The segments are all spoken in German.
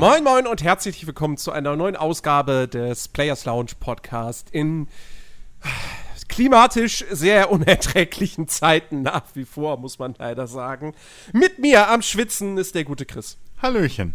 Moin, moin und herzlich willkommen zu einer neuen Ausgabe des Players Lounge Podcast in klimatisch sehr unerträglichen Zeiten nach wie vor, muss man leider sagen. Mit mir am Schwitzen ist der gute Chris. Hallöchen.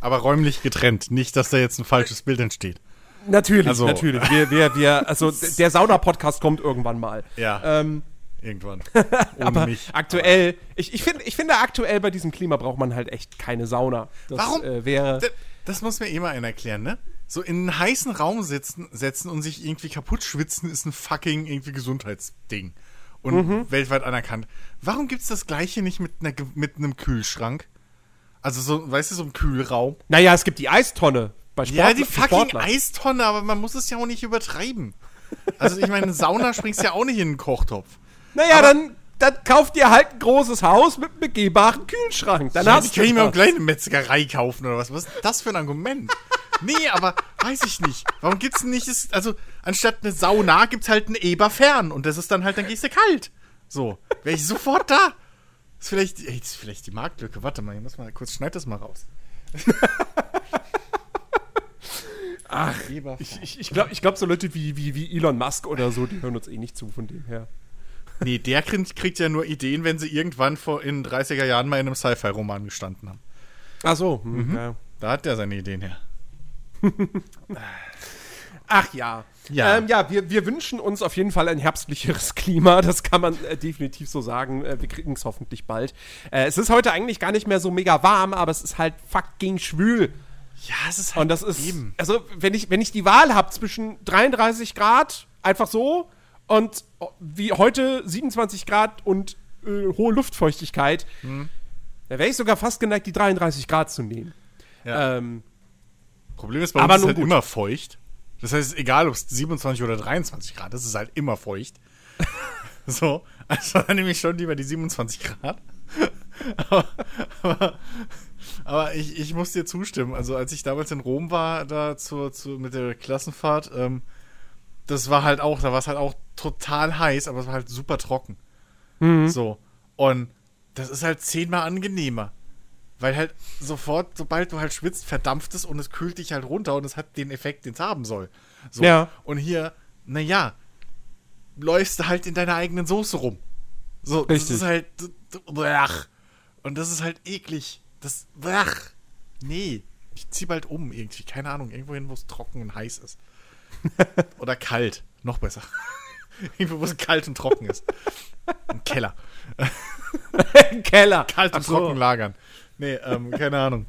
Aber räumlich getrennt, nicht, dass da jetzt ein falsches Bild entsteht. Natürlich, Also- natürlich. Wir, wir, wir, also der Sauna-Podcast kommt irgendwann mal. Ja. Ähm, Irgendwann. Ohne aber mich. aktuell, ich, ich, find, ich finde aktuell bei diesem Klima braucht man halt echt keine Sauna. Das, Warum? Äh, wäre. D- Das muss mir eh mal einer erklären, ne? So in einen heißen Raum sitzen, setzen und sich irgendwie kaputt schwitzen, ist ein fucking irgendwie Gesundheitsding. Und Mhm. weltweit anerkannt. Warum gibt's das gleiche nicht mit, einer, mit einem Kühlschrank? Also so, weißt du, so ein Kühlraum. Naja, es gibt die Eistonne bei Sport Ja, die fucking Sportler. Eistonne, aber man muss es ja auch nicht übertreiben. Also ich meine, Sauna springst ja auch nicht in den Kochtopf. Naja, Aber- dann, dann kauft ihr halt ein großes Haus mit einem begehbaren Kühlschrank. Dann Ja, hast ich kann ich mir auch gleich eine Metzgerei kaufen oder was. Was ist das für ein Argument? Nee, aber weiß ich nicht. Warum gibt's denn nicht, das- also anstatt eine Sauna gibt's halt ein Eberfern und das ist dann halt, dann gehst du kalt. So, wäre ich sofort da. Das ist vielleicht, ey, das ist vielleicht die Marktlücke. Warte mal, ich muss mal kurz, schneid das mal raus. Ach, ich, ich, ich glaube, ich glaub, so Leute wie, wie, wie Elon Musk oder so, die hören uns eh nicht zu von dem her. Nee, der kriegt, kriegt ja nur Ideen, wenn sie irgendwann vor in 30er Jahren mal in einem Sci-Fi-Roman gestanden haben. Ach so, hm, ja. Da hat der seine Ideen her. Ach ja. Ja. Ähm, ja, wir, wir wünschen uns auf jeden Fall ein herbstlicheres Klima. Das kann man äh, definitiv so sagen. Äh, wir kriegen es hoffentlich bald. Äh, es ist heute eigentlich gar nicht mehr so mega warm, aber es ist halt fucking schwül. Ja, es ist halt Und das ist, eben. also wenn ich, wenn ich die Wahl habe zwischen 33 Grad, einfach so, und oh, wie heute 27 Grad und äh, hohe Luftfeuchtigkeit, Hm. da wäre ich sogar fast geneigt, die 33 Grad zu nehmen. Ja. Ähm, Problem ist, bei uns ist halt gut. immer feucht. Das heißt, egal ob es 27 oder 23 Grad ist, es ist halt immer feucht. so, also dann nehme ich schon lieber die 27 Grad. aber, aber, aber ich, ich muss dir zustimmen. Also als ich damals in Rom war, da zur, zu, mit der Klassenfahrt, ähm, das war halt auch, da war es halt auch total heiß, aber es war halt super trocken. So. Und das ist halt zehnmal angenehmer. Weil halt sofort, sobald du halt schwitzt, verdampft es und es kühlt dich halt runter und es hat den Effekt, den es haben soll. So. Ja. Und hier, naja, läufst du halt in deiner eigenen Soße rum. So, das Richtig. ist halt. Blach. Und das ist halt eklig. Das. Blach. Nee. Ich zieh bald um irgendwie. Keine Ahnung. Irgendwo hin, wo es trocken und heiß ist. Oder kalt. Noch besser. Irgendwo, wo es kalt und trocken ist. Ein Keller. Keller. Kalt und so. trocken lagern. Nee, ähm, keine Ahnung.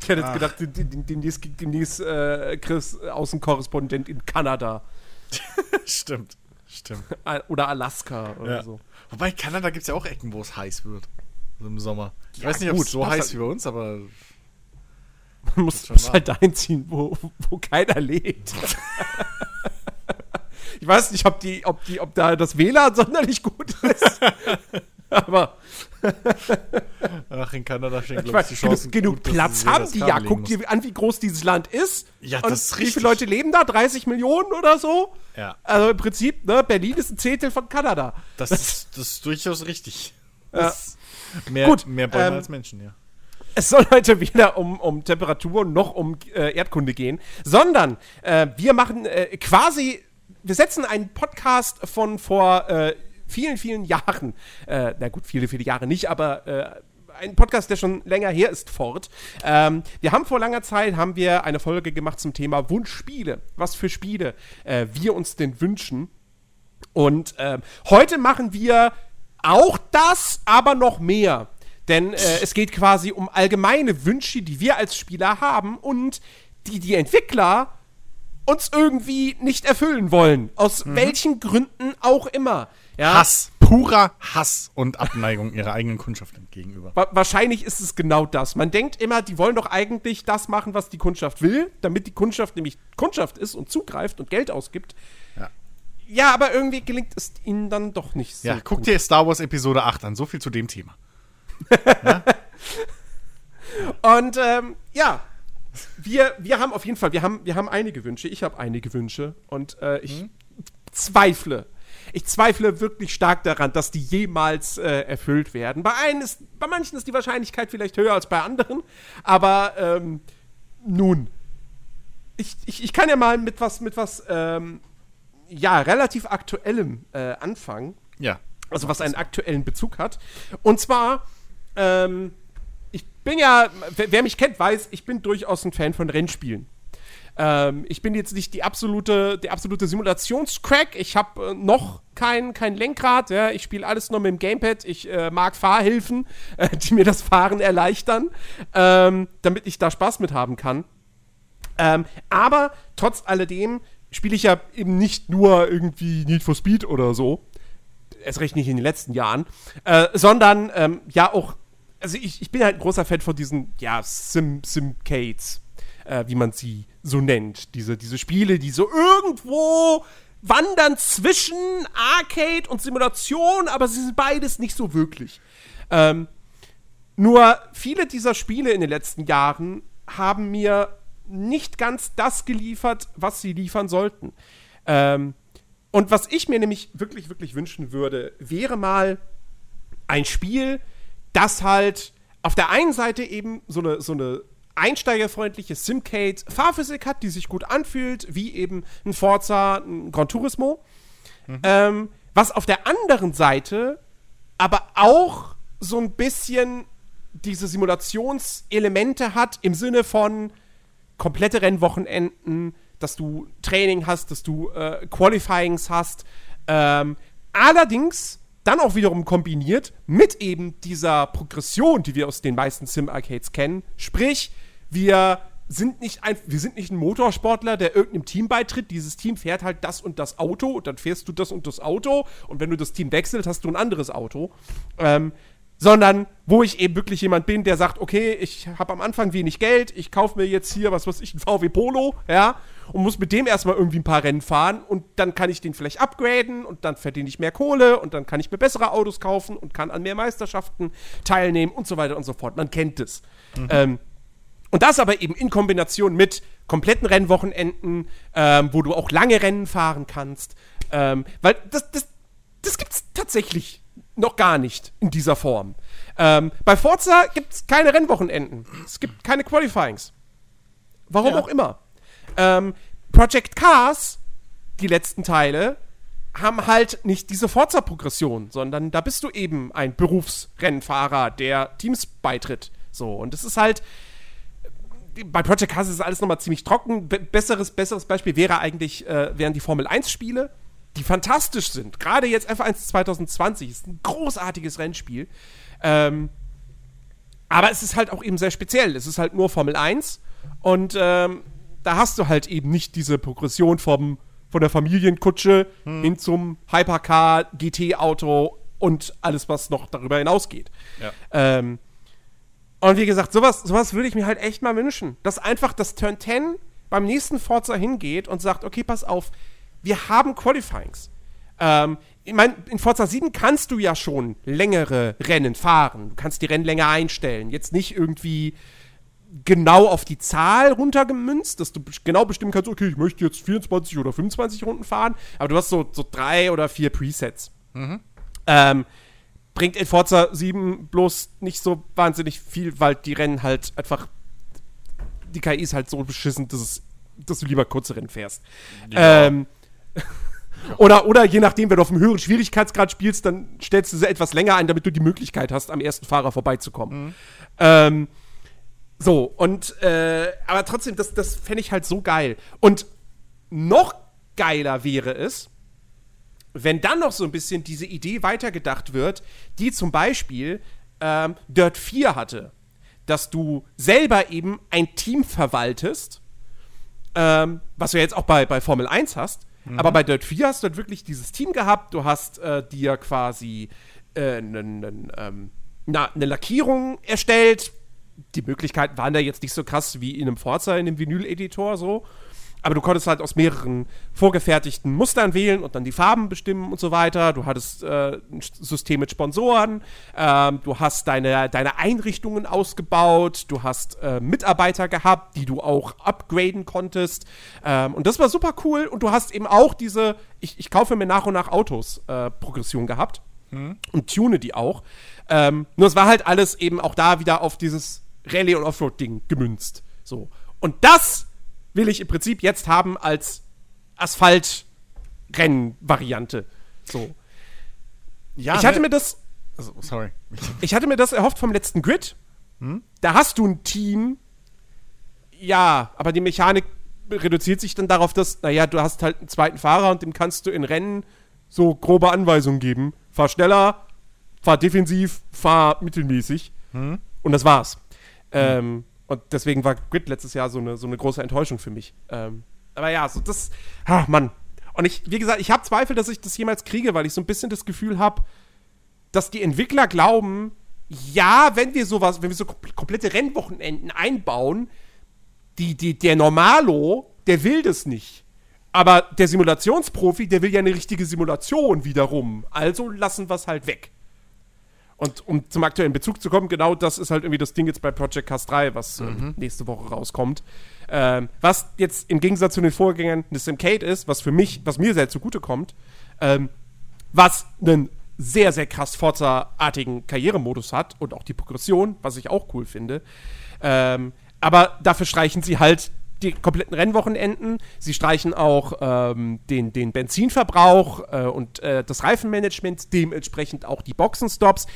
Ich hätte jetzt gedacht, den- den- demnächst, demnächst äh, Chris Außenkorrespondent in Kanada Stimmt. Stimmt. Äh, oder Alaska oder Ja. so. Wobei, in Kanada gibt es ja auch Ecken, wo es heiß wird. So im Sommer. Ich Ja, weiß nicht, ob es so heiß hat- wie bei uns, aber Man muss, muss halt dahin ziehen, wo, wo keiner lebt. ich weiß nicht, ob, die, ob, die, ob da das WLAN sonderlich gut ist. Aber ach, in Kanada stehen, glaube ich, die genug, Chancen genug gut, dass Platz haben das die ja. Guck dir an, wie groß dieses Land ist. Ja, das ist Wie richtig. viele Leute leben da? 30 Millionen oder so? Ja. Also im Prinzip, ne, Berlin ist ein Zehntel von Kanada. Das ist, das ist durchaus richtig. Ja. Das mehr, Gut, mehr Bäume ähm, als Menschen, ja. Es soll heute weder um, um Temperatur noch um äh, Erdkunde gehen, sondern äh, wir machen äh, quasi, wir setzen einen Podcast von vor äh, vielen, vielen Jahren, äh, na gut, viele, viele Jahre nicht, aber äh, ein Podcast, der schon länger her ist, fort. Ähm, wir haben vor langer Zeit haben wir eine Folge gemacht zum Thema Wunschspiele. Was für Spiele wir uns denn wünschen. Und ähm, heute machen wir auch das, aber noch mehr. Denn äh, es geht quasi um allgemeine Wünsche, die wir als Spieler haben und die die Entwickler uns irgendwie nicht erfüllen wollen. Aus welchen Gründen auch immer. Ja? Hass. Purer Hass und Abneigung ihrer eigenen Kundschaft gegenüber. Wa wahrscheinlich ist es genau das. Man denkt immer, die wollen doch eigentlich das machen, was die Kundschaft will, damit die Kundschaft nämlich Kundschaft ist und zugreift und Geld ausgibt. Ja. Ja, aber irgendwie gelingt es ihnen dann doch nicht so. Ja, guck gut. dir Star Wars Episode 8 an. So viel zu dem Thema. Und ähm, ja, wir, wir haben auf jeden Fall, wir haben, wir haben einige Wünsche. Ich habe einige Wünsche und äh, ich zweifle. ich zweifle wirklich stark daran, dass die jemals äh, erfüllt werden. Bei einen ist, bei manchen ist die Wahrscheinlichkeit vielleicht höher als bei anderen, aber ähm, nun. Ich, ich, ich kann ja mal mit was, mit was, ähm, ja, relativ aktuellem äh, anfangen. Ja. Also was einen aktuellen Bezug hat. Und zwar, ähm, ich bin ja, wer, wer mich kennt, weiß, ich bin durchaus ein Fan von Rennspielen. Ähm, ich bin jetzt nicht die absolute, der absolute Simulationscrack. Ich habe äh, noch kein, kein Lenkrad. Ja? Ich spiele alles nur mit dem Gamepad. Ich äh, mag Fahrhilfen, äh, die mir das Fahren erleichtern, ähm, damit ich da Spaß mit haben kann. Ähm, aber trotz alledem spiele ich ja eben nicht nur irgendwie Need for Speed oder so. Erst recht nicht in den letzten Jahren. Äh, sondern ähm, ja auch. Also ich, ich bin halt ein großer Fan von diesen, ja, Sim, Simcades, äh, wie man sie so nennt. Diese, diese Spiele, die so irgendwo wandern zwischen Arcade und Simulation, aber sie sind beides nicht so wirklich. Ähm, nur viele dieser Spiele in den letzten Jahren haben mir nicht ganz das geliefert, was sie liefern sollten. Ähm, und was ich mir nämlich wirklich, wirklich wünschen würde, wäre mal ein Spiel, das halt auf der einen Seite eben so eine, so eine einsteigerfreundliche Simcade Fahrphysik hat, die sich gut anfühlt, wie eben ein Forza, ein Gran Turismo. Mhm. Ähm, was auf der anderen Seite aber auch so ein bisschen diese Simulationselemente hat im Sinne von komplette Rennwochenenden, dass du Training hast, dass du äh, Qualifyings hast. Ähm, allerdings dann auch wiederum kombiniert mit eben dieser Progression, die wir aus den meisten Sim-Arcades kennen. Sprich, wir sind nicht ein, wir sind nicht ein Motorsportler, der irgendeinem Team beitritt. Dieses Team fährt halt das und das Auto und dann fährst du das und das Auto und wenn du das Team wechselst, hast du ein anderes Auto. Ähm, sondern wo ich eben wirklich jemand bin, der sagt, okay, ich habe am Anfang wenig Geld, ich kaufe mir jetzt hier, was weiß ich, ein VW Polo, ja, und muss mit dem erstmal irgendwie ein paar Rennen fahren und dann kann ich den vielleicht upgraden und dann verdiene ich mehr Kohle und dann kann ich mir bessere Autos kaufen und kann an mehr Meisterschaften teilnehmen und so weiter und so fort. Man kennt es. Mhm. Ähm, und das aber eben in Kombination mit kompletten Rennwochenenden, ähm, wo du auch lange Rennen fahren kannst. Ähm, weil das, das, das gibt es tatsächlich noch gar nicht in dieser Form. Ähm, bei Forza gibt es keine Rennwochenenden. Es gibt keine Qualifyings. Warum ja. auch immer. Ähm, Project Cars, die letzten Teile, haben halt nicht diese Forza-Progression, sondern da bist du eben ein Berufsrennfahrer, der Teams beitritt. So, und es ist halt. Bei Project Cars ist alles nochmal ziemlich trocken. Be besseres, besseres Beispiel wäre eigentlich, äh, wären die Formel 1-Spiele die fantastisch sind. Gerade jetzt F1 2020 ist ein großartiges Rennspiel. Ähm, aber es ist halt auch eben sehr speziell. Es ist halt nur Formel 1 und ähm, da hast du halt eben nicht diese Progression vom, von der Familienkutsche hm. hin zum Hypercar, GT-Auto und alles, was noch darüber hinausgeht. Ja. Ähm, und wie gesagt, sowas, sowas würde ich mir halt echt mal wünschen. Dass einfach das Turn 10 beim nächsten Forza hingeht und sagt, okay, pass auf, wir haben Qualifyings. Ähm, ich meine, in Forza 7 kannst du ja schon längere Rennen fahren. Du kannst die Rennlänge einstellen. Jetzt nicht irgendwie genau auf die Zahl runtergemünzt, dass du genau bestimmen kannst, okay, ich möchte jetzt 24 oder 25 Runden fahren, aber du hast so, so drei oder vier Presets. Mhm. Ähm, bringt in Forza 7 bloß nicht so wahnsinnig viel, weil die Rennen halt einfach. Die KI ist halt so beschissen, dass, es, dass du lieber kurze Rennen fährst. Ja. Ähm, oder, oder je nachdem, wenn du auf einem höheren Schwierigkeitsgrad spielst, dann stellst du sie etwas länger ein, damit du die Möglichkeit hast, am ersten Fahrer vorbeizukommen. Mhm. Ähm, so, und, äh, aber trotzdem, das, das fände ich halt so geil. Und noch geiler wäre es, wenn dann noch so ein bisschen diese Idee weitergedacht wird, die zum Beispiel ähm, Dirt 4 hatte, dass du selber eben ein Team verwaltest, ähm, was du jetzt auch bei, bei Formel 1 hast, Mhm. Aber bei Dirt 4 hast du halt wirklich dieses Team gehabt. Du hast äh, dir quasi äh, ähm, eine Lackierung erstellt. Die Möglichkeiten waren da jetzt nicht so krass wie in einem Forza, in einem Vinyl-Editor so. Aber du konntest halt aus mehreren vorgefertigten Mustern wählen und dann die Farben bestimmen und so weiter. Du hattest äh, ein System mit Sponsoren, ähm, du hast deine, deine Einrichtungen ausgebaut, du hast äh, Mitarbeiter gehabt, die du auch upgraden konntest. Ähm, und das war super cool. Und du hast eben auch diese, ich, ich kaufe mir nach und nach Autos, äh, Progression gehabt mhm. und tune die auch. Ähm, nur es war halt alles eben auch da wieder auf dieses Rallye- und Offroad-Ding gemünzt. So. Und das will ich im Prinzip jetzt haben als Asphalt-Rennen-Variante. So. Ja, ich hatte ne? mir das. Also, sorry. ich hatte mir das erhofft vom letzten Grid. Hm? Da hast du ein Team. Ja, aber die Mechanik reduziert sich dann darauf, dass, naja, du hast halt einen zweiten Fahrer und dem kannst du in Rennen so grobe Anweisungen geben. Fahr schneller, fahr defensiv, fahr mittelmäßig. Hm? Und das war's. Hm. Ähm, und deswegen war Grid letztes Jahr so eine, so eine große Enttäuschung für mich. Ähm, aber ja, so das. Ach, Mann. Und ich, wie gesagt, ich habe Zweifel, dass ich das jemals kriege, weil ich so ein bisschen das Gefühl habe, dass die Entwickler glauben, ja, wenn wir sowas, wenn wir so komplette Rennwochenenden einbauen, die, die, der Normalo, der will das nicht. Aber der Simulationsprofi, der will ja eine richtige Simulation wiederum. Also lassen wir es halt weg. Und um zum aktuellen Bezug zu kommen, genau das ist halt irgendwie das Ding jetzt bei Project Cast 3, was äh, mhm. äh, nächste Woche rauskommt. Ähm, was jetzt im Gegensatz zu den Vorgängern eine Simcade ist, was für mich, was mir sehr zugutekommt, ähm, was einen sehr, sehr krass Forza-artigen Karrieremodus hat und auch die Progression, was ich auch cool finde. Ähm, aber dafür streichen sie halt die kompletten Rennwochenenden. Sie streichen auch ähm, den, den Benzinverbrauch äh, und äh, das Reifenmanagement, dementsprechend auch die Boxenstops.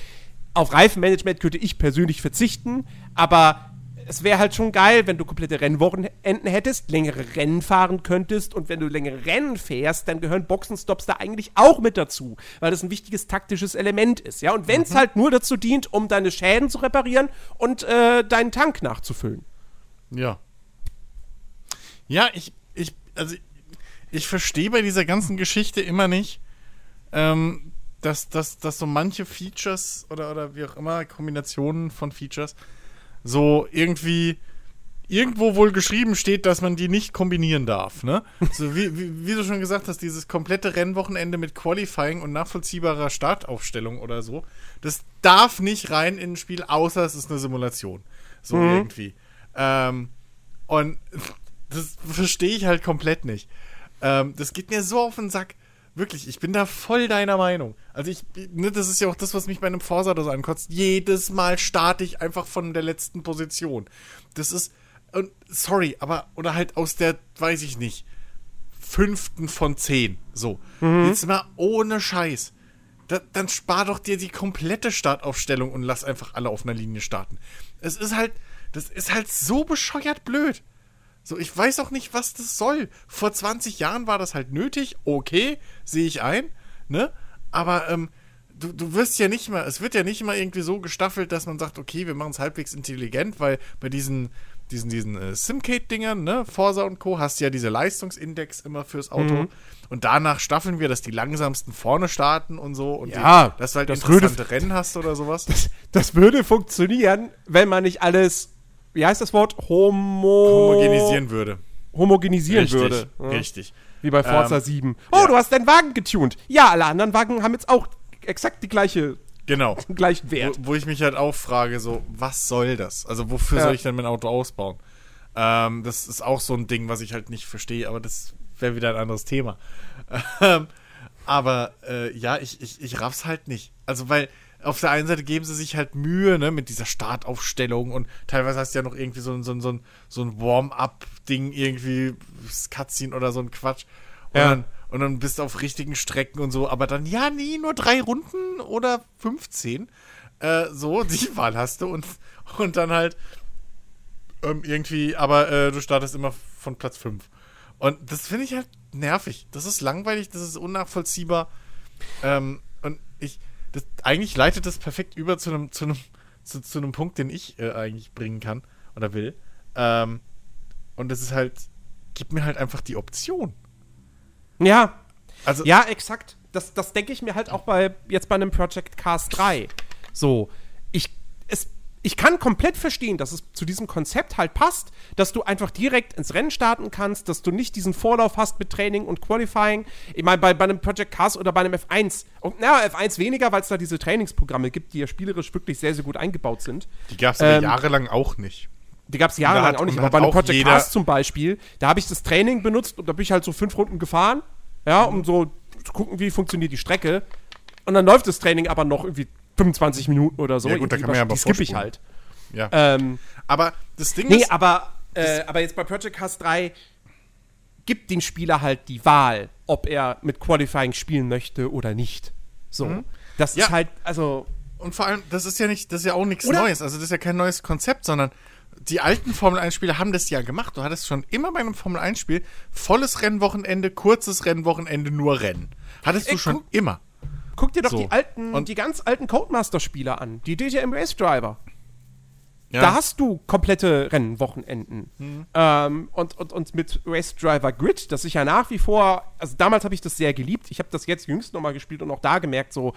Auf Reifenmanagement könnte ich persönlich verzichten, aber es wäre halt schon geil, wenn du komplette Rennwochenenden hättest, längere Rennen fahren könntest und wenn du längere Rennen fährst, dann gehören Boxenstops da eigentlich auch mit dazu, weil das ein wichtiges taktisches Element ist, ja. Und wenn es mhm. halt nur dazu dient, um deine Schäden zu reparieren und äh, deinen Tank nachzufüllen. Ja, ja, ich, ich, also ich verstehe bei dieser ganzen Geschichte immer nicht, ähm, dass, dass, dass so manche Features oder, oder wie auch immer, Kombinationen von Features, so irgendwie irgendwo wohl geschrieben steht, dass man die nicht kombinieren darf, ne? So wie, wie, wie, du schon gesagt hast, dieses komplette Rennwochenende mit Qualifying und nachvollziehbarer Startaufstellung oder so, das darf nicht rein in ein Spiel, außer es ist eine Simulation. So mhm. irgendwie. Ähm, und das verstehe ich halt komplett nicht. Ähm, das geht mir so auf den Sack. Wirklich, ich bin da voll deiner Meinung. Also ich, ne, das ist ja auch das, was mich bei einem Forsa so ankotzt. Jedes Mal starte ich einfach von der letzten Position. Das ist, und sorry, aber, oder halt aus der, weiß ich nicht, fünften von zehn. So. Mhm. Jetzt mal ohne Scheiß. Da, dann spar doch dir die komplette Startaufstellung und lass einfach alle auf einer Linie starten. Es ist halt, das ist halt so bescheuert blöd. So, ich weiß auch nicht, was das soll. Vor 20 Jahren war das halt nötig, okay, sehe ich ein, ne? Aber ähm, du, du wirst ja nicht mal, es wird ja nicht mal irgendwie so gestaffelt, dass man sagt, okay, wir machen es halbwegs intelligent, weil bei diesen, diesen, diesen äh, Simcade-Dingern, ne, Forsa und Co., hast du ja diese Leistungsindex immer fürs Auto. Mhm. Und danach staffeln wir, dass die langsamsten vorne starten und so. Und ja, die, dass du halt das interessante würde, Rennen hast oder sowas. Das, das würde funktionieren, wenn man nicht alles wie heißt das Wort? Homo homogenisieren würde. Homogenisieren richtig, würde. Ja. Richtig. Wie bei Forza ähm, 7. Oh, ja. du hast deinen Wagen getuned. Ja, alle anderen Wagen haben jetzt auch exakt die gleiche genau. den gleichen Wert. Wo, wo, ich mich halt auch frage, so, was soll das? Also wofür ja. soll ich denn mein Auto ausbauen? Ähm, das ist auch so ein Ding, was ich halt nicht verstehe, aber das wäre wieder ein anderes Thema. Ähm, aber äh, ja, ich, ich, ich raff's halt nicht. Also, weil auf der einen Seite geben sie sich halt Mühe, ne, mit dieser Startaufstellung und teilweise hast du ja noch irgendwie so, so, so, so ein Warm-up-Ding, irgendwie Cutscene oder so ein Quatsch. Und, ja. dann, und dann bist du auf richtigen Strecken und so, aber dann, ja, nie, nur drei Runden oder 15. Äh, so, die Wahl hast du und, und dann halt ähm, irgendwie, aber äh, du startest immer von Platz 5. Und das finde ich halt nervig. Das ist langweilig, das ist unnachvollziehbar. Ähm, und ich, das, eigentlich leitet das perfekt über zu einem, zu einem, zu, zu einem Punkt, den ich äh, eigentlich bringen kann oder will. Ähm, und das ist halt, gib mir halt einfach die Option. Ja. Also, ja, exakt. Das, das denke ich mir halt auch bei jetzt bei einem Project Cast 3. So, ich, es, ich kann komplett verstehen, dass es zu diesem Konzept halt passt, dass du einfach direkt ins Rennen starten kannst, dass du nicht diesen Vorlauf hast mit Training und Qualifying. Ich meine, bei, bei einem Project Cars oder bei einem F1, und na, F1 weniger, weil es da diese Trainingsprogramme gibt, die ja spielerisch wirklich sehr, sehr gut eingebaut sind. Die gab es ähm, jahrelang auch nicht. Die gab es jahrelang auch nicht, aber bei einem Project Cars zum Beispiel, da habe ich das Training benutzt und da bin ich halt so fünf Runden gefahren, ja, um so zu gucken, wie funktioniert die Strecke. Und dann läuft das Training aber noch irgendwie 25 Minuten oder so. Ja, gut, da kann man ja aber skippe ich halt. Ja. Ähm, aber das Ding nee, ist. aber, äh, aber jetzt bei Project Cars 3 gibt den Spieler halt die Wahl, ob er mit Qualifying spielen möchte oder nicht. So. Mhm. Das ja. ist halt, also. Und vor allem, das ist ja nicht, das ist ja auch nichts Neues. Also das ist ja kein neues Konzept, sondern die alten Formel 1-Spiele haben das ja gemacht. Du hattest schon immer bei einem Formel 1-Spiel volles Rennwochenende, kurzes Rennwochenende, nur Rennen. Hattest Ey, du schon immer. Guck dir doch so. die alten, und die ganz alten Codemaster-Spiele an, die DTM Race Driver. Ja. Da hast du komplette Rennwochenenden. Mhm. Ähm, und, und, und mit Race Driver Grid, das ich ja nach wie vor, also damals habe ich das sehr geliebt. Ich habe das jetzt jüngst nochmal gespielt und auch da gemerkt, so,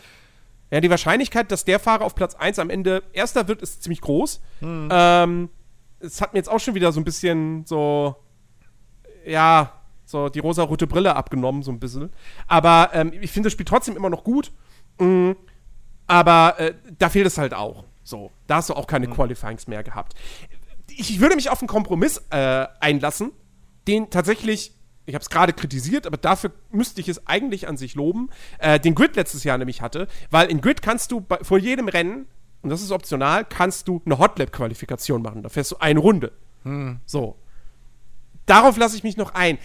ja, die Wahrscheinlichkeit, dass der Fahrer auf Platz 1 am Ende erster wird, ist ziemlich groß. Mhm. Ähm, es hat mir jetzt auch schon wieder so ein bisschen so, ja, so die rosa-rote Brille abgenommen, so ein bisschen. Aber ähm, ich finde das Spiel trotzdem immer noch gut. Mhm. Aber äh, da fehlt es halt auch. So, da hast du auch keine mhm. Qualifyings mehr gehabt. Ich, würde mich auf einen Kompromiss äh, einlassen, den tatsächlich, ich habe es gerade kritisiert, aber dafür müsste ich es eigentlich an sich loben, äh, den Grid letztes Jahr nämlich hatte, weil in Grid kannst du bei, vor jedem Rennen, und das ist optional, kannst du eine Hotlap-Qualifikation machen. Da fährst du eine Runde. Mhm. So. Darauf lasse ich mich noch ein.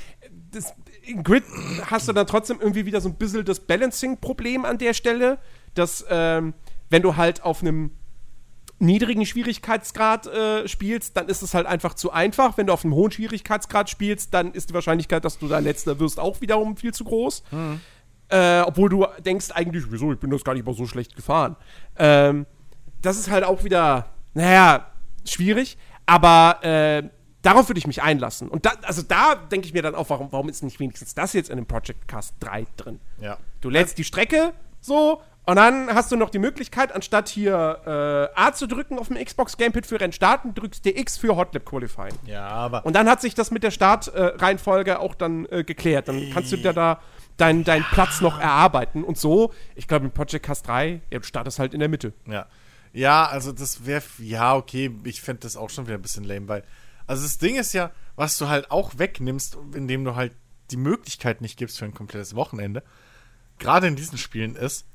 Das, in Grid hast du dann trotzdem irgendwie wieder so ein bisschen das Balancing-Problem an der Stelle, dass, ähm, wenn du halt auf einem niedrigen Schwierigkeitsgrad äh, spielst, dann ist es halt einfach zu einfach. Wenn du auf einem hohen Schwierigkeitsgrad spielst, dann ist die Wahrscheinlichkeit, dass du da letzter wirst, auch wiederum viel zu groß. Mhm. Äh, obwohl du denkst eigentlich, wieso, ich bin das gar nicht mal so schlecht gefahren. Ähm, das ist halt auch wieder, naja, schwierig. Aber äh, darauf würde ich mich einlassen. Und da, also da denke ich mir dann auch, warum, warum ist nicht wenigstens das jetzt in dem Project Cast 3 drin? Ja. Du lädst die Strecke so und dann hast du noch die Möglichkeit, anstatt hier äh, A zu drücken auf dem Xbox Gamepad für Rennstarten, drückst du X für Hotlap Qualifying. Ja, aber. Und dann hat sich das mit der Startreihenfolge äh, auch dann äh, geklärt. Dann kannst du dir da deinen dein Platz noch erarbeiten. Und so, ich glaube, im Project Cast 3, ja, du startest halt in der Mitte. Ja. Ja, also das wäre, ja, okay, ich fände das auch schon wieder ein bisschen lame, weil, also das Ding ist ja, was du halt auch wegnimmst, indem du halt die Möglichkeit nicht gibst für ein komplettes Wochenende, gerade in diesen Spielen ist,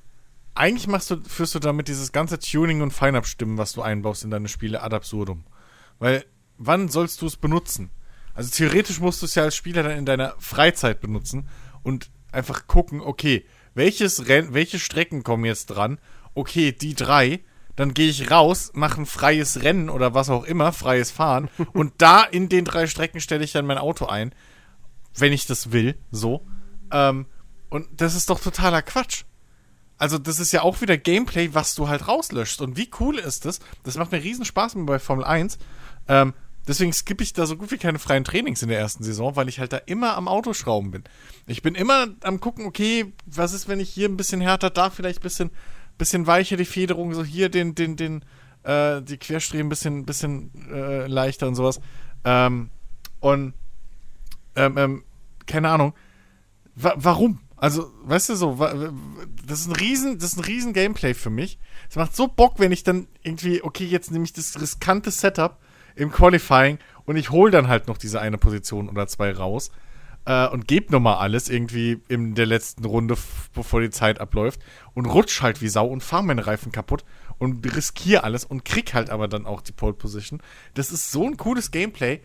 eigentlich machst du, führst du damit dieses ganze Tuning und Feinabstimmen, was du einbaust in deine Spiele, ad absurdum. Weil, wann sollst du es benutzen? Also theoretisch musst du es ja als Spieler dann in deiner Freizeit benutzen und einfach gucken, okay, welches Renn, welche Strecken kommen jetzt dran? Okay, die drei. Dann gehe ich raus, mache ein freies Rennen oder was auch immer, freies Fahren. und da in den drei Strecken stelle ich dann mein Auto ein, wenn ich das will, so. Ähm, und das ist doch totaler Quatsch. Also, das ist ja auch wieder Gameplay, was du halt rauslöschst. Und wie cool ist das? Das macht mir riesen Spaß bei Formel 1. Ähm, deswegen skippe ich da so gut wie keine freien Trainings in der ersten Saison, weil ich halt da immer am Autoschrauben bin. Ich bin immer am gucken, okay, was ist, wenn ich hier ein bisschen härter, da vielleicht ein bisschen, bisschen weicher die Federung, so hier den, den, den, äh, die Querstreben ein bisschen, bisschen äh, leichter und sowas. Ähm, und, ähm, ähm, keine Ahnung. Wa warum? Also, weißt du so, das ist ein riesen, das ist ein riesen Gameplay für mich. Es macht so Bock, wenn ich dann irgendwie, okay, jetzt nehme ich das riskante Setup im Qualifying und ich hole dann halt noch diese eine Position oder zwei raus äh, und gebe nochmal alles irgendwie in der letzten Runde, bevor die Zeit abläuft und rutsch halt wie Sau und fahre meine Reifen kaputt und riskiere alles und krieg halt aber dann auch die Pole Position. Das ist so ein cooles Gameplay,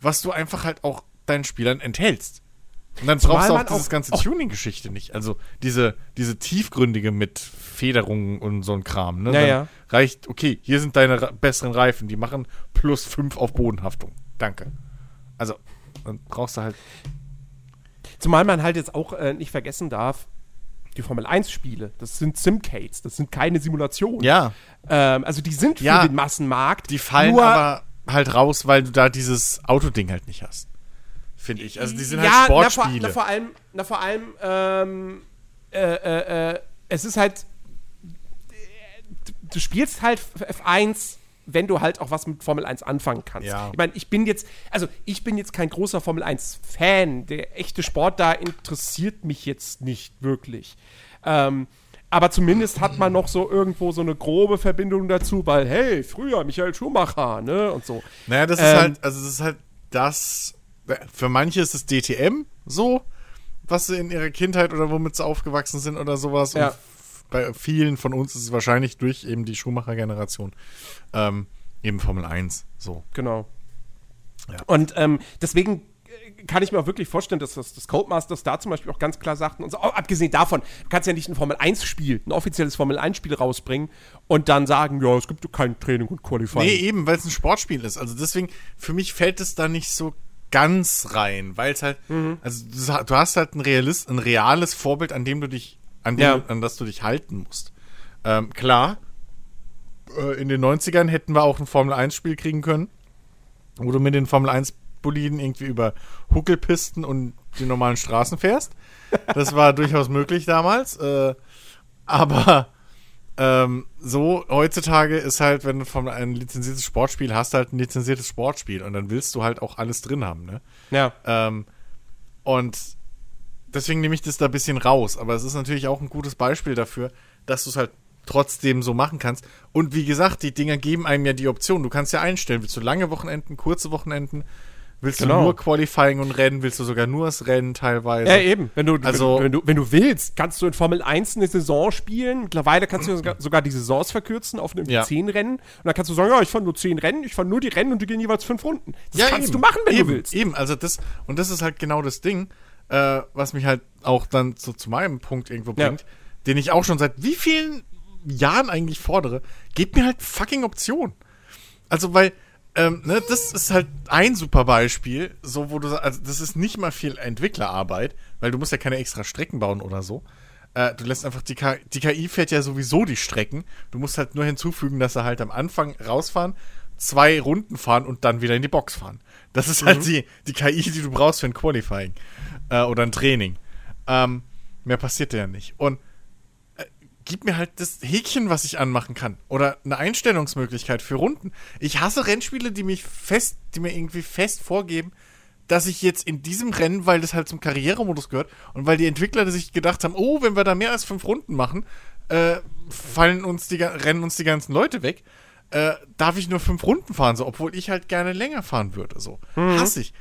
was du einfach halt auch deinen Spielern enthältst. Und dann brauchst du auch diese ganze Tuning-Geschichte nicht. Also diese, diese tiefgründige mit Federungen und so ein Kram. Ne? Naja. Reicht, okay, hier sind deine besseren Reifen, die machen plus 5 auf Bodenhaftung. Danke. Also, dann brauchst du halt. Zumal man halt jetzt auch äh, nicht vergessen darf, die Formel 1-Spiele, das sind Simcades, das sind keine Simulationen. Ja. Ähm, also die sind für ja, den Massenmarkt. Die fallen aber halt raus, weil du da dieses Autoding halt nicht hast finde ich. Also die sind halt ja, halt Sportspiele. Na, vor, na, vor allem, na, vor allem ähm, äh, äh, äh, es ist halt, du spielst halt F1 wenn du halt auch was mit Formel 1 anfangen kannst. Ja. Ich meine, ich bin jetzt, also ich bin jetzt kein großer Formel 1-Fan. Der echte Sport da interessiert mich jetzt nicht wirklich. Ähm, aber zumindest hat man noch so irgendwo so eine grobe Verbindung dazu, weil, hey, früher Michael Schumacher, ne, und so. Naja, das ist Ähm, halt, also das ist halt das, für manche ist es DTM so, was sie in ihrer Kindheit oder womit sie aufgewachsen sind oder sowas. Ja. Und bei vielen von uns ist es wahrscheinlich durch eben die Schumacher-Generation ähm, eben Formel 1 so. Genau. Ja. Und ähm, deswegen äh, kann ich mir auch wirklich vorstellen, dass das, das Codemasters da zum Beispiel auch ganz klar sagten, und so, oh, abgesehen davon, du kannst ja nicht ein Formel-1-Spiel, ein offizielles Formel-1-Spiel rausbringen und dann sagen, ja, es gibt kein Training und Qualifying. Nee, eben, weil es ein Sportspiel ist. Also deswegen, für mich fällt es da nicht so ganz rein, weil es halt, Mhm. also du hast halt ein, Realist, ein reales Vorbild, an dem du dich, an, Ja. an das du dich halten musst. Ähm, klar, äh, in den 90ern hätten wir auch ein Formel-1-Spiel kriegen können, wo du mit den Formel-1-Boliden irgendwie über Huckelpisten und die normalen Straßen fährst. Das war durchaus möglich damals. Äh, aber ähm, so, heutzutage ist halt, wenn du von ein lizenziertes Sportspiel hast, halt ein lizenziertes Sportspiel und dann willst du halt auch alles drin haben, ne? Ja. Ähm, und deswegen nehme ich das da ein bisschen raus. Aber es ist natürlich auch ein gutes Beispiel dafür, dass du es halt trotzdem so machen kannst. Und wie gesagt, die Dinger geben einem ja die Option. Du kannst ja einstellen, willst du lange Wochenenden, kurze Wochenenden, willst Genau. du nur Qualifying und Rennen, willst du sogar nur das Rennen teilweise. Ja, eben. Wenn du, Also- wenn, wenn, du, wenn du willst, kannst du in Formel 1 eine Saison spielen. Mittlerweile kannst du sogar, sogar die Saisons verkürzen auf irgendwie Ja. 10 Rennen. Und dann kannst du sagen, ja, ich fahre nur 10 Rennen, ich fahre nur die Rennen und die gehen jeweils 5 Runden. Das kannst eben. du machen, wenn eben, du willst. Eben, also das, und das ist halt genau das Ding, äh, was mich halt auch dann so zu meinem Punkt irgendwo Ja. bringt, den ich auch schon seit wie vielen Jahren eigentlich fordere. Gebt mir halt fucking Optionen. Also, weil, ähm, ne, das ist halt ein super Beispiel, so wo du also das ist nicht mal viel Entwicklerarbeit, weil du musst ja keine extra Strecken bauen oder so. Äh, du lässt einfach die, K die KI fährt ja sowieso die Strecken. Du musst halt nur hinzufügen, dass er halt am Anfang rausfahren, zwei Runden fahren und dann wieder in die Box fahren. Das ist halt die, die KI, die du brauchst für ein Qualifying äh, oder ein Training. Ähm, mehr passiert ja nicht. Und gib mir halt das Häkchen, was ich anmachen kann. Oder eine Einstellungsmöglichkeit für Runden. Ich hasse Rennspiele, die mich fest, die mir irgendwie fest vorgeben, dass ich jetzt in diesem Rennen, weil das halt zum Karrieremodus gehört und weil die Entwickler sich gedacht haben, oh, wenn wir da mehr als fünf Runden machen, äh, fallen uns die, rennen uns die ganzen Leute weg, äh, darf ich nur fünf Runden fahren, so, obwohl ich halt gerne länger fahren würde, so. Hasse ich.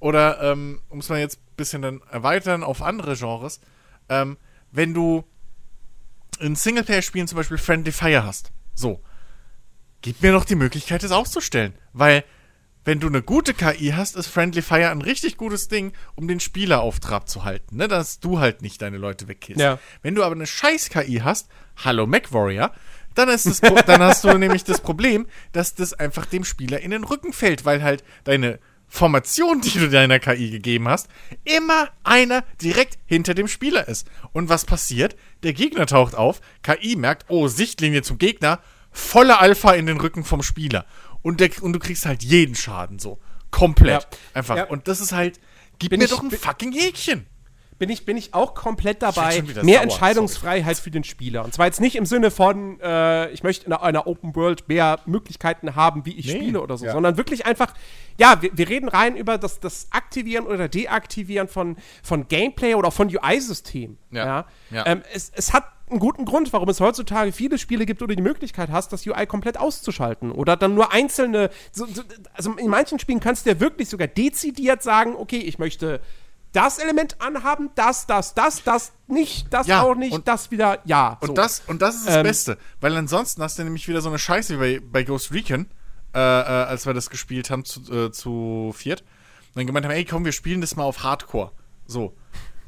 Oder, ähm, es mal jetzt ein bisschen dann erweitern auf andere Genres, ähm, wenn du in Singleplayer-Spielen zum Beispiel Friendly Fire hast. So. Gib mir doch die Möglichkeit, das auszustellen. Weil, wenn du eine gute KI hast, ist Friendly Fire ein richtig gutes Ding, um den Spieler auf Trab zu halten. Ne? Dass du halt nicht deine Leute wegkillst. Ja. Wenn du aber eine scheiß KI hast, hallo MacWarrior, dann, ist das, dann hast du nämlich das Problem, dass das einfach dem Spieler in den Rücken fällt, weil halt deine Formation, die du deiner KI gegeben hast, immer einer direkt hinter dem Spieler ist. Und was passiert? Der Gegner taucht auf, KI merkt, oh, Sichtlinie zum Gegner, volle Alpha in den Rücken vom Spieler. Und, der, und du kriegst halt jeden Schaden so. Komplett. Ja. Einfach. Ja. Und das ist halt, gib Bin mir ich- doch ein fucking Häkchen. Bin ich, bin ich auch komplett dabei. Mehr sauer, Entscheidungsfreiheit für den Spieler. Und zwar jetzt nicht im Sinne von, äh, ich möchte in einer Open World mehr Möglichkeiten haben, wie ich Nee, spiele oder so, ja. sondern wirklich einfach, ja, wir, wir reden rein über das, das Aktivieren oder Deaktivieren von, von Gameplay oder von UI-Systemen. Ja. Ja. Ja. Ähm, es, es hat einen guten Grund, warum es heutzutage viele Spiele gibt, wo du die Möglichkeit hast, das UI komplett auszuschalten. Oder dann nur einzelne, so, so, also in manchen Spielen kannst du ja wirklich sogar dezidiert sagen, okay, ich möchte das Element anhaben, das, das, das, das nicht, das Ja, auch nicht, und- das wieder, ja. Und, so. das, und das ist das Ähm, Beste, weil ansonsten hast du nämlich wieder so eine Scheiße wie bei, bei Ghost Recon, äh, äh, als wir das gespielt haben zu, äh, zu viert. Und dann gemeint haben, ey, komm, wir spielen das mal auf Hardcore. So.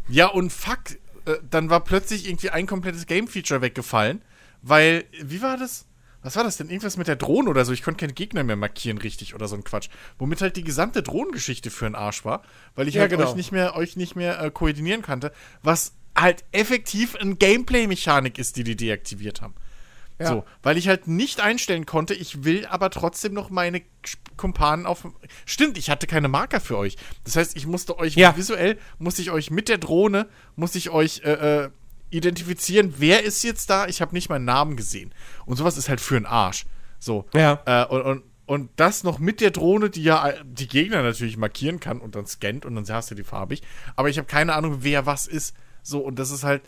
Ja, und fuck, äh, dann war plötzlich irgendwie ein komplettes Game-Feature weggefallen, weil, wie war das? Was war das denn? Irgendwas mit der Drohne oder so? Ich konnte keine Gegner mehr markieren, richtig, oder so ein Quatsch. Womit halt die gesamte Drohnengeschichte für einen Arsch war, weil ich Ja, halt genau. euch nicht mehr, euch nicht mehr äh, koordinieren konnte, was halt effektiv eine Gameplay-Mechanik ist, die die deaktiviert haben. Ja. So, weil ich halt nicht einstellen konnte, ich will aber trotzdem noch meine Kumpanen auf. Stimmt, ich hatte keine Marker für euch. Das heißt, ich musste euch Ja. visuell, musste ich euch mit der Drohne, musste ich euch äh, äh, identifizieren, wer ist jetzt da. Ich habe nicht meinen Namen gesehen. Und sowas ist halt für einen Arsch. So. Ja. Äh, und, und, und das noch mit der Drohne, die ja äh, die Gegner natürlich markieren kann und dann scannt und dann hast du die farbig. Aber ich habe keine Ahnung, wer was ist. So, und das ist halt.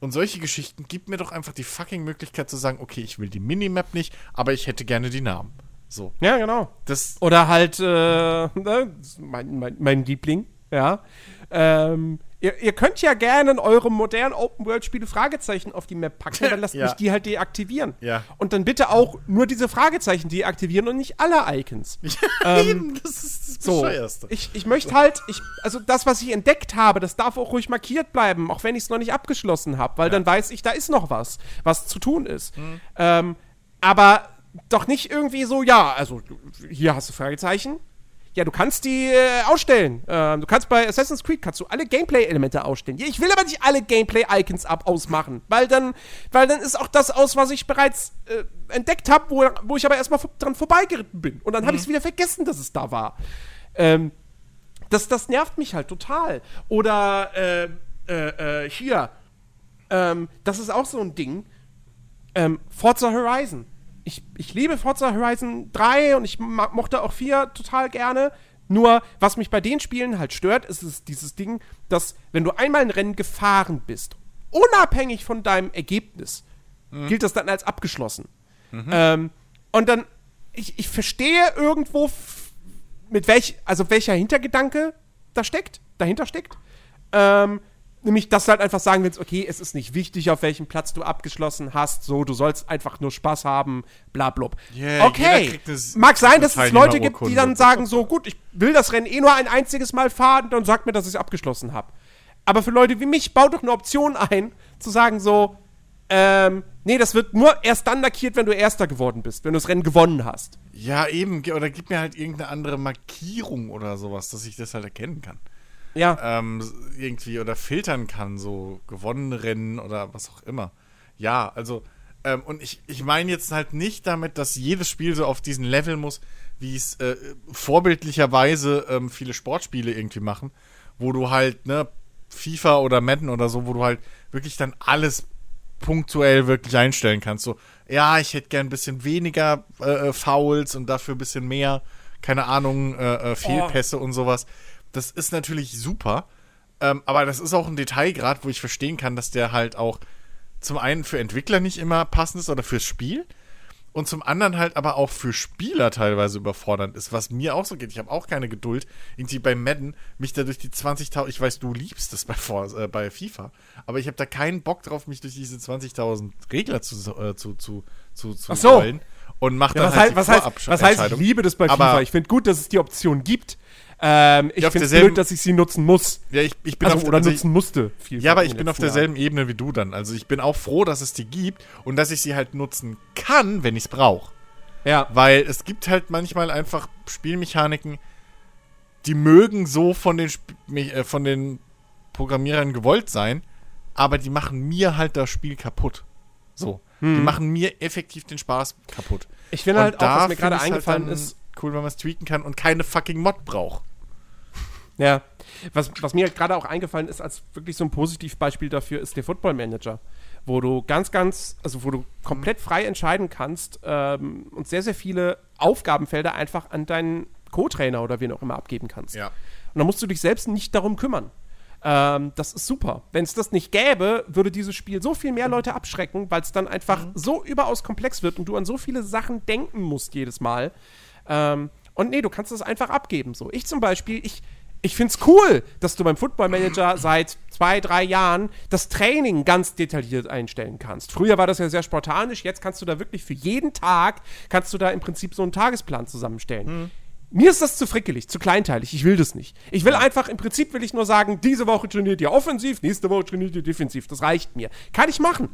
Und solche Geschichten gibt mir doch einfach die fucking Möglichkeit zu sagen, okay, ich will die Minimap nicht, aber ich hätte gerne die Namen. So. Ja, genau. Das. Oder halt, äh, ne, mein, mein, mein Liebling, ja. Ähm, ihr, ihr könnt ja gerne in eure modernen Open-World-Spiele Fragezeichen auf die Map packen, dann lasst Ja. mich die halt deaktivieren. Ja. Und dann bitte auch nur diese Fragezeichen deaktivieren und nicht alle Icons. Eben, das ist das So, Bescheuerste. ich, ich möchte halt, ich, also das, was ich entdeckt habe, das darf auch ruhig markiert bleiben, auch wenn ich es noch nicht abgeschlossen habe, weil dann weiß ich, da ist noch was, was zu tun ist. Mhm. Ähm, aber doch nicht irgendwie so, ja, also hier hast du Fragezeichen. Ja, du kannst die äh, ausstellen. Ähm, du kannst bei Assassin's Creed kannst du alle Gameplay-Elemente ausstellen. Ja, ich will aber nicht alle Gameplay-Icons ab ausmachen, weil dann, weil dann ist auch das aus, was ich bereits äh, entdeckt habe, wo, wo ich aber erstmal dran vorbeigeritten bin. Und dann habe ich es wieder vergessen, dass es da war. Ähm, das, das nervt mich halt total. Oder äh, äh, äh, hier, ähm, das ist auch so ein Ding. Ähm, Forza Horizon. Ich, ich liebe Forza Horizon 3 und ich mochte auch 4 total gerne. Nur, was mich bei den Spielen halt stört, ist es dieses Ding, dass, wenn du einmal ein Rennen gefahren bist, unabhängig von deinem Ergebnis, gilt das dann als abgeschlossen. Ähm, und dann, ich, ich verstehe irgendwo, mit welch, also welcher Hintergedanke da steckt, dahinter steckt. Ähm, nämlich, dass du halt einfach sagen willst, okay, es ist nicht wichtig, auf welchem Platz du abgeschlossen hast, so, du sollst einfach nur Spaß haben, bla blub. Yeah, okay, das- mag sein, dass es Leute gibt, die dann sagen, so, gut, ich will das Rennen eh nur ein einziges Mal fahren, dann sagt mir, dass ich es abgeschlossen habe. Aber für Leute wie mich, baut doch eine Option ein, zu sagen so, ähm, nee, das wird nur erst dann lackiert, wenn du Erster geworden bist, wenn du das Rennen gewonnen hast. Ja, eben. Oder gib mir halt irgendeine andere Markierung oder sowas, dass ich das halt erkennen kann. Ja. Ähm, irgendwie oder filtern kann, so gewonnene Rennen oder was auch immer. Ja, also, ähm, und ich, ich meine jetzt halt nicht damit, dass jedes Spiel so auf diesen Level muss, wie es äh, vorbildlicherweise ähm, viele Sportspiele irgendwie machen, wo du halt, ne, FIFA oder Madden oder so, wo du halt wirklich dann alles punktuell wirklich einstellen kannst. So, ja, ich hätte gern ein bisschen weniger äh, äh, Fouls und dafür ein bisschen mehr, keine Ahnung, äh, äh, Fehlpässe und sowas. Das ist natürlich super. Ähm, aber das ist auch ein Detailgrad, wo ich verstehen kann, dass der halt auch zum einen für Entwickler nicht immer passend ist oder fürs Spiel und zum anderen halt aber auch für Spieler teilweise überfordernd ist, was mir auch so geht. Ich habe auch keine Geduld, irgendwie bei Madden mich da durch die 20.000, ich weiß, du liebst es bei, äh, bei FIFA, aber ich habe da keinen Bock drauf, mich durch diese 20.000 Regler zu, äh, zu, zu, zu, zu Ach so. rollen und mache Ja, dann was, halt was, heißt, was heißt, ich liebe das bei Aber- FIFA? Ich finde gut, dass es die Option gibt. Ähm, ich auf finde es blöd, dass ich sie nutzen muss. Ja, ich, ich bin Also, auf oder also ich- nutzen musste. Viel Ja, aber ich bin auf derselben Ebene wie du dann. Also ich bin auch froh, dass es die gibt und dass ich sie halt nutzen kann, wenn ich es brauche. Jahren. Ja. Weil es gibt halt manchmal einfach Spielmechaniken, die mögen so von den, Sp äh, von den Programmierern gewollt sein, aber die machen mir halt das Spiel kaputt. So. Die machen mir effektiv den Spaß kaputt. Ich finde halt auch, was mir gerade ich's eingefallen dann ist, Cool, wenn man es tweaken kann und keine fucking Mod braucht. Ja. Was, was mir gerade auch eingefallen ist, als wirklich so ein Positivbeispiel dafür, ist der Football Manager. Wo du ganz, ganz, also wo du komplett frei entscheiden kannst ähm, und sehr, sehr viele Aufgabenfelder einfach an deinen Co-Trainer oder wen auch immer abgeben kannst. Ja. Und dann musst du dich selbst nicht darum kümmern. Ähm, das ist super. Wenn es das nicht gäbe, würde dieses Spiel so viel mehr Leute abschrecken, weil es dann einfach so überaus komplex wird und du an so viele Sachen denken musst jedes Mal. Ähm, und nee, du kannst das einfach abgeben. So, ich zum Beispiel, ich, ich finde es cool, dass du beim Football Manager seit zwei, drei Jahren das Training ganz detailliert einstellen kannst. Früher war das ja sehr spartanisch, jetzt kannst du da wirklich für jeden Tag, kannst du da im Prinzip so einen Tagesplan zusammenstellen. Mir ist das zu frickelig, zu kleinteilig. Ich will das nicht. Ich will einfach, im Prinzip will ich nur sagen, diese Woche trainiert ihr offensiv, nächste Woche trainiert ihr defensiv. Das reicht mir. Kann ich machen.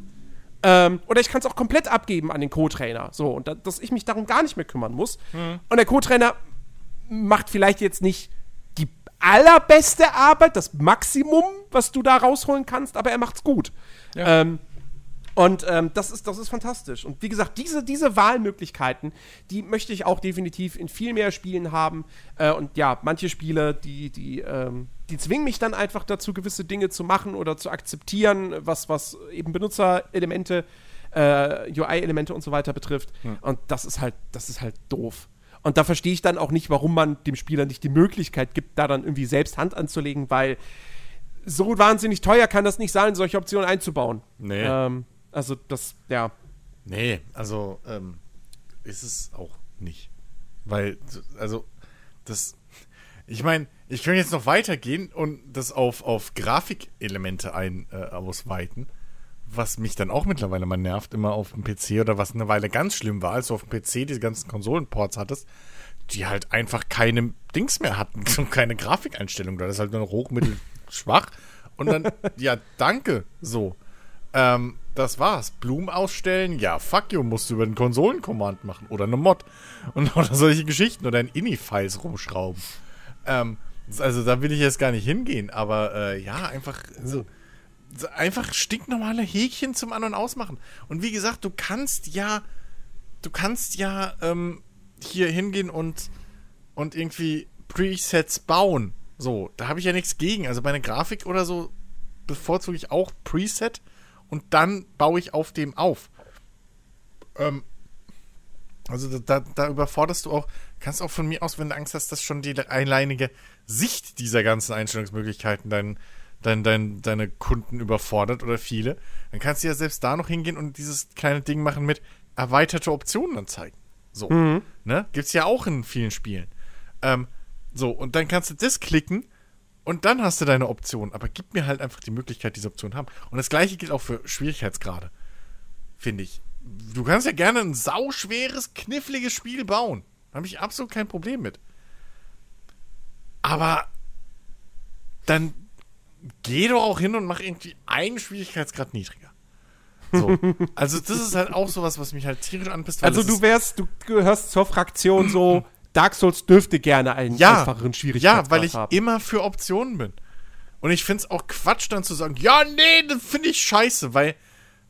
Ähm, oder ich kann es auch komplett abgeben an den Co-Trainer. So, und da, dass ich mich darum gar nicht mehr kümmern muss. Und der Co-Trainer macht vielleicht jetzt nicht die allerbeste Arbeit, das Maximum, was du da rausholen kannst, aber er macht's gut. Ähm, und ähm, das, ist, das ist fantastisch. Und wie gesagt, diese, diese Wahlmöglichkeiten, die möchte ich auch definitiv in viel mehr Spielen haben. Äh, und ja, manche Spiele, die, die, ähm, die zwingen mich dann einfach dazu, gewisse Dinge zu machen oder zu akzeptieren, was, was eben Benutzerelemente äh, UI-Elemente und so weiter betrifft. Hm. Und das ist halt, das ist halt doof. Und da verstehe ich dann auch nicht, warum man dem Spieler nicht die Möglichkeit gibt, da dann irgendwie selbst Hand anzulegen, weil so wahnsinnig teuer kann das nicht sein, solche Optionen einzubauen. Nee. Ähm, also das, ja. Nee, also ähm, ist es auch nicht. Weil, also, das. Ich meine, ich könnte jetzt noch weitergehen und das auf, auf Grafikelemente ein, äh, ausweiten. Was mich dann auch mittlerweile mal nervt, immer auf dem PC oder was eine Weile ganz schlimm war, als du auf dem PC diese ganzen Konsolenports hattest, die halt einfach keine Dings mehr hatten, keine Grafikeinstellung. Da ist halt nur noch hoch, mittel, schwach. Und dann, ja, danke, so. Ähm, das war's. Blumen ausstellen, ja, fuck you, musst du über den Konsolenkommand machen. Oder eine Mod. Und, oder solche Geschichten. Oder in INI-Files rumschrauben. Ähm, also da will ich jetzt gar nicht hingehen. Aber äh, ja, einfach so, so einfach stinknormale Häkchen zum An- und Ausmachen. Und wie gesagt, du kannst ja, du kannst ja ähm, hier hingehen und, und irgendwie Presets bauen. So, da habe ich ja nichts gegen. Also bei einer Grafik oder so bevorzuge ich auch Preset und dann baue ich auf dem auf. Ähm, also da, da überforderst du auch, kannst auch von mir aus, wenn du Angst hast, dass schon die alleinige Sicht dieser ganzen Einstellungsmöglichkeiten dein, dein, dein, deine Kunden überfordert oder viele, dann kannst du ja selbst da noch hingehen und dieses kleine Ding machen mit erweiterte Optionen anzeigen. So. Mhm. Ne? Gibt's ja auch in vielen Spielen. Ähm, so, und dann kannst du das klicken und dann hast du deine Option. Aber gib mir halt einfach die Möglichkeit, diese Option haben. Und das gleiche gilt auch für Schwierigkeitsgrade. Finde ich. Du kannst ja gerne ein sauschweres, kniffliges Spiel bauen. Da habe ich absolut kein Problem mit. Aber dann geh doch auch hin und mach irgendwie einen Schwierigkeitsgrad niedriger. So. Also, das ist halt auch sowas, was mich halt tierisch anpisst. Also du wärst, du gehörst zur Fraktion so, Dark Souls dürfte gerne einen ja, einfacheren Schwierigkeitsgrad Ja, weil ich haben. immer für Optionen bin. Und ich finde es auch Quatsch, dann zu sagen, ja, nee, das finde ich scheiße, weil,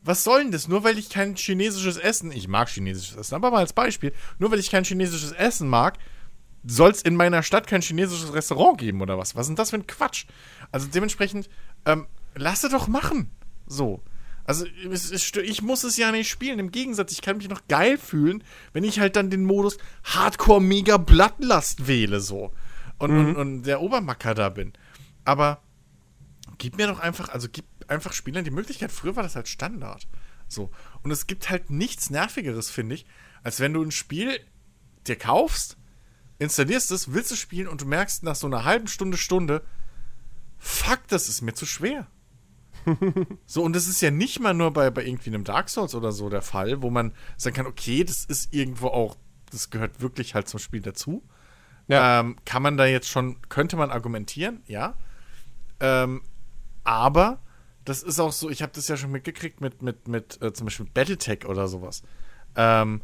was soll denn das? Nur weil ich kein chinesisches Essen, ich mag chinesisches Essen, aber mal als Beispiel, nur weil ich kein chinesisches Essen mag, soll es in meiner Stadt kein chinesisches Restaurant geben oder was? Was ist denn das für ein Quatsch? Also dementsprechend, ähm, lasse doch machen. So. Also ich muss es ja nicht spielen. Im Gegensatz, ich kann mich noch geil fühlen, wenn ich halt dann den Modus Hardcore Mega Blattlast wähle so. Und, und, und der Obermacker da bin. Aber gib mir doch einfach, also gib einfach Spielern die Möglichkeit. Früher war das halt Standard. So. Und es gibt halt nichts Nervigeres, finde ich, als wenn du ein Spiel dir kaufst, installierst es, willst es spielen und du merkst nach so einer halben Stunde, Stunde, fuck, das ist mir zu schwer. So, und das ist ja nicht mal nur bei, bei irgendwie einem Dark Souls oder so der Fall, wo man sagen kann, okay, das ist irgendwo auch, das gehört wirklich halt zum Spiel dazu. Ja. Ähm, kann man da jetzt schon, könnte man argumentieren, ja. Ähm, aber das ist auch so, ich habe das ja schon mitgekriegt mit, mit, mit äh, zum Beispiel Battletech oder sowas. Ähm,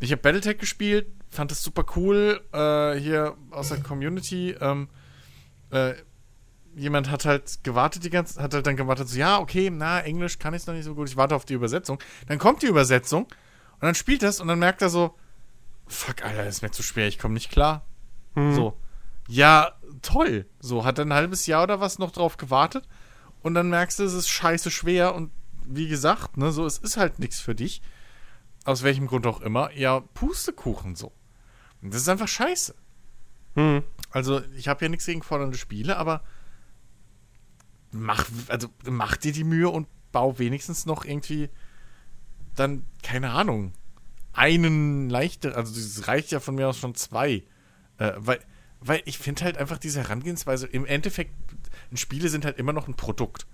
ich habe Battletech gespielt, fand das super cool. Äh, hier aus der Community. Ähm, äh, jemand hat halt gewartet die ganze hat halt dann gewartet, so, ja, okay, na, Englisch kann ich noch nicht so gut, ich warte auf die Übersetzung. Dann kommt die Übersetzung und dann spielt das und dann merkt er so, fuck, Alter, das ist mir zu schwer, ich komme nicht klar. So. Ja, toll. So, hat dann ein halbes Jahr oder was noch drauf gewartet und dann merkst du, es ist scheiße schwer und wie gesagt, ne, so, es ist halt nichts für dich. Aus welchem Grund auch immer. Ja, Pustekuchen so. Und das ist einfach scheiße. Hm. Also, ich habe ja nichts gegen fordernde Spiele, aber mach, also, mach dir die Mühe und bau wenigstens noch irgendwie dann, keine Ahnung, einen leichter, also es reicht ja von mir aus schon zwei. Äh, weil, weil ich finde halt einfach diese Herangehensweise, im Endeffekt, Spiele sind halt immer noch ein Produkt.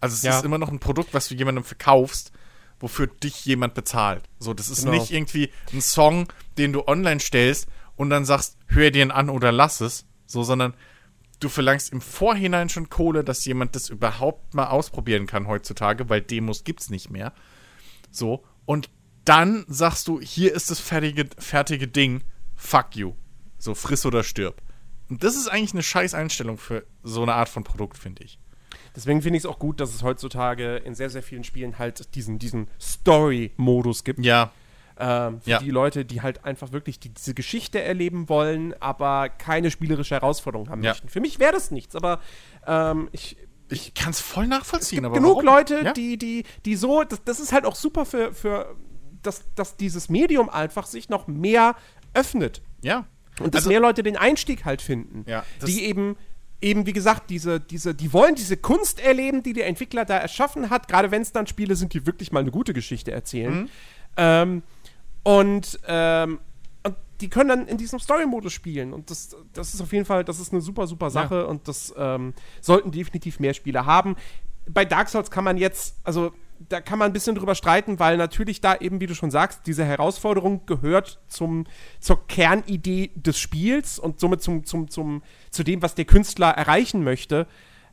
Also es Ja. ist immer noch ein Produkt, was du jemandem verkaufst, wofür dich jemand bezahlt. So, das ist Genau. nicht irgendwie ein Song, den du online stellst und dann sagst, hör dir ihn an oder lass es. So, sondern du verlangst im Vorhinein schon Kohle, dass jemand das überhaupt mal ausprobieren kann heutzutage, weil Demos gibt's nicht mehr. So, und dann sagst du, hier ist das fertige, fertige Ding, fuck you. So, friss oder stirb. Und das ist eigentlich eine scheiß Einstellung für so eine Art von Produkt, finde ich. Deswegen finde ich es auch gut, dass es heutzutage in sehr, sehr vielen Spielen halt diesen, diesen Story-Modus gibt. Ja, Ähm, für Ja. die Leute, die halt einfach wirklich die, diese Geschichte erleben wollen, aber keine spielerische Herausforderung haben Ja. möchten. Für mich wäre das nichts, aber ähm, ich, Ich kann es voll nachvollziehen, aber genug warum? Leute, Ja? die, die, die so, das, das ist halt auch super für, für dass, dass dieses Medium einfach sich noch mehr öffnet. Ja. Und dass Also- mehr Leute den Einstieg halt finden. Ja, die eben, eben, wie gesagt, diese, diese, die wollen diese Kunst erleben, die der Entwickler da erschaffen hat, gerade wenn es dann Spiele sind, die wirklich mal eine gute Geschichte erzählen. Mhm. Ähm, und, ähm, und die können dann in diesem Story-Modus spielen. Und das, das ist auf jeden Fall, das ist eine super, super Sache und das ähm, sollten definitiv mehr Spiele haben. Bei Dark Souls kann man jetzt, also da kann man ein bisschen drüber streiten, weil natürlich da eben, wie du schon sagst, diese Herausforderung gehört zum, zur Kernidee des Spiels und somit zum, zum, zum, zu dem, was der Künstler erreichen möchte.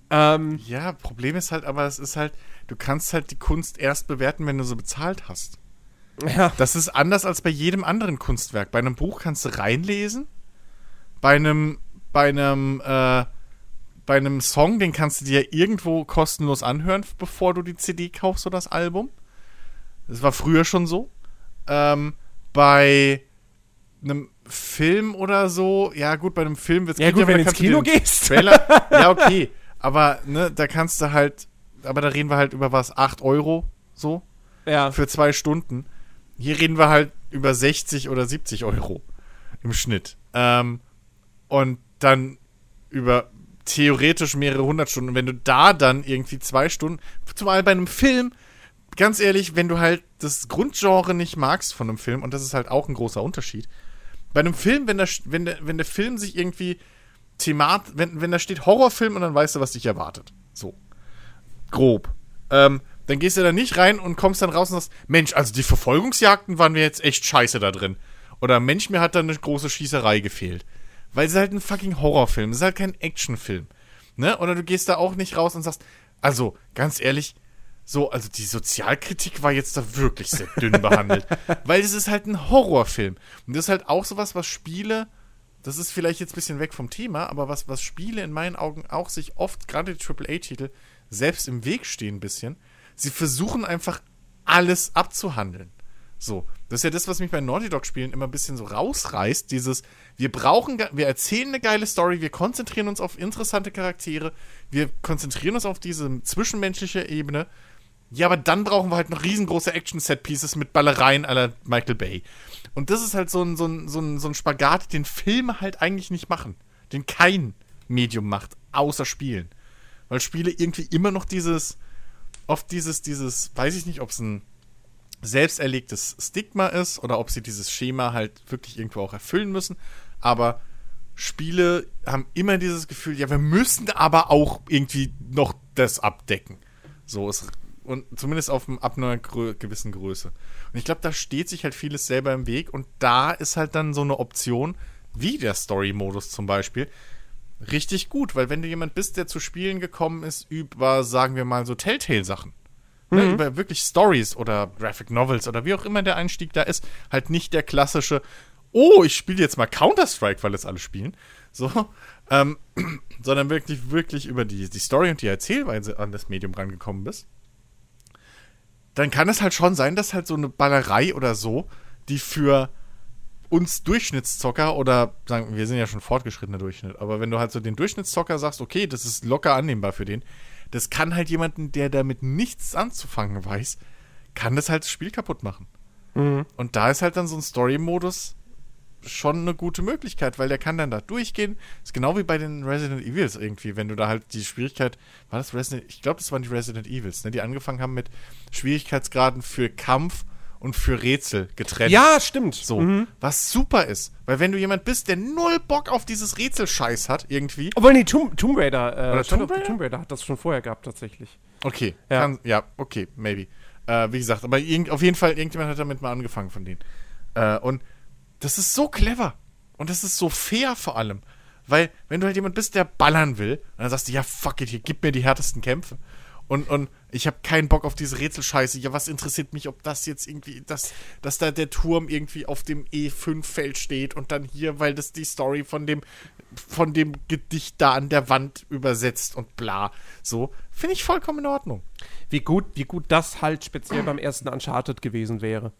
Ähm, Ja, Problem ist halt, aber es ist halt, du kannst halt die Kunst erst bewerten, wenn du sie bezahlt hast. Ja. Das ist anders als bei jedem anderen Kunstwerk. Bei einem Buch kannst du reinlesen. Bei einem, bei einem, äh, bei einem Song, den kannst du dir irgendwo kostenlos anhören, bevor du die CD kaufst oder das Album. Das war früher schon so. Ähm, bei einem Film oder so, ja gut, bei einem Film wird's Ja, gut, wenn du ins Kino gehst. Trailer, ja, okay. Aber, ne, da kannst du halt, aber da reden wir halt über was, 8 Euro, so ja. für zwei Stunden. Hier reden wir halt über 60 oder 70 Euro im Schnitt. Ähm, und dann über theoretisch mehrere hundert Stunden. Und wenn du da dann irgendwie zwei Stunden, zumal bei einem Film, ganz ehrlich, wenn du halt das Grundgenre nicht magst von einem Film, und das ist halt auch ein großer Unterschied, bei einem Film, wenn der, wenn der, wenn der Film sich irgendwie themat, wenn, wenn da steht Horrorfilm und dann weißt du, was dich erwartet. So. Grob. Ähm, dann gehst du da nicht rein und kommst dann raus und sagst, Mensch, also die Verfolgungsjagden waren mir jetzt echt scheiße da drin. Oder Mensch, mir hat da eine große Schießerei gefehlt. Weil es ist halt ein fucking Horrorfilm, es ist halt kein Actionfilm. Ne? Oder du gehst da auch nicht raus und sagst, also, ganz ehrlich, so, also die Sozialkritik war jetzt da wirklich sehr dünn behandelt. Weil es ist halt ein Horrorfilm. Und das ist halt auch sowas, was Spiele, das ist vielleicht jetzt ein bisschen weg vom Thema, aber was, was Spiele in meinen Augen auch sich oft, gerade die AAA-Titel, selbst im Weg stehen ein bisschen. Sie versuchen einfach alles abzuhandeln. So, das ist ja das, was mich bei Naughty Dog-Spielen immer ein bisschen so rausreißt. Dieses, wir brauchen, wir erzählen eine geile Story, wir konzentrieren uns auf interessante Charaktere, wir konzentrieren uns auf diese zwischenmenschliche Ebene. Ja, aber dann brauchen wir halt noch riesengroße Action-Set-Pieces mit Ballereien aller Michael Bay. Und das ist halt so ein, so, ein, so, ein, so ein Spagat, den Filme halt eigentlich nicht machen. Den kein Medium macht, außer Spielen. Weil Spiele irgendwie immer noch dieses, oft dieses, dieses, weiß ich nicht, ob es ein selbst erlegtes Stigma ist oder ob sie dieses Schema halt wirklich irgendwo auch erfüllen müssen. Aber Spiele haben immer dieses Gefühl, ja, wir müssen aber auch irgendwie noch das abdecken. So ist und zumindest auf einem, ab einer grö gewissen Größe. Und ich glaube, da steht sich halt vieles selber im Weg und da ist halt dann so eine Option, wie der Story-Modus zum Beispiel, richtig gut, weil wenn du jemand bist, der zu Spielen gekommen ist über, sagen wir mal, so Telltale-Sachen, ne, über wirklich Stories oder Graphic Novels oder wie auch immer der Einstieg da ist, halt nicht der klassische, oh, ich spiele jetzt mal Counter-Strike, weil es alle spielen, so, ähm, sondern wirklich, wirklich über die, die Story und die Erzählweise an das Medium rangekommen bist, dann kann es halt schon sein, dass halt so eine Ballerei oder so, die für uns Durchschnittszocker oder sagen wir sind ja schon fortgeschrittener Durchschnitt, aber wenn du halt so den Durchschnittszocker sagst, okay, das ist locker annehmbar für den, das kann halt jemanden, der damit nichts anzufangen weiß, kann das halt das Spiel kaputt machen. Und da ist halt dann so ein Story-Modus schon eine gute Möglichkeit, weil der kann dann da durchgehen. Ist genau wie bei den Resident Evils irgendwie, wenn du da halt die Schwierigkeit, war das Resident, ich glaube, das waren die Resident Evils, ne, die angefangen haben mit Schwierigkeitsgraden für Kampf und für Rätsel getrennt. Ja, stimmt. So, Mhm. was super ist, weil wenn du jemand bist, der null Bock auf dieses Rätselscheiß hat, irgendwie, Obwohl, nee, Tomb, Tomb Raider, äh, Oder Tomb Raider? Tomb Raider hat das schon vorher gehabt, tatsächlich. Okay, Ja. kann, ja okay, maybe. Äh, wie gesagt, aber irgend, auf jeden Fall, irgendjemand hat damit mal angefangen von denen. Äh, und das ist so clever. Und das ist so fair vor allem. Weil, wenn du halt jemand bist, der ballern will, und dann sagst du, ja, fuck it, hier, gib mir die härtesten Kämpfe. Und, und ich habe keinen Bock auf diese Rätselscheiße. Ja, was interessiert mich, ob das jetzt irgendwie, dass, dass da der Turm irgendwie auf dem E5-Feld steht und dann hier, weil das die Story von dem, von dem Gedicht da an der Wand übersetzt und bla. So, finde ich vollkommen in Ordnung. Wie gut, wie gut das halt speziell beim ersten Uncharted gewesen wäre.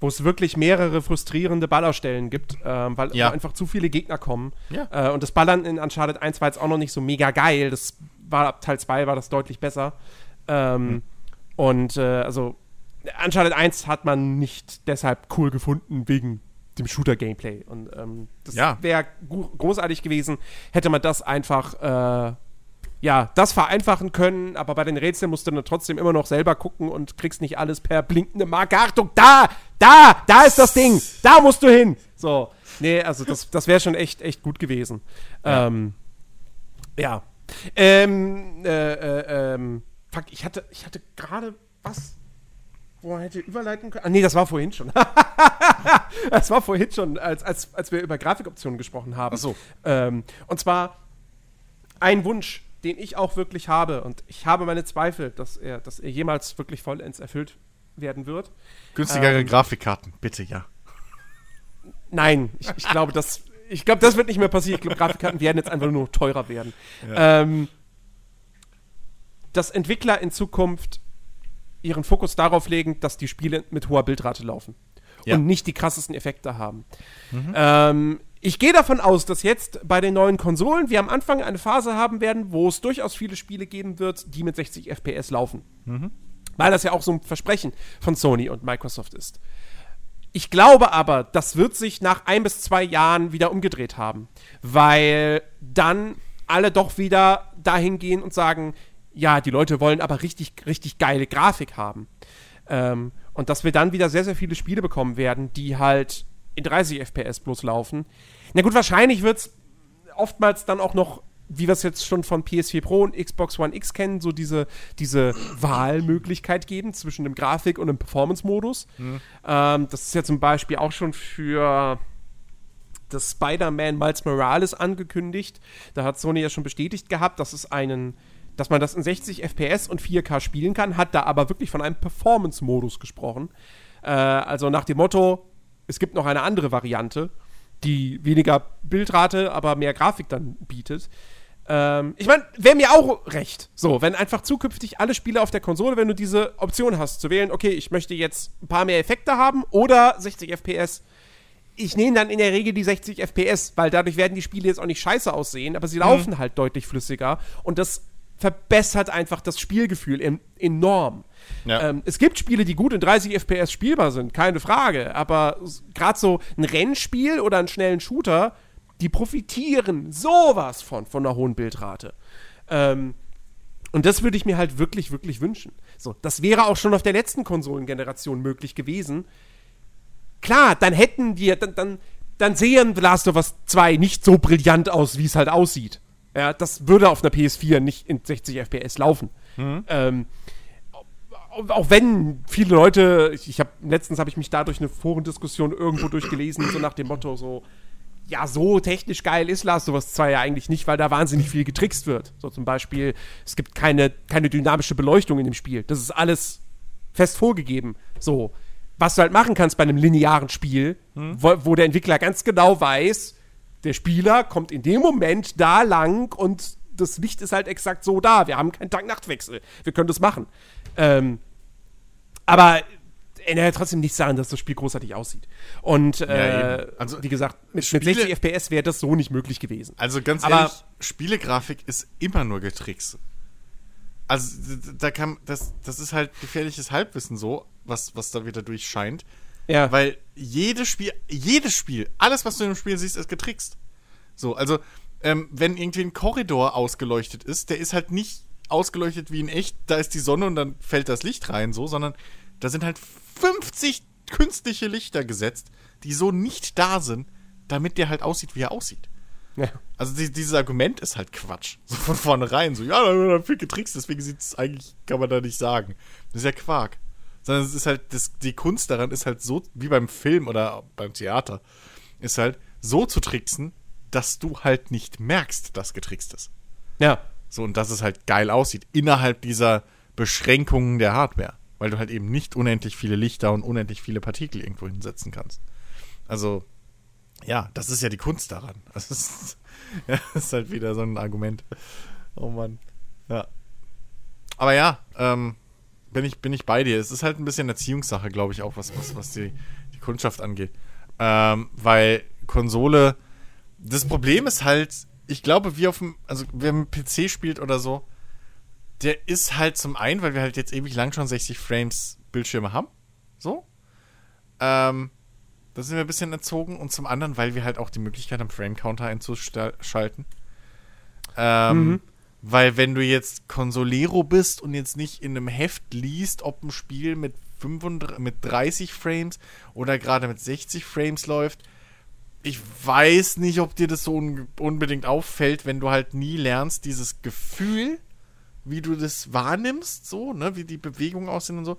Wo es wirklich mehrere frustrierende Ballerstellen gibt, ähm, weil Ja. einfach zu viele Gegner kommen. Ja. Äh, und das Ballern in Uncharted 1 war jetzt auch noch nicht so mega geil. Das war ab Teil 2 war das deutlich besser. Ähm, mhm. Und äh, also Uncharted 1 hat man nicht deshalb cool gefunden wegen dem Shooter-Gameplay. Und ähm, das ja. wäre großartig gewesen, hätte man das einfach, äh, ja, das vereinfachen können, aber bei den Rätseln musst du dann trotzdem immer noch selber gucken und kriegst nicht alles per blinkende Marke. Achtung, da, da, da ist das Ding, da musst du hin. So, nee, also das, das wäre schon echt, echt gut gewesen. Ja. Ähm, ja. Ähm, äh, äh, ähm, fuck, ich hatte, ich hatte gerade was wo man hätte überleiten können. Ah, nee, das war vorhin schon. das war vorhin schon, als, als, als wir über Grafikoptionen gesprochen haben. Ach so. Ähm, und zwar ein Wunsch, den ich auch wirklich habe. Und ich habe meine Zweifel, dass er, dass er jemals wirklich vollends erfüllt werden wird. Günstigere ähm, Grafikkarten, bitte, ja. Nein, ich, ich glaube, das, ich glaube, das wird nicht mehr passieren. Ich glaube, Grafikkarten werden jetzt einfach nur noch teurer werden. Ja. Ähm, dass Entwickler in Zukunft ihren Fokus darauf legen, dass die Spiele mit hoher Bildrate laufen ja. und nicht die krassesten Effekte haben. Mhm. Ähm, ich gehe davon aus, dass jetzt bei den neuen Konsolen wir am Anfang eine Phase haben werden, wo es durchaus viele Spiele geben wird, die mit 60 FPS laufen. Mhm. Weil das ja auch so ein Versprechen von Sony und Microsoft ist. Ich glaube aber, das wird sich nach ein bis zwei Jahren wieder umgedreht haben, weil dann alle doch wieder dahin gehen und sagen, ja, die Leute wollen aber richtig, richtig geile Grafik haben. Ähm, und dass wir dann wieder sehr, sehr viele Spiele bekommen werden, die halt in 30 FPS bloß laufen. Na gut, wahrscheinlich wird es oftmals dann auch noch, wie wir es jetzt schon von PS4 Pro und Xbox One X kennen, so diese, diese Wahlmöglichkeit geben zwischen dem Grafik- und dem Performance-Modus. Mhm. Ähm, das ist ja zum Beispiel auch schon für das Spider-Man Miles Morales angekündigt. Da hat Sony ja schon bestätigt gehabt, dass es einen dass man das in 60 FPS und 4K spielen kann, hat da aber wirklich von einem Performance-Modus gesprochen. Äh, also nach dem Motto, es gibt noch eine andere Variante, die weniger Bildrate, aber mehr Grafik dann bietet. Ähm, ich meine, wäre mir auch recht. So, wenn einfach zukünftig alle Spiele auf der Konsole, wenn du diese Option hast, zu wählen, okay, ich möchte jetzt ein paar mehr Effekte haben oder 60 FPS. Ich nehme dann in der Regel die 60 FPS, weil dadurch werden die Spiele jetzt auch nicht scheiße aussehen, aber sie mhm. laufen halt deutlich flüssiger. Und das verbessert einfach das Spielgefühl enorm. Ja. Ähm, es gibt Spiele, die gut in 30 FPS spielbar sind, keine Frage, aber gerade so ein Rennspiel oder einen schnellen Shooter, die profitieren sowas von, von einer hohen Bildrate. Ähm, und das würde ich mir halt wirklich, wirklich wünschen. So, das wäre auch schon auf der letzten Konsolengeneration möglich gewesen. Klar, dann hätten wir, dann, dann, dann sehen The Last of Us 2 nicht so brillant aus, wie es halt aussieht. Ja, das würde auf einer PS4 nicht in 60 FPS laufen. Mhm. Ähm, auch wenn viele Leute, ich, ich habe letztens habe ich mich da durch eine Forendiskussion irgendwo durchgelesen, so nach dem Motto so, ja, so technisch geil ist Last of Us 2 ja eigentlich nicht, weil da wahnsinnig viel getrickst wird. So zum Beispiel, es gibt keine, keine dynamische Beleuchtung in dem Spiel. Das ist alles fest vorgegeben. So. Was du halt machen kannst bei einem linearen Spiel, hm. wo, wo, der Entwickler ganz genau weiß, der Spieler kommt in dem Moment da lang und das Licht ist halt exakt so da. Wir haben keinen Tag-Nacht-Wechsel. Wir können das machen. Ähm, aber er trotzdem nicht sagen, dass das Spiel großartig aussieht. Und äh, ja, also, wie gesagt, mit, mit 60 FPS wäre das so nicht möglich gewesen. Also ganz Aber, ehrlich, Spielegrafik ist immer nur getrickst. Also da kann das, das ist halt gefährliches Halbwissen so, was, was da wieder durchscheint. Ja. Weil jedes Spiel, jedes Spiel, alles, was du im Spiel siehst, ist getrickst. So, also, ähm, wenn irgendwie ein Korridor ausgeleuchtet ist, der ist halt nicht ausgeleuchtet wie in echt, da ist die Sonne und dann fällt das Licht rein, so, sondern da sind halt 50 künstliche Lichter gesetzt, die so nicht da sind, damit der halt aussieht, wie er aussieht. Ja. Also die, dieses Argument ist halt Quatsch. So von vornherein. So, ja, da wird viel getrickst, deswegen sieht es eigentlich, kann man da nicht sagen. Das ist ja Quark sondern es ist halt, das, die Kunst daran ist halt so, wie beim Film oder beim Theater, ist halt so zu tricksen, dass du halt nicht merkst, dass getrickst ist. Ja. So, und dass es halt geil aussieht, innerhalb dieser Beschränkungen der Hardware. Weil du halt eben nicht unendlich viele Lichter und unendlich viele Partikel irgendwo hinsetzen kannst. Also, ja, das ist ja die Kunst daran. Das ist, ja, das ist halt wieder so ein Argument. Oh Mann. Ja. Aber ja, ähm, bin ich, bin ich bei dir. Es ist halt ein bisschen Erziehungssache, glaube ich, auch, was, was, was die, die Kundschaft angeht. Ähm, weil Konsole, das Problem ist halt, ich glaube, wie auf dem, also wer mit PC spielt oder so, der ist halt zum einen, weil wir halt jetzt ewig lang schon 60 Frames Bildschirme haben. So. Ähm, da sind wir ein bisschen entzogen. Und zum anderen, weil wir halt auch die Möglichkeit haben, Frame Counter einzuschalten. Ähm, mhm. Weil wenn du jetzt Consolero bist und jetzt nicht in einem Heft liest, ob ein Spiel mit, 35, mit 30 Frames oder gerade mit 60 Frames läuft, ich weiß nicht, ob dir das so un unbedingt auffällt, wenn du halt nie lernst, dieses Gefühl, wie du das wahrnimmst, so, ne, wie die Bewegungen aussehen und so,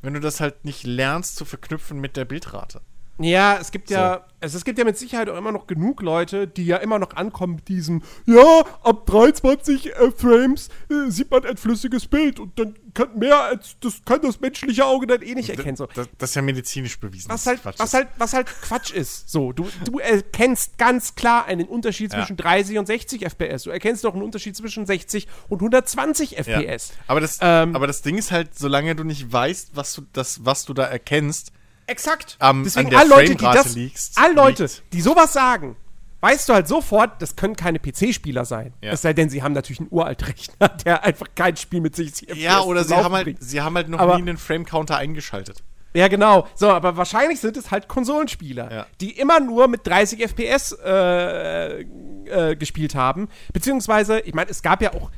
wenn du das halt nicht lernst zu verknüpfen mit der Bildrate. Ja, es gibt ja, so. also es gibt ja mit Sicherheit auch immer noch genug Leute, die ja immer noch ankommen mit diesem, ja, ab 23 äh, Frames äh, sieht man ein flüssiges Bild und dann kann mehr als, das kann das menschliche Auge dann eh nicht erkennen. So. Das, das ist ja medizinisch bewiesen. Was halt, was halt, was halt Quatsch ist. So, du, du erkennst ganz klar einen Unterschied zwischen ja. 30 und 60 FPS. Du erkennst doch einen Unterschied zwischen 60 und 120 FPS. Ja. Aber, das, ähm, aber das Ding ist halt, solange du nicht weißt, was du, das, was du da erkennst, Exakt. Um, Deswegen alle Leute, die das, liegst, alle Leute, liegt. die sowas sagen, weißt du halt sofort, das können keine PC-Spieler sein. Ja. Es sei denn, sie haben natürlich einen Uraltrechner, der einfach kein Spiel mit sich Ja, oder sie haben, halt, sie haben halt noch aber, nie einen Frame-Counter eingeschaltet. Ja, genau. So, aber wahrscheinlich sind es halt Konsolenspieler, ja. die immer nur mit 30 FPS äh, äh, gespielt haben. Beziehungsweise, ich meine, es gab ja auch,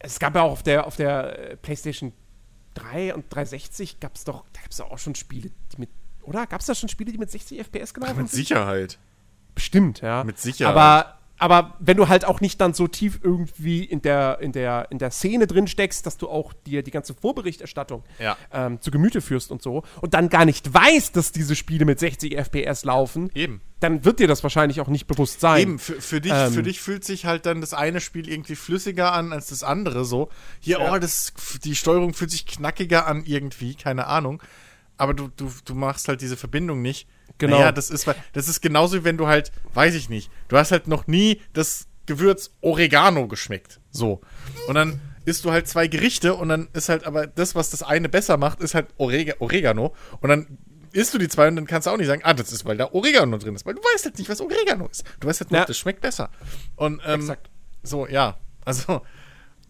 es gab ja auch auf der, auf der äh, PlayStation 3 und 360 gab es doch, da gab es doch auch schon Spiele, die mit, oder? Gab es da schon Spiele, die mit 60 FPS gelaufen sind? Mit Sicherheit. Bestimmt, ja. Mit Sicherheit. Aber aber wenn du halt auch nicht dann so tief irgendwie in der, in der, in der Szene drin steckst, dass du auch dir die ganze Vorberichterstattung ja. ähm, zu Gemüte führst und so und dann gar nicht weißt, dass diese Spiele mit 60 FPS laufen, Eben. dann wird dir das wahrscheinlich auch nicht bewusst sein. Eben, für, für dich, ähm, für dich fühlt sich halt dann das eine Spiel irgendwie flüssiger an als das andere so. Hier, ja. oh, das, die Steuerung fühlt sich knackiger an irgendwie, keine Ahnung. Aber du, du, du machst halt diese Verbindung nicht Genau. Naja, das ist, das ist genauso, wie wenn du halt, weiß ich nicht, du hast halt noch nie das Gewürz Oregano geschmeckt. So. Und dann isst du halt zwei Gerichte und dann ist halt aber das, was das eine besser macht, ist halt Orega Oregano. Und dann isst du die zwei und dann kannst du auch nicht sagen, ah, das ist, weil da Oregano drin ist. Weil du weißt halt nicht, was Oregano ist. Du weißt halt nur, ja. das schmeckt besser. Und, ähm, Exakt. so, ja. Also,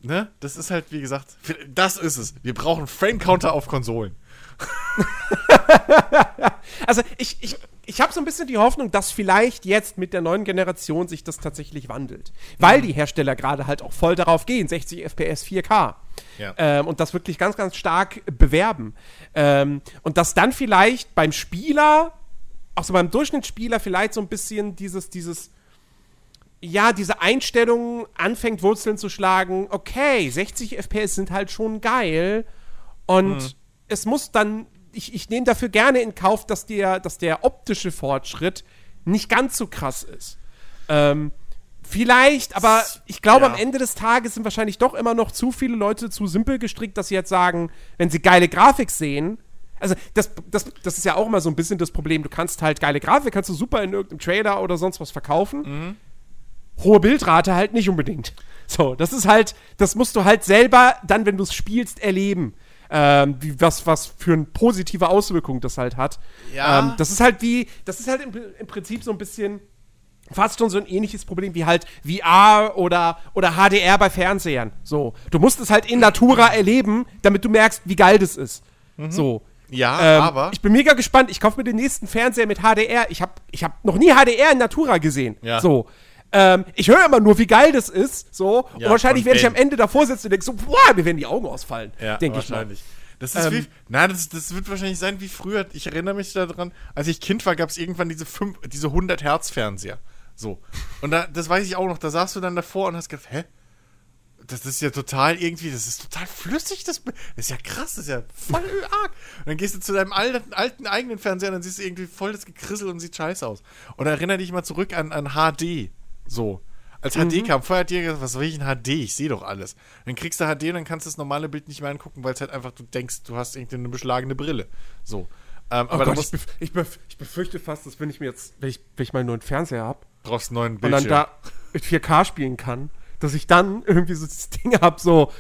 ne, das ist halt, wie gesagt, das ist es. Wir brauchen Frame-Counter auf Konsolen. also ich, ich, ich habe so ein bisschen die Hoffnung, dass vielleicht jetzt mit der neuen Generation sich das tatsächlich wandelt. Weil mhm. die Hersteller gerade halt auch voll darauf gehen, 60 FPS 4K. Ja. Ähm, und das wirklich ganz, ganz stark bewerben. Ähm, und dass dann vielleicht beim Spieler, auch so beim Durchschnittsspieler, vielleicht so ein bisschen dieses, dieses, ja, diese Einstellung anfängt Wurzeln zu schlagen, okay, 60 FPS sind halt schon geil. Und mhm es muss dann, ich, ich nehme dafür gerne in Kauf, dass der, dass der optische Fortschritt nicht ganz so krass ist. Ähm, vielleicht, aber ich glaube, ja. am Ende des Tages sind wahrscheinlich doch immer noch zu viele Leute zu simpel gestrickt, dass sie jetzt sagen, wenn sie geile Grafik sehen, also das, das, das ist ja auch immer so ein bisschen das Problem. Du kannst halt geile Grafik, kannst du super in irgendeinem Trailer oder sonst was verkaufen. Mhm. Hohe Bildrate halt nicht unbedingt. So, das ist halt, das musst du halt selber dann, wenn du es spielst, erleben ähm, wie, was, was für eine positive Auswirkung das halt hat. Ja. Ähm, das ist halt wie, das ist halt im, im Prinzip so ein bisschen fast schon so ein ähnliches Problem wie halt VR oder, oder HDR bei Fernsehern. So. Du musst es halt in Natura erleben, damit du merkst, wie geil das ist. Mhm. So. Ja, ähm, aber. Ich bin mega gespannt. Ich kaufe mir den nächsten Fernseher mit HDR. Ich habe ich hab noch nie HDR in Natura gesehen. Ja. So. Ähm, ich höre immer nur, wie geil das ist. So. Ja, und wahrscheinlich werde ich am Ende davor sitzen und denke so, boah, mir werden die Augen ausfallen. Ja, denke ich mal. Das ist ähm, wie, nein, das, das wird wahrscheinlich sein wie früher. Ich erinnere mich daran, als ich Kind war, gab es irgendwann diese, fünf, diese 100 Hertz Fernseher. So. Und da, das weiß ich auch noch, da saßt du dann davor und hast gedacht, hä? Das ist ja total irgendwie, das ist total flüssig, das, das ist ja krass, das ist ja voll arg. Und dann gehst du zu deinem alten, alten eigenen Fernseher und dann siehst du irgendwie voll das Gekrissel und sieht scheiße aus. Und erinnere dich mal zurück an, an HD. So. Als mhm. HD kam, vorher hat dir gesagt, was will ich in HD? Ich sehe doch alles. Dann kriegst du HD und dann kannst du das normale Bild nicht mehr angucken, weil es halt einfach, du denkst, du hast irgendwie eine beschlagene Brille. So. Ähm, oh aber Gott, ich, bef ich, bef ich, befürchte fast, dass wenn ich mir jetzt, wenn ich, wenn ich mal nur einen Fernseher habe, brauchst einen neuen Bildschirm. Und dann da mit 4K spielen kann, dass ich dann irgendwie so das Ding habe, so,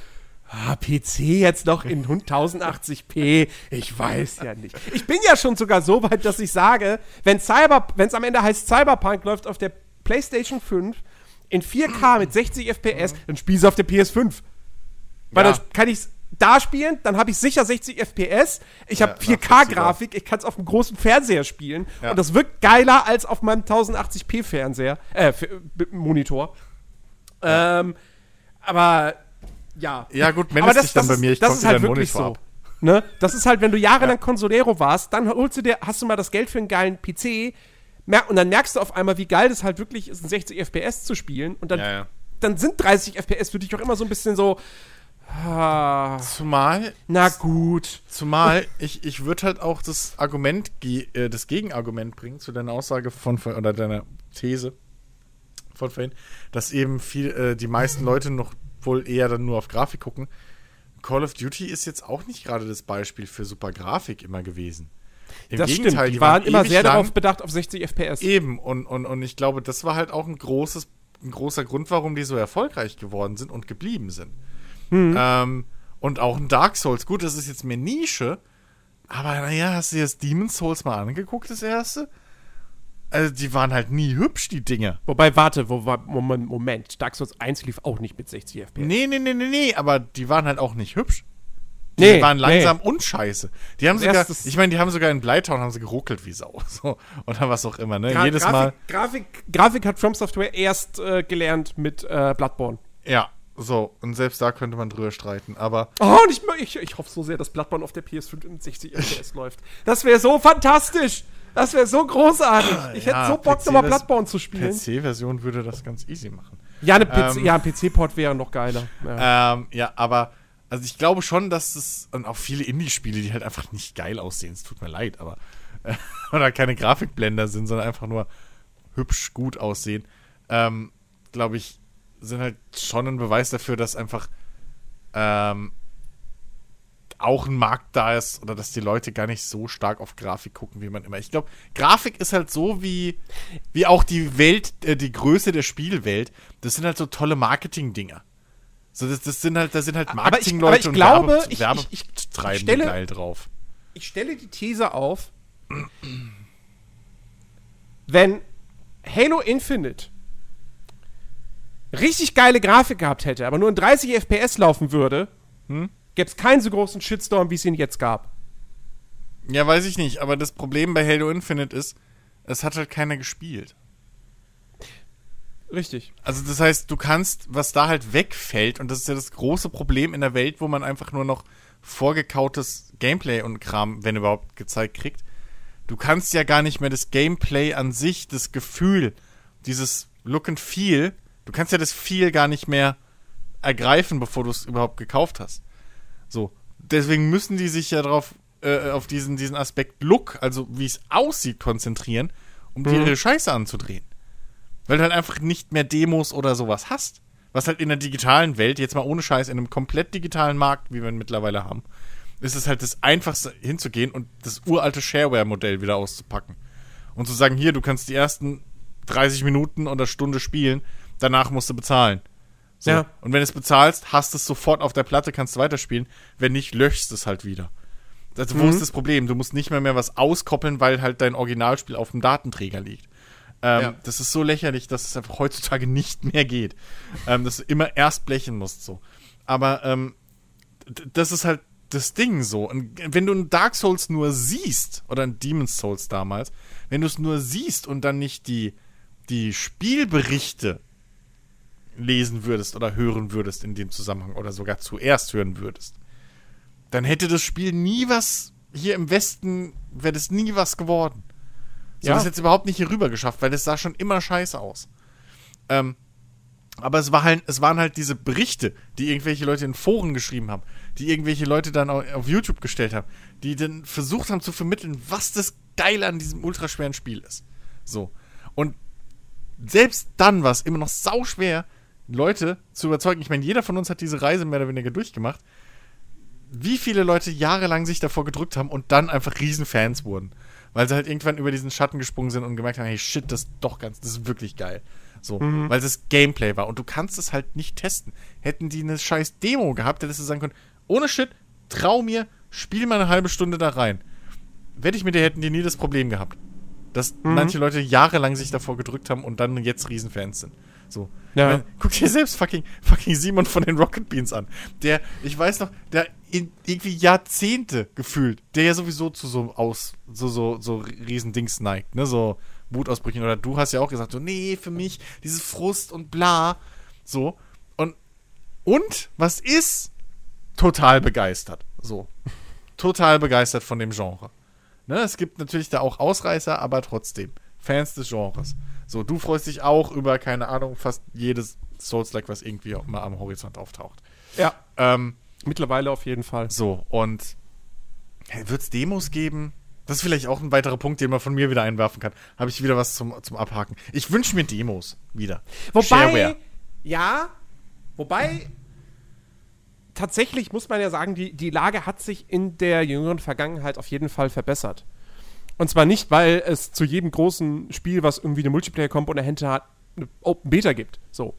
ah, PC jetzt noch in 1080p, ich weiß ja nicht. Ich bin ja schon sogar so weit, dass ich sage, wenn Cyber, wenn es am Ende heißt Cyberpunk läuft auf der PlayStation 5 in 4K mit 60 FPS, dann spielst du auf der PS5. Weil Ja. dann kann ich da spielen, dann habe ich sicher 60 FPS, ich habe Ja, 4K-Grafik, ich kann es auf dem großen Fernseher spielen Ja. und das wirkt geiler als auf meinem 1080p-Fernseher, äh, F- B- Monitor. Ähm, aber ja. Ja, gut, meldest dich dann bei mir, ich das ist halt wirklich Monitor so. ab. Ne? Das ist halt, wenn du jahrelang Consolero warst, dann holst du dir, hast du mal das Geld für einen geilen PC und dann merkst du auf einmal, wie geil das halt wirklich ist, in 60 FPS zu spielen und dann, Ja, ja. dann sind 30 FPS für dich auch immer so ein bisschen so, ah, Zumal, na gut. zumal ich, ich würde halt auch das Argument, äh, das Gegenargument bringen zu deiner Aussage von, oder deiner These von vorhin, dass eben viel, äh, die meisten Leute noch wohl eher dann nur auf Grafik gucken. Call of Duty ist jetzt auch nicht gerade das Beispiel für super Grafik immer gewesen. Im Das stimmt, die waren immer sehr darauf bedacht auf 60 FPS. Eben, und, und, und ich glaube, das war halt auch ein, großes, ein großer Grund, warum die so erfolgreich geworden sind und geblieben sind. Ähm, und auch ein Dark Souls, gut, das ist jetzt mehr Nische, aber naja, hast du dir das Demon's Souls mal angeguckt, das erste? Also, die waren halt nie hübsch, die Dinger. Wobei, warte, wo war, Moment, Moment, Dark Souls 1 lief auch nicht mit 60 FPS. Nee, nee, nee, nee, nee, aber die waren halt auch nicht hübsch. Die Nee, waren nee. langsam und scheiße. Die haben sogar, ich meine, die haben sogar in Blytown haben sie geruckelt wie Sau. So. Oder was auch immer, ne? Gra Jedes Grafik, Mal. Grafik, Grafik hat From Software erst äh, gelernt mit äh, Bloodborne. Ja, so. Und selbst da könnte man drüber streiten. Aber Oh, und ich, ich, ich hoffe so sehr, dass Bloodborne auf der PS5 in 60 FPS läuft. Das wäre so fantastisch. Das wäre so großartig. Ich Ja, hätte so Bock, nochmal Bloodborne zu spielen. PC-Version würde das ganz easy machen. Ja, eine PC, Ähm, ja, ein PC-Port wäre noch geiler. Ja. Ähm, ja, aber also ich glaube schon, dass es und auch viele Indie-Spiele, die halt einfach nicht geil aussehen. Es tut mir leid, aber äh, oder keine Grafikblender sind, sondern einfach nur hübsch gut aussehen. Ähm, glaube ich, sind halt schon ein Beweis dafür, dass einfach ähm, auch ein Markt da ist oder dass die Leute gar nicht so stark auf Grafik gucken, wie man immer. Ich glaube, Grafik ist halt so wie, wie auch die Welt, äh, die Größe der Spielwelt. Das sind halt so tolle Marketing-Dinger. So, das, das sind halt, da sind halt Aber ich- aber Marketing-Leute und glaube, Werbe, ich- ich- Werbe ich- ich treiben stelle- geil drauf. Ich stelle die These auf, wenn Halo Infinite richtig geile Grafik gehabt hätte, aber nur in 30 FPS laufen würde, Hm? gäbe es keinen so großen Shitstorm, wie es ihn jetzt gab. Ja, weiß ich nicht, aber das Problem bei Halo Infinite ist, es hat halt keiner gespielt. Richtig. Also das heißt, du kannst, was da halt wegfällt, und das ist ja das große Problem in der Welt, wo man einfach nur noch vorgekautes Gameplay und Kram, wenn überhaupt, gezeigt kriegt. Du kannst ja gar nicht mehr das Gameplay an sich, das Gefühl, dieses Look and Feel, du kannst ja das Feel gar nicht mehr ergreifen, bevor du es überhaupt gekauft hast. So. Deswegen müssen die sich ja drauf, äh, auf diesen, diesen Aspekt Look, also wie es aussieht, konzentrieren, um dir ihre Scheiße anzudrehen. Weil du halt einfach nicht mehr Demos oder sowas hast. Was halt in der digitalen Welt, jetzt mal ohne Scheiß, in einem komplett digitalen Markt, wie wir ihn mittlerweile haben, ist es halt das Einfachste hinzugehen und das uralte Shareware-Modell wieder auszupacken. Und zu sagen, hier, du kannst die ersten 30 Minuten oder Stunde spielen, danach musst du bezahlen. So. Ja. Und wenn du es bezahlst, hast du es sofort auf der Platte, kannst du weiterspielen. Wenn nicht, löschst es halt wieder. Also, wo Mhm. ist das Problem? Du musst nicht mehr, mehr was auskoppeln, weil halt dein Originalspiel auf dem Datenträger liegt. Ähm, Ja. Das ist so lächerlich, dass es einfach heutzutage nicht mehr geht. Ähm, dass du immer erst blechen musst, so. Aber ähm, das ist halt das Ding so. Und wenn du ein Dark Souls nur siehst, oder ein Demon's Souls damals, wenn du es nur siehst und dann nicht die, die Spielberichte lesen würdest oder hören würdest in dem Zusammenhang oder sogar zuerst hören würdest, dann hätte das Spiel nie was, hier im Westen wäre das nie was geworden. So, Ja. das jetzt überhaupt nicht hier rüber geschafft, weil das sah schon immer scheiße aus. Ähm, aber es, war halt, es waren halt diese Berichte, die irgendwelche Leute in Foren geschrieben haben, die irgendwelche Leute dann au- auf YouTube gestellt haben, die dann versucht haben zu vermitteln, was das Geile an diesem ultraschweren Spiel ist. So. Und selbst dann war es immer noch sauschwer, Leute zu überzeugen. Ich meine, jeder von uns hat diese Reise mehr oder weniger durchgemacht. Wie viele Leute jahrelang sich davor gedrückt haben und dann einfach Riesenfans wurden. Weil sie halt irgendwann über diesen Schatten gesprungen sind und gemerkt haben, hey shit, das ist doch ganz, das ist wirklich geil. So, weil es Gameplay war. Und du kannst es halt nicht testen. Hätten die eine scheiß Demo gehabt, hättest du sagen können, ohne Shit, trau mir, spiel mal eine halbe Stunde da rein. Wette ich mit dir, hätten die nie das Problem gehabt. Dass manche Leute jahrelang sich davor gedrückt haben und dann jetzt Riesenfans sind. So. Ja. Ich mein, guck dir selbst fucking, fucking Simon von den Rocket Beans an. Der, ich weiß noch, der in irgendwie Jahrzehnte gefühlt, der ja sowieso zu so aus, so, so, so Riesendings neigt, ne? So Wutausbrüchen. Oder du hast ja auch gesagt, so, nee, für mich, dieses Frust und bla. So. Und, und, was ist? Total begeistert. So. Total begeistert von dem Genre. Ne, es gibt natürlich da auch Ausreißer, aber trotzdem. Fans des Genres. So, du freust dich auch über, keine Ahnung, fast jedes Souls-like, was irgendwie auch mal am Horizont auftaucht. Ja. Ähm, Mittlerweile auf jeden Fall. so, und wird es Demos geben? Das ist vielleicht auch ein weiterer Punkt, den man von mir wieder einwerfen kann. Habe ich wieder was zum, zum Abhaken. Ich wünsche mir Demos wieder. Wobei, Shareware. ja, wobei, tatsächlich muss man ja sagen, die, die Lage hat sich in der jüngeren Vergangenheit auf jeden Fall verbessert. Und zwar nicht, weil es zu jedem großen Spiel, was irgendwie eine Multiplayer-Komponente hat, eine Open Beta gibt. So.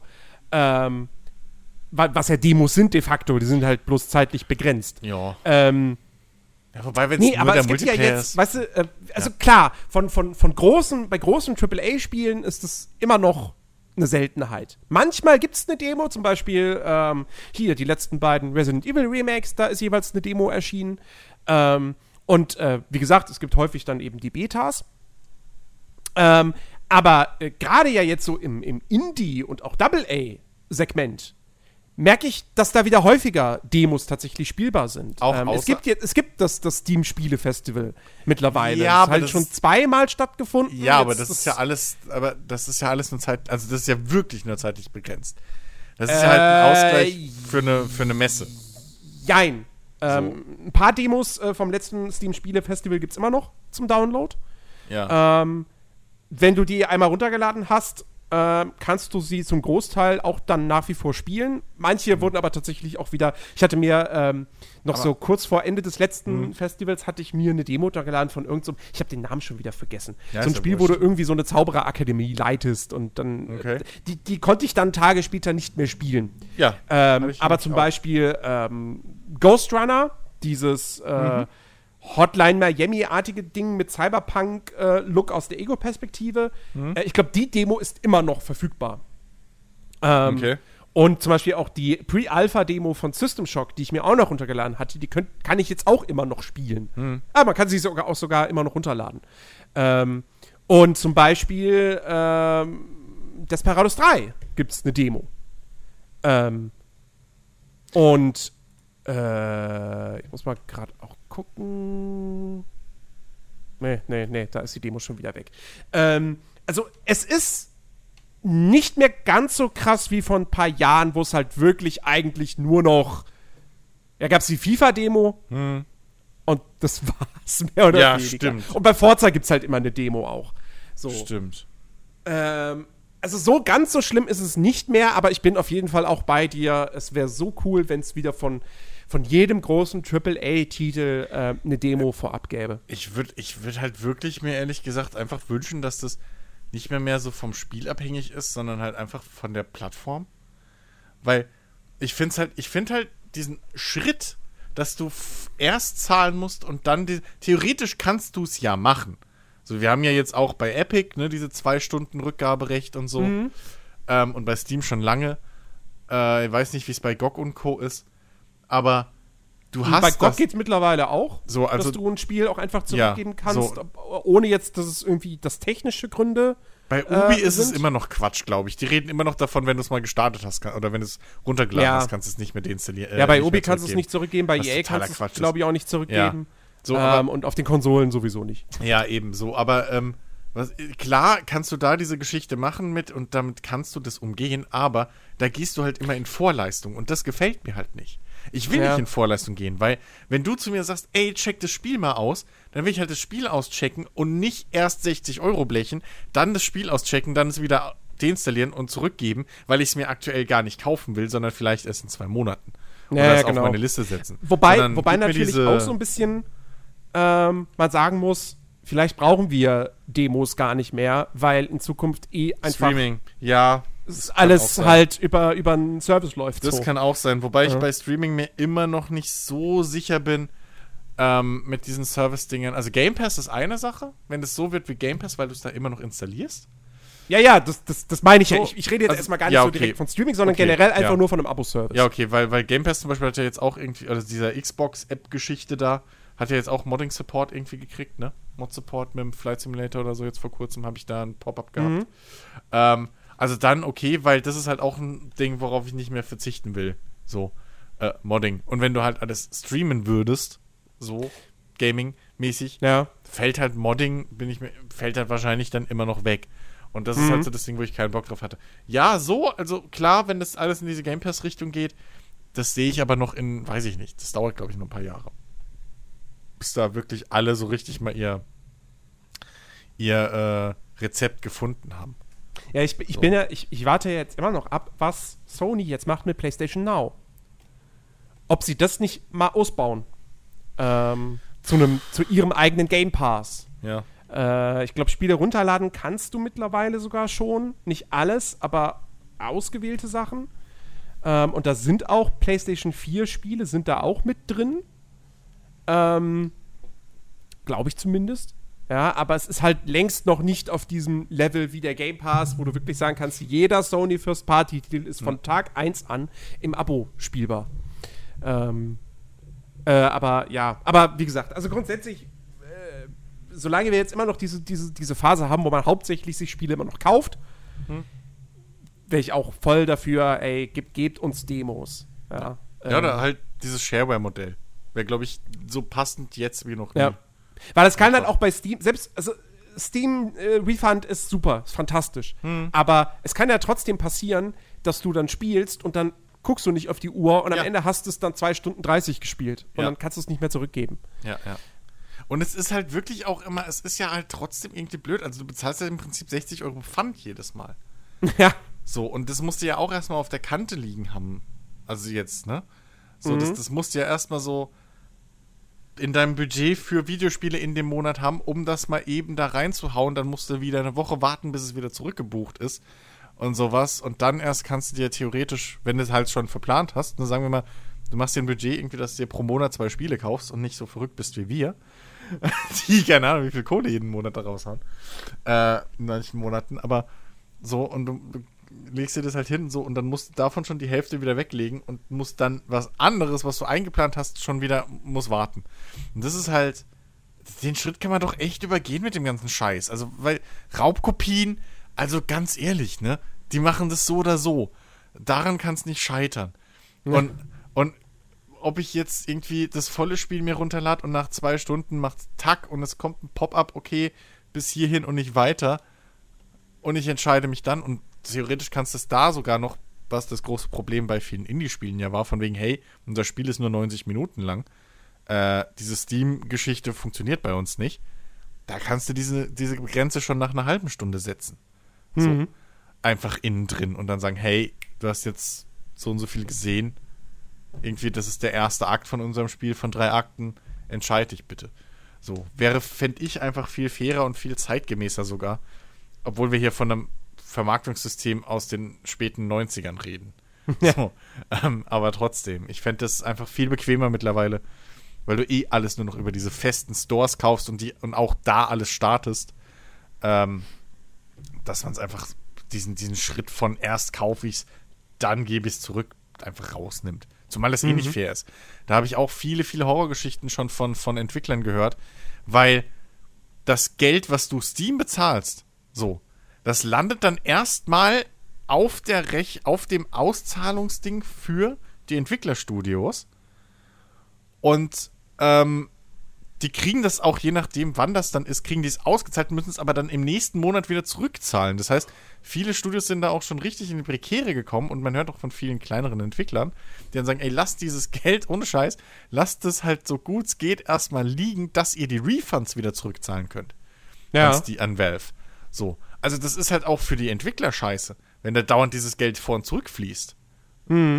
Ähm, wa- was ja Demos sind de facto, die sind halt bloß zeitlich begrenzt. Ja. Ähm, ja. Wobei, wenn Nee, aber es gibt ja jetzt, weißt du, äh, also klar, von, von, von großen, bei großen AAA-Spielen ist es immer noch eine Seltenheit. Manchmal gibt es eine Demo, zum Beispiel ähm, hier die letzten beiden Resident Evil Remakes, da ist jeweils eine Demo erschienen. Ähm, und äh, wie gesagt, es gibt häufig dann eben die Betas. Ähm, aber äh, gerade ja jetzt so im, im Indie- und auch Double-A-Segment merke ich, dass da wieder häufiger Demos tatsächlich spielbar sind. Auch ähm, es gibt jetzt, es gibt das, das Steam-Spiele-Festival mittlerweile. Ja, das aber hat halt das schon zweimal stattgefunden. Ja, aber Jetzt das ist ja alles, aber das ist ja alles nur Zeit, also das ist ja wirklich nur zeitlich begrenzt. Das ist ja halt ein Äh, Ausgleich für eine, für eine Messe. Jein. Ähm, Ein paar Demos äh, vom letzten Steam-Spiele-Festival gibt es immer noch zum Download. Ja. Ähm, wenn du die einmal runtergeladen hast, ähm, kannst du sie zum Großteil auch dann nach wie vor spielen. Manche Mhm. wurden aber tatsächlich auch wieder. Ich hatte mir ähm, noch so kurz vor Ende des letzten Mhm. Festivals hatte ich mir eine Demo runtergeladen von irgendeinem. ich habe den Namen schon wieder vergessen. Ja, so ein ist ja Spiel, wo du irgendwie so eine Zaubererakademie leitest und dann. Okay. Äh, die, die konnte ich dann Tage später nicht mehr spielen. ja. Ähm, aber zum auch. Beispiel ähm, Ghost Runner, dieses äh, Hotline Miami-artige Ding mit Cyberpunk-Look aus der Ego-Perspektive. Äh, ich glaube, die Demo ist immer noch verfügbar. Ähm, Okay. Und zum Beispiel auch die Pre-Alpha-Demo von System Shock, die ich mir auch noch runtergeladen hatte, die könnt, kann ich jetzt auch immer noch spielen. Aber man kann sie sogar auch sogar immer noch runterladen. Ähm, und zum Beispiel ähm, Desperados 3 gibt es eine Demo. Ähm, und äh, ich muss mal gerade auch gucken. Nee, nee, nee, da ist die Demo schon wieder weg. Ähm, also es ist nicht mehr ganz so krass wie vor ein paar Jahren, wo es halt wirklich eigentlich nur noch. Ja, gab es die FIFA-Demo und das war's mehr oder Hm. Ja, weniger. stimmt. Und bei Forza gibt es halt immer eine Demo auch. So. Stimmt. Ähm, also so ganz so schlimm ist es nicht mehr, aber ich bin auf jeden Fall auch bei dir. Es wäre so cool, wenn es wieder von, von jedem großen AAA-Titel äh, eine Demo vorab gäbe. Ich würde ich würd halt wirklich mir ehrlich gesagt einfach wünschen, dass das nicht mehr mehr so vom Spiel abhängig ist, sondern halt einfach von der Plattform. Weil ich finde halt, ich finde halt diesen Schritt, dass du erst zahlen musst und dann die, theoretisch kannst du es ja machen. So, wir haben ja jetzt auch bei Epic, ne, diese zwei Stunden Rückgaberecht und so. Ähm, und bei Steam schon lange. Äh, ich weiß nicht, wie es bei GOG und Co. ist. Aber du hast. Bei geht es mittlerweile auch, So, also- dass du ein Spiel auch einfach Ja, zurückgeben kannst, so. ohne jetzt, dass es irgendwie das technische Gründe. Bei Ubi äh, ist es sind. immer noch Quatsch, glaube ich. Die reden immer noch davon, wenn du es mal gestartet hast kann, oder wenn du es runtergeladen Ja. hast, kannst du es nicht mehr deinstallieren. ja, bei Ubi kannst du es nicht zurückgeben, bei Was EA kannst du es, glaube ich, auch nicht zurückgeben. So, ähm, aber- und auf den Konsolen sowieso nicht. Ja, eben so. Aber ähm, was, klar kannst du da diese Geschichte machen mit und damit kannst du das umgehen, aber da gehst du halt immer in Vorleistung und das gefällt mir halt nicht. Ich will Ja. nicht in Vorleistung gehen, weil wenn du zu mir sagst, ey, check das Spiel mal aus, dann will ich halt das Spiel auschecken und nicht erst 60 Euro blechen, dann das Spiel auschecken, dann es wieder deinstallieren und zurückgeben, weil ich es mir aktuell gar nicht kaufen will, sondern vielleicht erst in zwei Monaten. Oder Ja, es genau. auf meine Liste setzen. Wobei, wobei natürlich auch so ein bisschen ähm, man sagen muss, vielleicht brauchen wir Demos gar nicht mehr, weil in Zukunft eh einfach Streaming, ja, auch alles halt über, über einen Service läuft. Das so. kann auch sein, wobei ich Ja. bei Streaming mir immer noch nicht so sicher bin ähm, mit diesen Service-Dingern. Also Game Pass ist eine Sache, wenn es so wird wie Game Pass, weil du es da immer noch installierst. Ja, ja, das, das, das meine ich So, ja. Ich, ich rede jetzt also- erstmal gar nicht ja, so okay. direkt von Streaming, sondern Okay, generell einfach ja. nur von einem Abo-Service. Ja, okay, weil, weil Game Pass zum Beispiel hat ja jetzt auch irgendwie, oder dieser Xbox-App-Geschichte da, hat ja jetzt auch Modding-Support irgendwie gekriegt, ne? Mod-Support mit dem Flight Simulator oder so. Jetzt vor kurzem habe ich da ein Pop-up gehabt. Mhm. Ähm, also dann okay, weil das ist halt auch ein Ding, worauf ich nicht mehr verzichten will. So, äh, Modding. Und wenn du halt alles streamen würdest, so, Gaming-mäßig, Ja. fällt halt Modding, bin ich mir, fällt halt wahrscheinlich dann immer noch weg. Und das ist Mhm. halt so das Ding, wo ich keinen Bock drauf hatte. Ja, so, also klar, wenn das alles in diese Game Pass-Richtung geht, das sehe ich aber noch in, weiß ich nicht, das dauert, glaube ich, noch ein paar Jahre. Bis da wirklich alle so richtig mal ihr, ihr äh, Rezept gefunden haben. Ja, ich, ich So. bin ja, ich, ich warte jetzt immer noch ab, was Sony jetzt macht mit PlayStation Now. Ob sie das nicht mal ausbauen. Ähm, zu, einem, zu ihrem eigenen Game Pass. Ja. Äh, ich glaube, Spiele runterladen kannst du mittlerweile sogar schon. Nicht alles, aber ausgewählte Sachen. Ähm, und da sind auch PlayStation 4 Spiele, sind da auch mit drin. Ähm, glaube ich zumindest. Ja, aber es ist halt längst noch nicht auf diesem Level wie der Game Pass, wo du wirklich sagen kannst, jeder Sony First Party Titel ist von Tag 1 an im Abo spielbar. Ähm, äh, aber ja, aber wie gesagt, also grundsätzlich, äh, solange wir jetzt immer noch diese, diese, diese Phase haben, wo man hauptsächlich sich Spiele immer noch kauft, wäre ich auch voll dafür, ey, gebt, gebt uns Demos. Ja, Ja, ähm, oder halt dieses Shareware-Modell. Wäre, glaube ich, so passend jetzt wie noch nie. Ja. Weil das kann halt auch bei Steam, selbst, also Steam äh, Refund ist super, ist fantastisch. Hm. Aber es kann ja trotzdem passieren, dass du dann spielst und dann guckst du nicht auf die Uhr und Ja. am Ende hast du es dann 2 Stunden 30 gespielt. Und Ja. dann kannst du es nicht mehr zurückgeben. Ja, ja. Und es ist halt wirklich auch immer, es ist ja halt trotzdem irgendwie blöd. Also du bezahlst ja im Prinzip 60 Euro Pfand jedes Mal. ja. So, und das musste ja auch erstmal auf der Kante liegen haben. Also jetzt, ne? So, das, das musste ja erstmal so in deinem Budget für Videospiele in dem Monat haben, um das mal eben da reinzuhauen. Dann musst du wieder eine Woche warten, bis es wieder zurückgebucht ist und sowas. Und dann erst kannst du dir theoretisch, wenn du es halt schon verplant hast, dann sagen wir mal, du machst dir ein Budget irgendwie, dass du dir pro Monat zwei Spiele kaufst und nicht so verrückt bist wie wir. Die, keine Ahnung, wie viel Kohle jeden Monat da raushauen. Äh, in manchen Monaten. Aber so, und du legst dir das halt hin so und dann musst du davon schon die Hälfte wieder weglegen und musst dann was anderes, was du eingeplant hast, schon wieder muss warten. Und das ist halt, den Schritt kann man doch echt übergehen mit dem ganzen Scheiß. Also, weil Raubkopien, also ganz ehrlich, ne, die machen das so oder so. Daran kann es nicht scheitern. Und, und ob ich jetzt irgendwie das volle Spiel mir runterlade und nach zwei Stunden macht Tack und es kommt ein Pop-up, okay, bis hierhin und nicht weiter. Und ich entscheide mich dann und theoretisch kannst du es da sogar noch, was das große Problem bei vielen Indie-Spielen ja war, von wegen, hey, unser Spiel ist nur 90 Minuten lang. Äh, diese Steam-Geschichte funktioniert bei uns nicht. Da kannst du diese, diese Grenze schon nach einer halben Stunde setzen. So. Einfach innen drin und dann sagen, hey, du hast jetzt so und so viel gesehen. Irgendwie, das ist der erste Akt von unserem Spiel von drei Akten. Entscheide dich bitte. So, wäre, fände ich einfach viel fairer und viel zeitgemäßer sogar. Obwohl wir hier von einem Vermarktungssystem aus den späten 90ern reden. So, ähm, aber trotzdem, ich fände das einfach viel bequemer mittlerweile, weil du eh alles nur noch über diese festen Stores kaufst und, die, und auch da alles startest. Ähm, dass man es einfach diesen, diesen Schritt von erst kaufe ich es, dann gebe ich es zurück, einfach rausnimmt. Zumal es eh nicht fair ist. Da habe ich auch viele, viele Horrorgeschichten schon von, von Entwicklern gehört, weil das Geld, was du Steam bezahlst, so, das landet dann erstmal auf der Rech auf dem Auszahlungsding für die Entwicklerstudios. Und ähm, die kriegen das auch, je nachdem, wann das dann ist, kriegen die es ausgezahlt, müssen es aber dann im nächsten Monat wieder zurückzahlen. Das heißt, viele Studios sind da auch schon richtig in die Prekäre gekommen und man hört auch von vielen kleineren Entwicklern, die dann sagen, ey, lasst dieses Geld, ohne Scheiß, lasst es halt so gut es geht erstmal liegen, dass ihr die Refunds wieder zurückzahlen könnt. Ja. Als die an Valve. So. Also das ist halt auch für die Entwickler scheiße, wenn da dauernd dieses Geld vor und zurück fließt.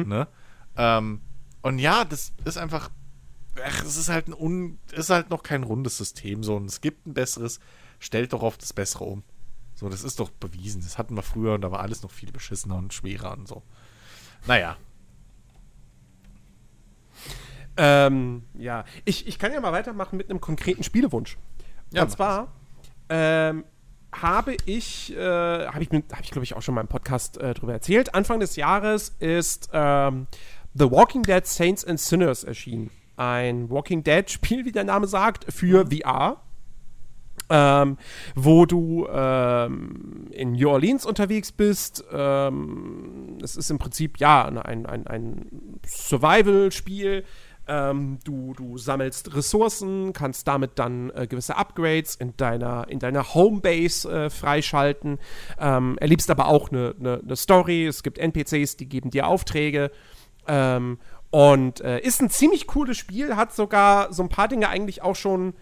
Ne? Ähm, und ja, das ist einfach, ach, es ist halt ein un, ist halt noch kein rundes System so und es gibt ein besseres, stellt doch auf das Bessere um. So, das ist doch bewiesen. Das hatten wir früher und da war alles noch viel beschissener und schwerer und so. Naja. Ähm, ja. Ich, ich kann ja mal weitermachen mit einem konkreten Spielewunsch. Ja, Und zwar, ähm, habe ich, äh, habe ich, hab ich glaube ich, auch schon mal im Podcast äh, drüber erzählt. Anfang des Jahres ist ähm, The Walking Dead Saints and Sinners erschienen. Ein Walking Dead-Spiel, wie der Name sagt, für VR. Ähm, wo du ähm, in New Orleans unterwegs bist. Ähm, es ist im Prinzip ja ein, ein, ein Survival-Spiel. Ähm, du, du sammelst Ressourcen, kannst damit dann äh, gewisse Upgrades in deiner, in deiner Homebase äh, freischalten. Ähm, erlebst aber auch eine ne, ne Story. Es gibt NPCs, die geben dir Aufträge. Ähm, und äh, ist ein ziemlich cooles Spiel, hat sogar so ein paar Dinge eigentlich auch schon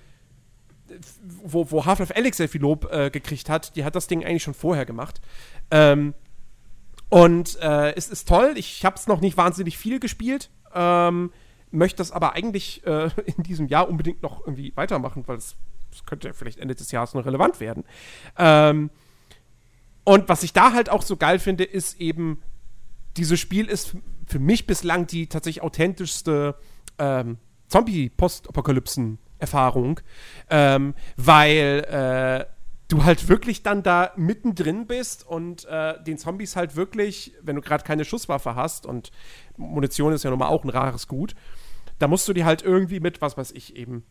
wo, wo Half-Life Alex sehr viel Lob äh, gekriegt hat, die hat das Ding eigentlich schon vorher gemacht. Ähm, und äh, es ist toll. Ich habe es noch nicht wahnsinnig viel gespielt. Ähm, möchte das aber eigentlich äh, in diesem Jahr unbedingt noch irgendwie weitermachen, weil es könnte ja vielleicht Ende des Jahres noch relevant werden. Ähm, und was ich da halt auch so geil finde, ist eben, dieses Spiel ist für mich bislang die tatsächlich authentischste ähm, Zombie-Postapokalypsen- Erfahrung, ähm, weil äh, du halt wirklich dann da mittendrin bist und äh, den Zombies halt wirklich, wenn du gerade keine Schusswaffe hast und Munition ist ja nun mal auch ein rares Gut, da musst du die halt irgendwie mit, was weiß ich, eben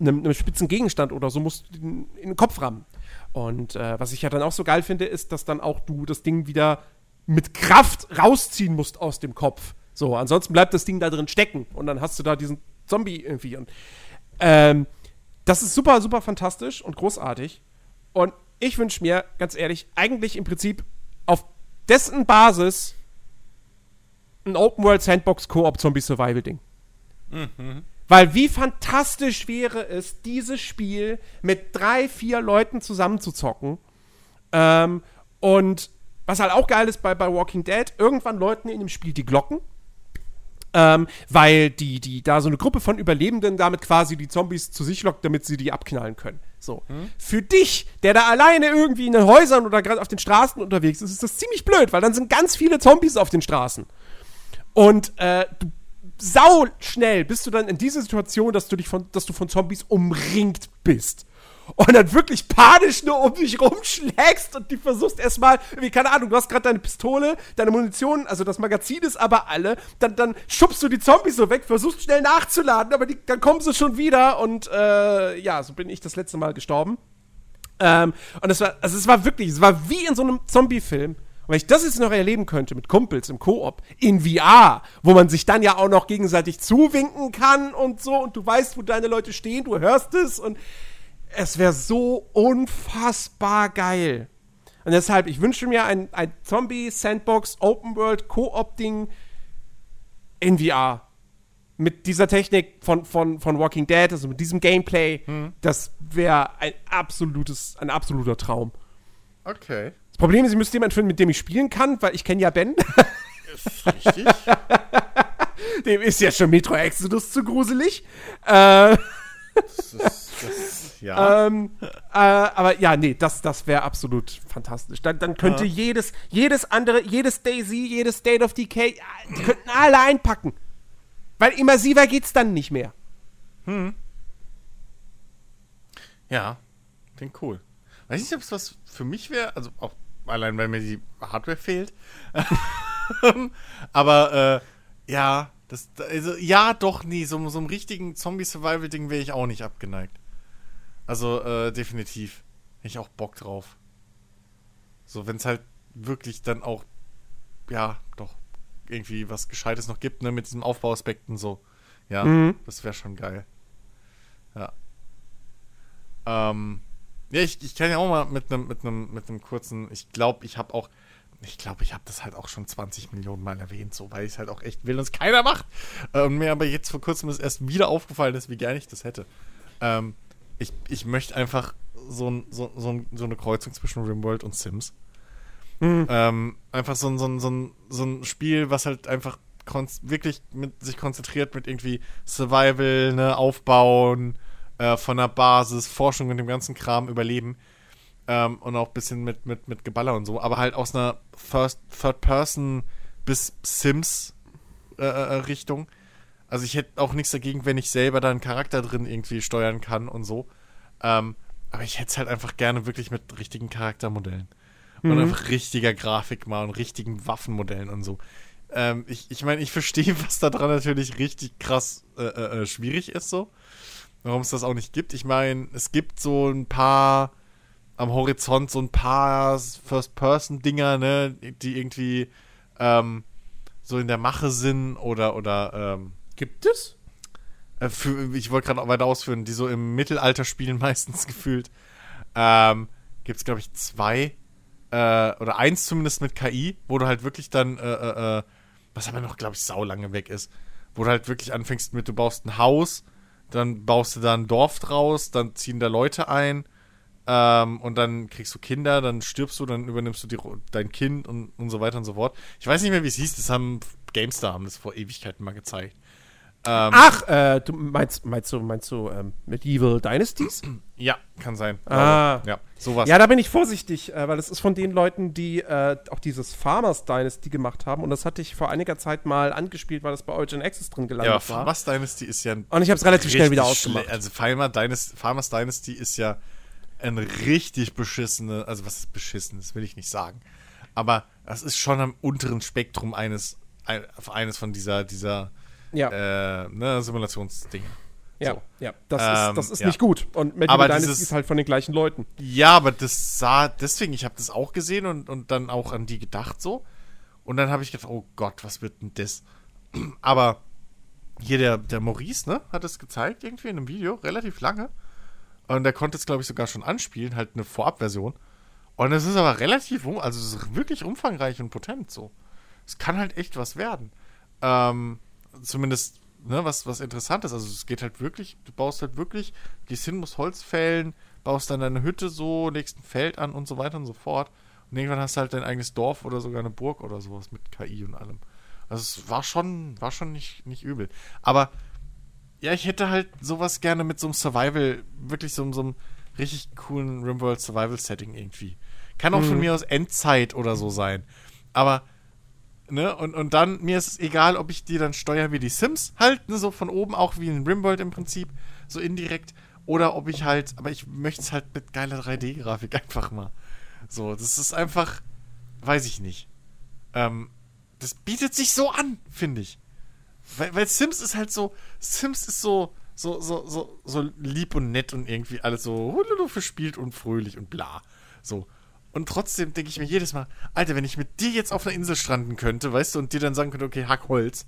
einem, einem spitzen Gegenstand oder so musst du in, in den Kopf rammen. Und äh, was ich ja dann auch so geil finde, ist, dass dann auch du das Ding wieder mit Kraft rausziehen musst aus dem Kopf. So, ansonsten bleibt das Ding da drin stecken und dann hast du da diesen Zombie irgendwie. Und ähm, das ist super, super fantastisch und großartig. Und ich wünsche mir, ganz ehrlich, eigentlich im Prinzip auf dessen Basis ein Open World Sandbox Koop Zombie Survival Ding. Mhm. Weil wie fantastisch wäre es, dieses Spiel mit drei, vier Leuten zusammenzuzocken. Ähm, und was halt auch geil ist bei, bei Walking Dead, irgendwann läuten in dem Spiel die Glocken ähm, weil die, die da so eine Gruppe von Überlebenden damit quasi die Zombies zu sich lockt, damit sie die abknallen können. So. Hm? Für dich, der da alleine irgendwie in den Häusern oder gerade auf den Straßen unterwegs ist, ist das ziemlich blöd, weil dann sind ganz viele Zombies auf den Straßen. Und äh, du sau schnell bist du dann in dieser Situation, dass du dich von, dass du von Zombies umringt bist und dann wirklich panisch nur um dich rumschlägst und die versuchst erstmal, wie keine Ahnung, du hast gerade deine Pistole, deine Munition, also das Magazin ist aber alle, dann, dann schubst du die Zombies so weg, versuchst schnell nachzuladen, aber die, dann kommen sie schon wieder und äh, ja, so bin ich das letzte Mal gestorben. Ähm, und es war, also es war wirklich, es war wie in so einem Zombie-Film. Und wenn ich das jetzt noch erleben könnte mit Kumpels im Koop, in VR, wo man sich dann ja auch noch gegenseitig zuwinken kann und so und du weißt, wo deine Leute stehen, du hörst es und es wäre so unfassbar geil. Und deshalb, ich wünsche mir ein, ein Zombie-Sandbox Open World Co-op-Ding in VR. Mit dieser Technik von, von, von Walking Dead, also mit diesem Gameplay, hm. das wäre ein absolutes, ein absoluter Traum. Okay. Das Problem ist, ich müsste jemanden finden, mit dem ich spielen kann, weil ich kenne ja Ben. Ist richtig. dem ist ja schon Metro Exodus zu gruselig. Äh, das ist das, ja. Ähm, äh, aber ja, nee, das, das wäre absolut fantastisch. Dann, dann könnte ja. jedes, jedes andere, jedes Daisy, jedes State of Decay, die könnten alle einpacken. Weil immersiver geht's dann nicht mehr. Hm. Ja, klingt cool. Weiß nicht, ob es was für mich wäre, also auch allein, weil mir die Hardware fehlt. aber äh, ja, das, also, ja, doch, nie. So, so einem richtigen Zombie-Survival-Ding wäre ich auch nicht abgeneigt. Also, äh, definitiv. Hätte ich auch Bock drauf. So, wenn es halt wirklich dann auch, ja, doch, irgendwie was Gescheites noch gibt, ne, mit diesem Aufbauaspekten so. Ja, mhm. das wäre schon geil. Ja. Ähm, ja, ich, ich kann ja auch mal mit einem mit mit einem kurzen, ich glaube, ich habe auch ich glaube, ich habe das halt auch schon 20 Millionen Mal erwähnt, so, weil ich es halt auch echt will und es keiner macht. Und ähm, mir aber jetzt vor kurzem ist erst wieder aufgefallen ist, wie gerne ich das hätte. Ähm, ich, ich möchte einfach so, ein, so, so, ein, so, eine Kreuzung zwischen Rimworld und Sims. Mhm. Ähm, einfach so ein, so, ein, so, ein, so ein Spiel, was halt einfach wirklich mit, sich konzentriert mit irgendwie Survival, ne, Aufbauen äh, von der Basis, Forschung und dem ganzen Kram, Überleben. Ähm, und auch ein bisschen mit, mit, mit Geballer und so, aber halt aus einer First, Third Person bis Sims äh, äh, Richtung. Also ich hätte auch nichts dagegen, wenn ich selber da einen Charakter drin irgendwie steuern kann und so. Ähm, Aber ich hätte es halt einfach gerne wirklich mit richtigen Charaktermodellen. Und einfach richtiger Grafik mal und richtigen Waffenmodellen und so. Ähm, ich ich meine, ich verstehe, was da dran natürlich richtig krass äh, äh, äh, schwierig ist, so. Warum es das auch nicht gibt. Ich meine, es gibt so ein paar am Horizont so ein paar First-Person-Dinger, ne, die irgendwie ähm, so in der Mache sind oder oder ähm, Gibt es? äh, für, ich wollte gerade auch weiter ausführen, die so im Mittelalter spielen meistens gefühlt. Ähm, Gibt es, glaube ich, zwei äh, oder eins zumindest mit KI, wo du halt wirklich dann, äh, äh, äh, was aber noch, glaube ich, saulange weg ist, wo du halt wirklich anfängst mit, du baust ein Haus, dann baust du da ein Dorf draus, dann ziehen da Leute ein ähm, und dann kriegst du Kinder, dann stirbst du, dann übernimmst du die, dein Kind und, und so weiter und so fort. Ich weiß nicht mehr, wie es hieß, das haben GameStar haben das vor Ewigkeiten mal gezeigt. Ähm, Ach, äh, du meinst, meinst du, meinst du ähm, Medieval Dynasties? Ja, kann sein. Ah. Ja, sowas. Ja, da bin ich vorsichtig, äh, weil das ist von den Leuten, die äh, auch dieses Farmers Dynasty gemacht haben. Und das hatte ich vor einiger Zeit mal angespielt, weil das bei Origin Access drin gelandet Ja, war. Farmers Dynasty ist ja ein Und ich habe es relativ schnell wieder ausgemacht. Also Farmer Dynasty, Farmers Dynasty ist ja ein richtig beschissene, also was ist beschissen, das will ich nicht sagen. Aber das ist schon am unteren Spektrum eines, ein, eines von dieser, dieser ja, äh, ne, Simulationsdinge. ja, so. ja. Das Ähm, ist, das ist ja. nicht gut. Und Medieval Aber Dynasty dieses- ist halt von den gleichen Leuten. Ja, aber das sah, deswegen, ich habe das auch gesehen und, und dann auch an die gedacht so. Und dann habe ich gedacht, oh Gott, was wird denn das? Aber hier der, der Maurice, ne, hat es gezeigt irgendwie in einem Video, relativ lange. Und der konnte es, glaube ich, sogar schon anspielen, halt eine Vorabversion. Und es ist aber relativ, also es ist wirklich umfangreich und potent so. Es kann halt echt was werden. Ähm, zumindest, ne, was, was interessant ist. Also es geht halt wirklich, du baust halt wirklich, gehst hin, musst Holz fällen, baust dann deine Hütte so, legst ein Feld an und so weiter und so fort. Und irgendwann hast du halt dein eigenes Dorf oder sogar eine Burg oder sowas mit KI und allem. Also es war schon, war schon nicht, nicht übel. Aber ja, ich hätte halt sowas gerne mit so einem Survival, wirklich so, so einem richtig coolen Rimworld Survival Setting irgendwie. Kann auch von mir aus Endzeit oder so sein. Aber, ne, und, und dann, mir ist es egal, ob ich die dann steuere wie die Sims halt, ne, so von oben auch wie in Rimworld im Prinzip, so indirekt. Oder ob ich halt, aber ich möchte es halt mit geiler 3D-Grafik einfach mal. So, das ist einfach, weiß ich nicht. Ähm, das bietet sich so an, finde ich. Weil, weil Sims ist halt so, Sims ist so, so, so, so, so lieb und nett und irgendwie alles so verspielt und fröhlich und bla. So. Und trotzdem denke ich mir jedes Mal, Alter, wenn ich mit dir jetzt auf einer Insel stranden könnte, weißt du, und dir dann sagen könnte, okay, hack Holz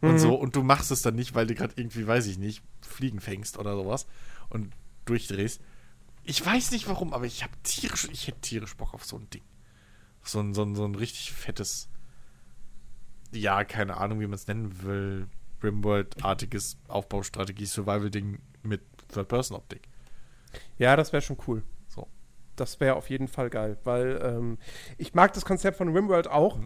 und so, und du machst es dann nicht, weil du gerade irgendwie, weiß ich nicht, Fliegen fängst oder sowas und durchdrehst. Ich weiß nicht warum, aber ich habe tierisch, ich hätte tierisch Bock auf so ein Ding. So ein, so ein, so ein richtig fettes, ja, keine Ahnung, wie man es nennen will, Rimworld-artiges Aufbaustrategie-Survival-Ding mit Third-Person-Optik. Ja, das wäre schon cool. Das wäre auf jeden Fall geil, weil ähm, ich mag das Konzept von Rimworld auch.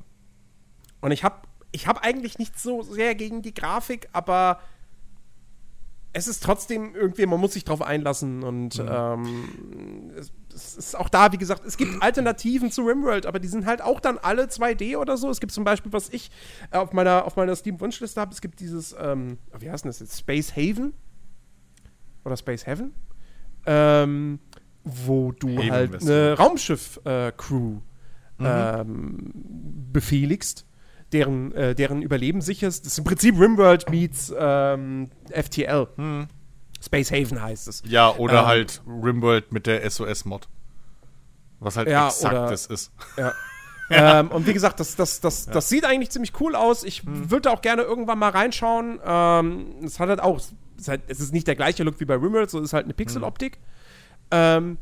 Und ich habe ich hab eigentlich nicht so sehr gegen die Grafik, aber es ist trotzdem irgendwie, man muss sich drauf einlassen und ähm, es, es ist auch da, wie gesagt, es gibt Alternativen zu Rimworld, aber die sind halt auch dann alle 2D oder so. Es gibt zum Beispiel, was ich äh, auf meiner, auf meiner Steam-Wunschliste habe, es gibt dieses, ähm, wie heißt denn das jetzt? Space Haven? Oder Space Heaven? Ähm, wo du Haven halt eine ja. Raumschiff-Crew ähm, befehligst, deren, äh, deren Überleben sicherst. Das ist im Prinzip Rimworld meets ähm, FTL. Space Haven heißt es. Ja, oder Ähm, halt Rimworld mit der SOS-Mod. Was halt Ja, exakt oder- das ist. Ja. ähm, und wie gesagt, das, das, das, das sieht eigentlich ziemlich cool aus. Ich Hm. würde auch gerne irgendwann mal reinschauen. Ähm, es hat halt auch, es ist, halt, es ist nicht der gleiche Look wie bei Rimworld, so ist halt eine Pixeloptik. Ähm,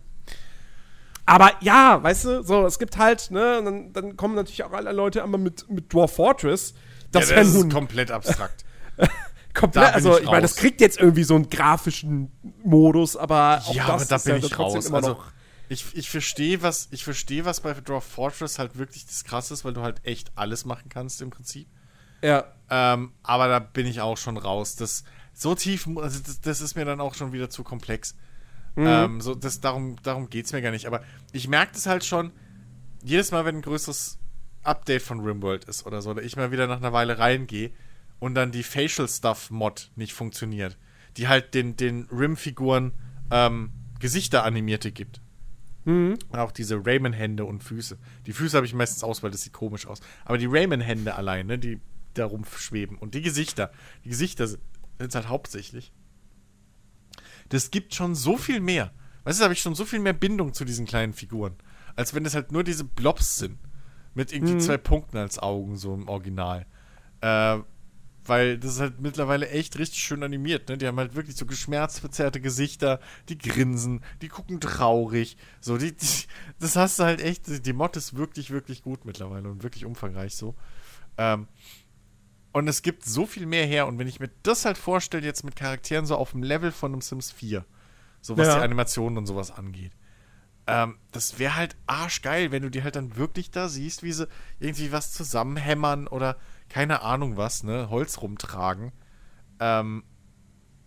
aber ja, weißt du, so, es gibt halt, ne, dann, dann kommen natürlich auch alle Leute einmal mit, mit Dwarf Fortress. Das ja, das ist komplett abstrakt. komplett, da also ich ich meine, das kriegt jetzt irgendwie so einen grafischen Modus, aber auch ja, das aber da ist bin ja ich raus. immer Also, ich, ich verstehe, was, ich verstehe, was bei Dwarf Fortress halt wirklich das krasse ist, weil du halt echt alles machen kannst im Prinzip. Ja, Ähm, aber da bin ich auch schon raus. Das, so tief, also das, das ist mir dann auch schon wieder zu komplex. Ähm, so, das, darum darum geht es mir gar nicht. Aber ich merke das halt schon, jedes Mal, wenn ein größeres Update von Rimworld ist oder so, oder ich mal wieder nach einer Weile reingehe und dann die Facial Stuff Mod nicht funktioniert, die halt den, den Rim-Figuren ähm, Gesichter animierte gibt. Mhm. Auch diese Rayman-Hände und Füße. Die Füße habe ich meistens aus, weil das sieht komisch aus. Aber die Rayman-Hände alleine, die da rumschweben. Und die Gesichter. Die Gesichter sind es halt hauptsächlich. Das gibt schon so viel mehr. Weißt du, da habe ich schon so viel mehr Bindung zu diesen kleinen Figuren. Als wenn es halt nur diese Blobs sind. Mit irgendwie Mhm. zwei Punkten als Augen, so im Original. Äh, weil das ist halt mittlerweile echt richtig schön animiert. Ne? Die haben halt wirklich so geschmerzt verzerrte Gesichter, die grinsen, die gucken traurig. So, die, die, das hast du halt echt. Die Mod ist wirklich, wirklich gut mittlerweile und wirklich umfangreich so. Ähm, und es gibt so viel mehr her. Und wenn ich mir das halt vorstelle, jetzt mit Charakteren so auf dem Level von einem Sims 4, so was Ja. die Animationen und sowas angeht. Ähm, das wäre halt arschgeil, wenn du die halt dann wirklich da siehst, wie sie irgendwie was zusammenhämmern oder keine Ahnung was, ne, Holz rumtragen. Ähm,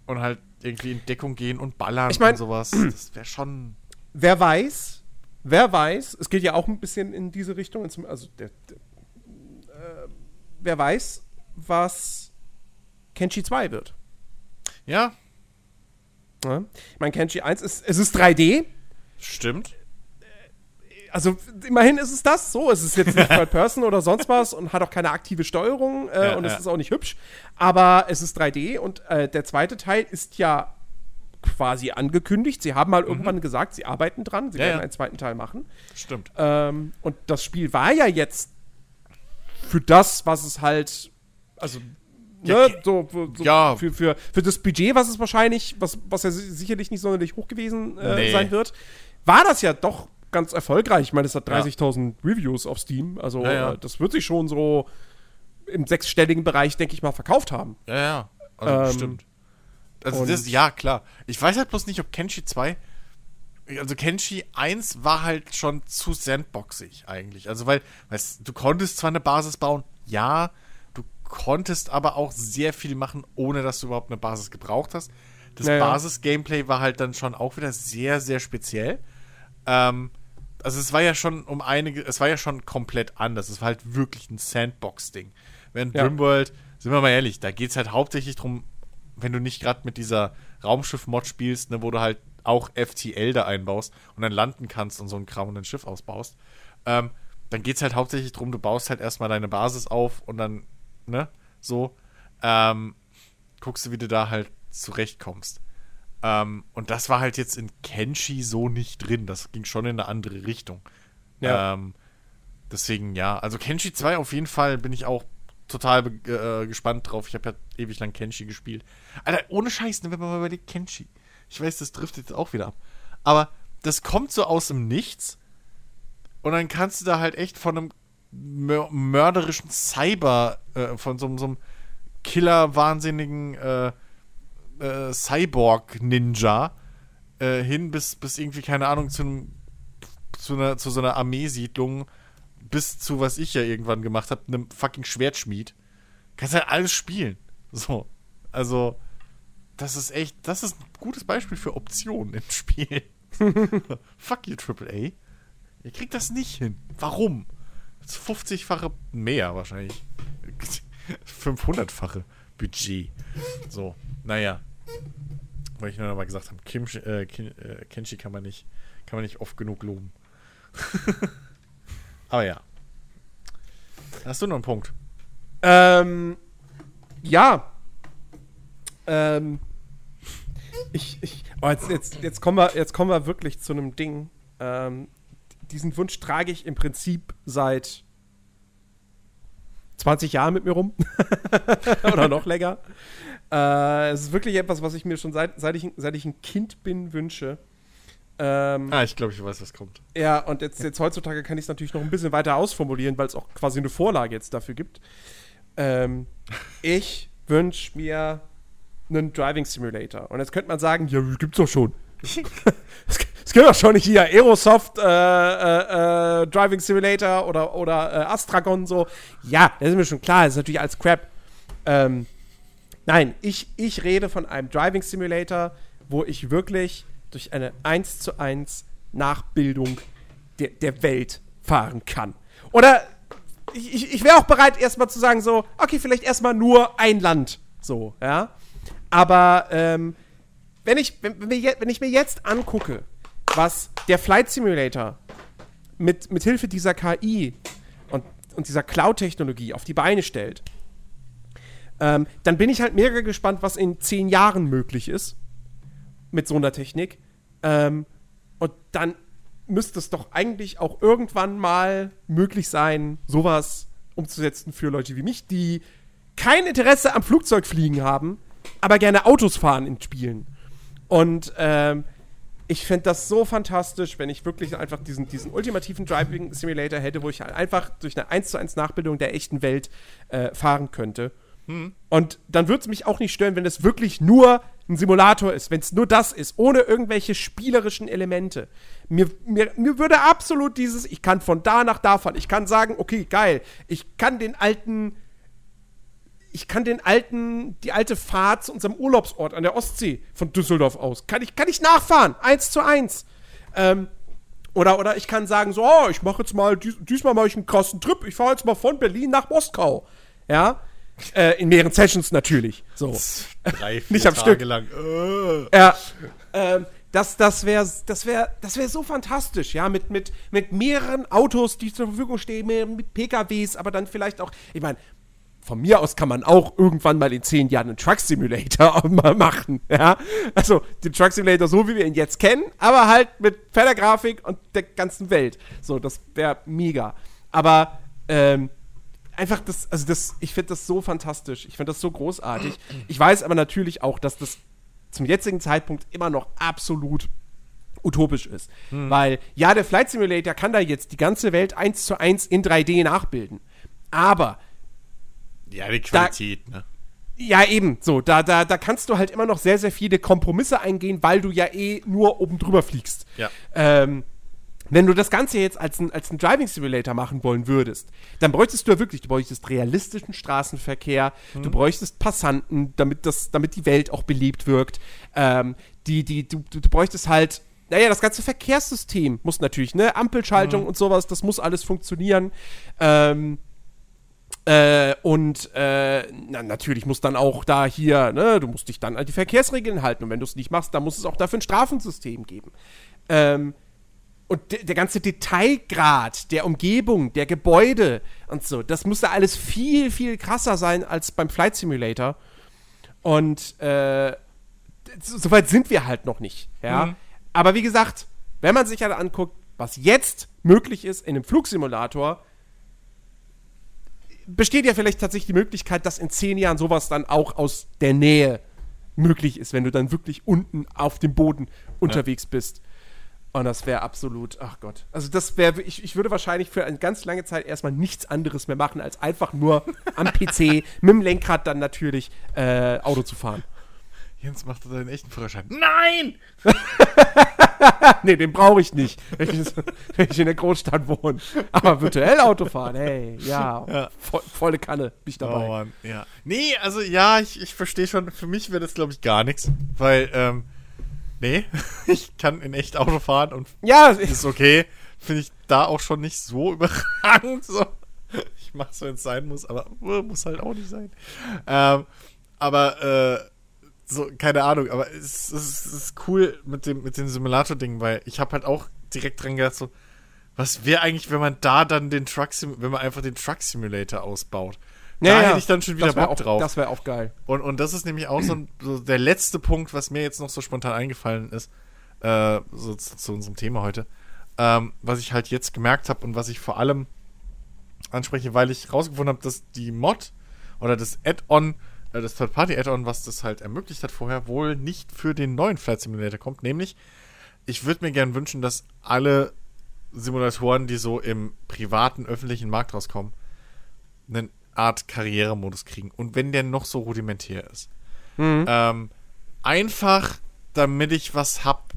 und halt irgendwie in Deckung gehen und ballern Ich mein- und sowas. Das wäre schon. Wer weiß, wer weiß, es geht ja auch ein bisschen in diese Richtung, also der, der, äh, wer weiß, was Kenshi 2 wird. Ja, Ja? Ich meine, Kenshi 1 ist, es ist 3D, stimmt. also immerhin ist es das so. Es ist jetzt nicht Third Person oder sonst was und hat auch keine aktive Steuerung äh, Ja, und es ja. ist auch nicht hübsch. Aber es ist 3D und äh, der zweite Teil ist ja quasi angekündigt. Sie haben mal irgendwann gesagt, sie arbeiten dran, sie Mhm. Ja, werden einen zweiten Teil machen. Stimmt. Ähm, und das Spiel war ja jetzt für das, was es halt, also Ja, ne, so, so ja. für, für, für das Budget, was es wahrscheinlich, was, was ja si- sicherlich nicht sonderlich hoch gewesen äh, Nee. sein wird, war das ja doch ganz erfolgreich. Ich meine, es hat Ja. 30.000 Reviews auf Steam, also Ja, ja. Äh, das wird sich schon so im sechsstelligen Bereich, denke ich mal, verkauft haben. Ja, ja. Also Ähm, stimmt. Also das, ja, klar. Ich weiß halt bloß nicht, ob Kenshi 2. Also Kenshi 1 war halt schon zu sandboxig eigentlich. Also weil, weißt du, konntest zwar eine Basis bauen, ja, konntest aber auch sehr viel machen, ohne dass du überhaupt eine Basis gebraucht hast. Das Ja, ja. Basis-Gameplay war halt dann schon auch wieder sehr, sehr speziell. Ähm, also es war ja schon um einige, es war ja schon komplett anders. Es war halt wirklich ein Sandbox-Ding. Während Ja. Rimworld, sind wir mal ehrlich, da geht es halt hauptsächlich drum, wenn du nicht gerade mit dieser Raumschiff-Mod spielst, ne, wo du halt auch FTL da einbaust und dann landen kannst und so ein Kram und ein Schiff ausbaust, ähm, dann geht es halt hauptsächlich drum, du baust halt erstmal deine Basis auf und dann, ne, so, ähm, guckst du, wie du da halt zurechtkommst. Ähm, und das war halt jetzt in Kenshi so nicht drin. Das ging schon in eine andere Richtung. Ja. Ähm, deswegen, ja. Also Kenshi 2 auf jeden Fall bin ich auch total be- äh, gespannt drauf. Ich habe ja ewig lang Kenshi gespielt. Alter, ohne Scheiß, ne, wenn man mal überlegt, Kenshi. Ich weiß, das driftet jetzt auch wieder ab. Aber das kommt so aus dem Nichts. Und dann kannst du da halt echt von einem mörderischen Cyber, äh, von so, so einem Killer-wahnsinnigen äh, äh, Cyborg-Ninja äh, hin bis, bis irgendwie, keine Ahnung, zu, einem, zu, einer, zu so einer Armeesiedlung, bis zu, was ich ja irgendwann gemacht habe, einem fucking Schwertschmied. Kannst halt alles spielen. So. Also, das ist echt, das ist ein gutes Beispiel für Optionen im Spiel. Fuck you, AAA. Ihr kriegt das nicht hin. Warum? Das ist 50-fache mehr wahrscheinlich. 500-fache Budget. So, naja. Weil ich nur noch mal gesagt habe, Kim, äh, äh, Kenshi kann man nicht, kann man nicht oft genug loben. Aber ja. Hast du noch einen Punkt? Ähm, ja. Ähm, ich, ich, oh, jetzt, jetzt, jetzt, kommen wir, jetzt kommen wir wirklich zu einem Ding. Ähm, diesen Wunsch trage ich im Prinzip seit 20 Jahren mit mir rum. Oder noch länger. Äh, es ist wirklich etwas, was ich mir schon seit, seit, ich, seit ich ein Kind bin wünsche. Ähm, Ah, ich glaube, ich weiß, was kommt. ja, und jetzt, jetzt heutzutage kann ich es natürlich noch ein bisschen weiter ausformulieren, weil es auch quasi eine Vorlage jetzt dafür gibt. Ähm, ich wünsche mir einen Driving Simulator. Und jetzt könnte man sagen, ja, gibt's doch schon. Es gibt doch schon nicht hier Aerosoft äh, äh, äh, Driving Simulator oder, oder äh, Astragon so. Ja, das ist mir schon klar, das ist natürlich als Crap. Ähm, nein, ich, ich rede von einem Driving Simulator, wo ich wirklich durch eine 1 zu 1 Nachbildung der, der Welt fahren kann. Oder ich, ich, ich wäre auch bereit, erstmal zu sagen, so, okay, vielleicht erstmal nur ein Land. So, ja. Aber ähm, wenn ich, wenn, wenn, ich mir jetzt angucke, was der Flight Simulator mit, mit Hilfe dieser KI und, und dieser Cloud-Technologie auf die Beine stellt, ähm, dann bin ich halt mega gespannt, was in zehn Jahren möglich ist mit so einer Technik. Ähm, und dann müsste es doch eigentlich auch irgendwann mal möglich sein, sowas umzusetzen für Leute wie mich, die kein Interesse am Flugzeugfliegen haben, aber gerne Autos fahren in Spielen. Und ähm, ich fände das so fantastisch, wenn ich wirklich einfach diesen, diesen ultimativen Driving Simulator hätte, wo ich halt einfach durch eine 1 zu 1 Nachbildung der echten Welt äh, fahren könnte. Hm. Und dann würde es mich auch nicht stören, wenn es wirklich nur ein Simulator ist, wenn es nur das ist, ohne irgendwelche spielerischen Elemente. Mir, mir, mir würde absolut dieses, ich kann von da nach da fahren, ich kann sagen, okay, geil, ich kann den alten, ich kann den alten, die alte Fahrt zu unserem Urlaubsort an der Ostsee von Düsseldorf aus, kann ich, kann ich nachfahren, eins zu eins. Ähm, oder, oder ich kann sagen, so, oh, ich mache jetzt mal, dies, diesmal mache ich einen krassen Trip, ich fahre jetzt mal von Berlin nach Moskau. Ja, äh, in mehreren Sessions natürlich. So. Drei, vier Nicht am Tage Stück. lang. Äh. Ja. Ähm, das, das wäre das wär, das wär so fantastisch, ja, mit, mit, mit mehreren Autos, die zur Verfügung stehen, mit PKWs, aber dann vielleicht auch, ich meine, von mir aus kann man auch irgendwann mal in zehn Jahren einen Truck Simulator mal machen, ja. Also den Truck Simulator so, wie wir ihn jetzt kennen, aber halt mit fetter Grafik und der ganzen Welt. So, das wäre mega. Aber, ähm, einfach das, also das, ich finde das so fantastisch. Ich finde das so großartig. Ich weiß aber natürlich auch, dass das zum jetzigen Zeitpunkt immer noch absolut utopisch ist. Weil, ja, der Flight Simulator kann da jetzt die ganze Welt eins zu eins in 3D nachbilden. Aber, Ja, die Qualität, ne? ja, eben, so, da, da, da kannst du halt immer noch sehr, sehr viele Kompromisse eingehen, weil du ja eh nur oben drüber fliegst. Ja. Ähm, wenn du das Ganze jetzt als ein, als ein Driving Simulator machen wollen würdest, dann bräuchtest du ja wirklich, du bräuchtest realistischen Straßenverkehr, du bräuchtest Passanten, damit, das, damit die Welt auch belebt wirkt. Ähm, die, die, du, du, du bräuchtest halt, naja, das ganze Verkehrssystem muss natürlich, ne, Ampelschaltung und sowas, das muss alles funktionieren. Ähm, äh, und äh, na, natürlich muss dann auch da hier, ne, du musst dich dann an die Verkehrsregeln halten. Und wenn du es nicht machst, dann muss es auch dafür ein Strafensystem geben. Ähm, und de der ganze Detailgrad der Umgebung, der Gebäude und so, das muss da alles viel, viel krasser sein als beim Flight Simulator. Und äh, so so weit sind wir halt noch nicht. Ja? Mhm. Aber wie gesagt, wenn man sich halt anguckt, was jetzt möglich ist in einem Flugsimulator, besteht ja vielleicht tatsächlich die Möglichkeit, dass in zehn Jahren sowas dann auch aus der Nähe möglich ist, wenn du dann wirklich unten auf dem Boden unterwegs bist. Und das wäre absolut, ach Gott. Also das wäre, ich, ich würde wahrscheinlich für eine ganz lange Zeit erstmal nichts anderes mehr machen, als einfach nur am PC mit dem Lenkrad dann natürlich äh, Auto zu fahren. Jens macht da seinen echten Führerschein. Nein! nee, den brauche ich nicht, wenn ich, wenn ich in der Großstadt wohne. Aber virtuell Auto fahren, hey, ja, Ja. Vo volle Kanne, bin ich dabei. Oh Mann, ja. Nee, also ja, ich, ich verstehe schon, für mich wäre das, glaube ich, gar nichts. Weil, ähm, nee, ich kann in echt Auto fahren und Ja, ist okay. Finde ich da auch schon nicht so überragend. So. Ich mache es, wenn es sein muss, aber äh, muss halt auch nicht sein. Ähm, aber, äh, so, keine Ahnung, aber es, es, es ist cool mit dem, mit dem Simulator-Ding, weil ich habe halt auch direkt dran gedacht, so, was wäre eigentlich, wenn man da dann den Truck wenn man einfach den Truck Simulator ausbaut? Da ja, hätte ich dann schon wieder Bock auch, drauf. Das wäre auch geil. Und, und das ist nämlich auch so, ein, so der letzte Punkt, was mir jetzt noch so spontan eingefallen ist, äh, so zu, zu unserem Thema heute, ähm, was ich halt jetzt gemerkt habe und was ich vor allem anspreche, weil ich rausgefunden habe, dass die Mod oder das Add-on, das Third-Party-Add-on, was das halt ermöglicht hat vorher, wohl nicht für den neuen Flight Simulator kommt. Nämlich, ich würde mir gern wünschen, dass alle Simulatoren, die so im privaten, öffentlichen Markt rauskommen, eine Art Karrieremodus kriegen. Und wenn der noch so rudimentär ist. Ähm, einfach, damit ich was hab,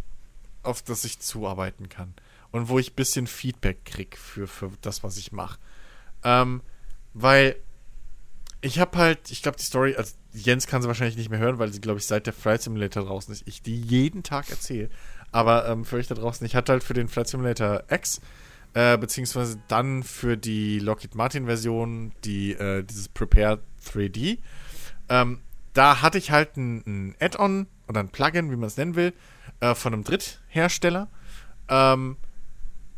auf das ich zuarbeiten kann. Und wo ich ein bisschen Feedback krieg für, für das, was ich mache. Ähm, weil ich habe halt, ich glaube, die Story, also Jens kann sie wahrscheinlich nicht mehr hören, weil sie, glaube ich, seit der Flight Simulator draußen ist, ich die jeden Tag erzähle. Aber ähm, für euch da draußen, ich hatte halt für den Flight Simulator X, äh, beziehungsweise dann für die Lockheed Martin Version, die, äh, dieses Prepare 3D, ähm, da hatte ich halt ein, ein Add-on oder ein Plugin, wie man es nennen will, äh, von einem Dritthersteller. Ähm,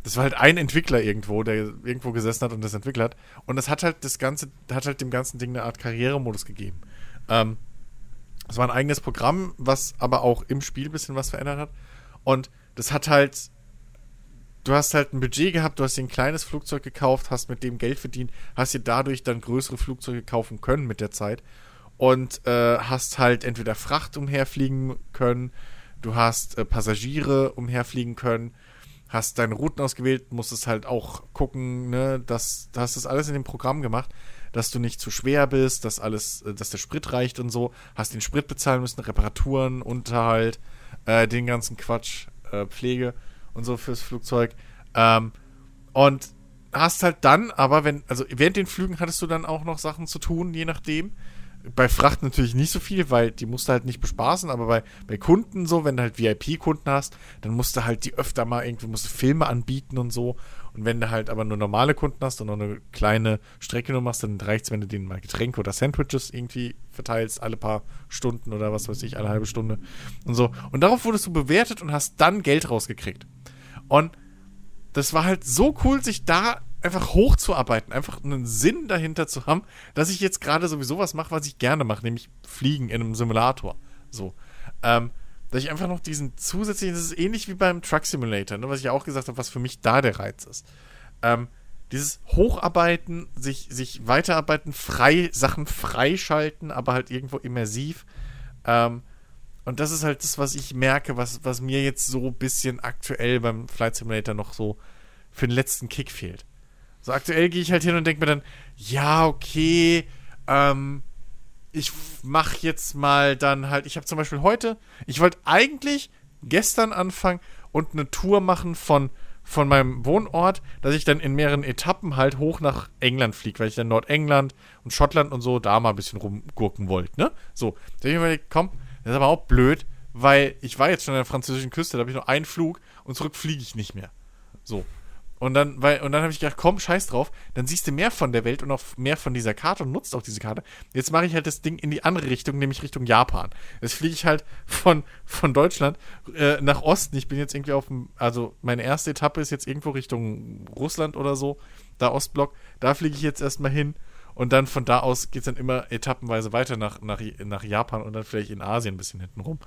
das war halt ein Entwickler irgendwo, der irgendwo gesessen hat und das entwickelt hat. Und das hat halt das Ganze, hat halt dem ganzen Ding eine Art Karrieremodus gegeben. Ähm, das war ein eigenes Programm, was aber auch im Spiel ein bisschen was verändert hat. Und das hat halt, du hast halt ein Budget gehabt, du hast dir ein kleines Flugzeug gekauft, hast mit dem Geld verdient, hast dir dadurch dann größere Flugzeuge kaufen können mit der Zeit. Und äh, hast halt entweder Fracht umherfliegen können, du hast äh, Passagiere umherfliegen können hast deine Routen ausgewählt, musstest halt auch gucken, ne, dass, hast das alles in dem Programm gemacht, dass du nicht zu schwer bist, dass alles, äh, dass der Sprit reicht und so, hast den Sprit bezahlen müssen, Reparaturen, Unterhalt, äh, den ganzen Quatsch, äh, Pflege und so fürs Flugzeug. Ähm, und hast halt dann, aber wenn, also während den Flügen hattest du dann auch noch Sachen zu tun, je nachdem bei Fracht natürlich nicht so viel, weil die musst du halt nicht bespaßen, aber bei, bei Kunden so, wenn du halt VIP-Kunden hast, dann musst du halt die öfter mal irgendwie, musst du Filme anbieten und so. Und wenn du halt aber nur normale Kunden hast und noch eine kleine Strecke nur machst, dann reicht es, wenn du denen mal Getränke oder Sandwiches irgendwie verteilst, alle paar Stunden oder was weiß ich, alle halbe Stunde und so. Und darauf wurdest du bewertet und hast dann Geld rausgekriegt. Und das war halt so cool, sich da einfach hochzuarbeiten, einfach einen Sinn dahinter zu haben, dass ich jetzt gerade sowieso was mache, was ich gerne mache, nämlich fliegen in einem Simulator. So. Ähm, dass ich einfach noch diesen zusätzlichen, das ist ähnlich wie beim Truck Simulator, ne, was ich auch gesagt habe, was für mich da der Reiz ist. Ähm, dieses Hocharbeiten, sich, sich weiterarbeiten, frei, Sachen freischalten, aber halt irgendwo immersiv. Ähm, und das ist halt das, was ich merke, was, was mir jetzt so ein bisschen aktuell beim Flight Simulator noch so für den letzten Kick fehlt. So aktuell gehe ich halt hin und denke mir dann, ja, okay, ähm, ich mache jetzt mal dann halt, ich habe zum Beispiel heute, ich wollte eigentlich gestern anfangen und eine Tour machen von, von meinem Wohnort, dass ich dann in mehreren Etappen halt hoch nach England fliege, weil ich dann Nordengland und Schottland und so da mal ein bisschen rumgurken wollte, ne? So, da habe ich mir gedacht, komm, das ist aber auch blöd, weil ich war jetzt schon an der französischen Küste, da habe ich nur einen Flug und zurück fliege ich nicht mehr. So. Und dann, weil, und dann habe ich gedacht, komm, scheiß drauf, dann siehst du mehr von der Welt und auch mehr von dieser Karte und nutzt auch diese Karte. Jetzt mache ich halt das Ding in die andere Richtung, nämlich Richtung Japan. Jetzt fliege ich halt von, von Deutschland äh, nach Osten. Ich bin jetzt irgendwie auf dem, also meine erste Etappe ist jetzt irgendwo Richtung Russland oder so, da Ostblock. Da fliege ich jetzt erstmal hin. Und dann von da aus geht es dann immer etappenweise weiter nach, nach, nach Japan und dann vielleicht in Asien ein bisschen hinten rum.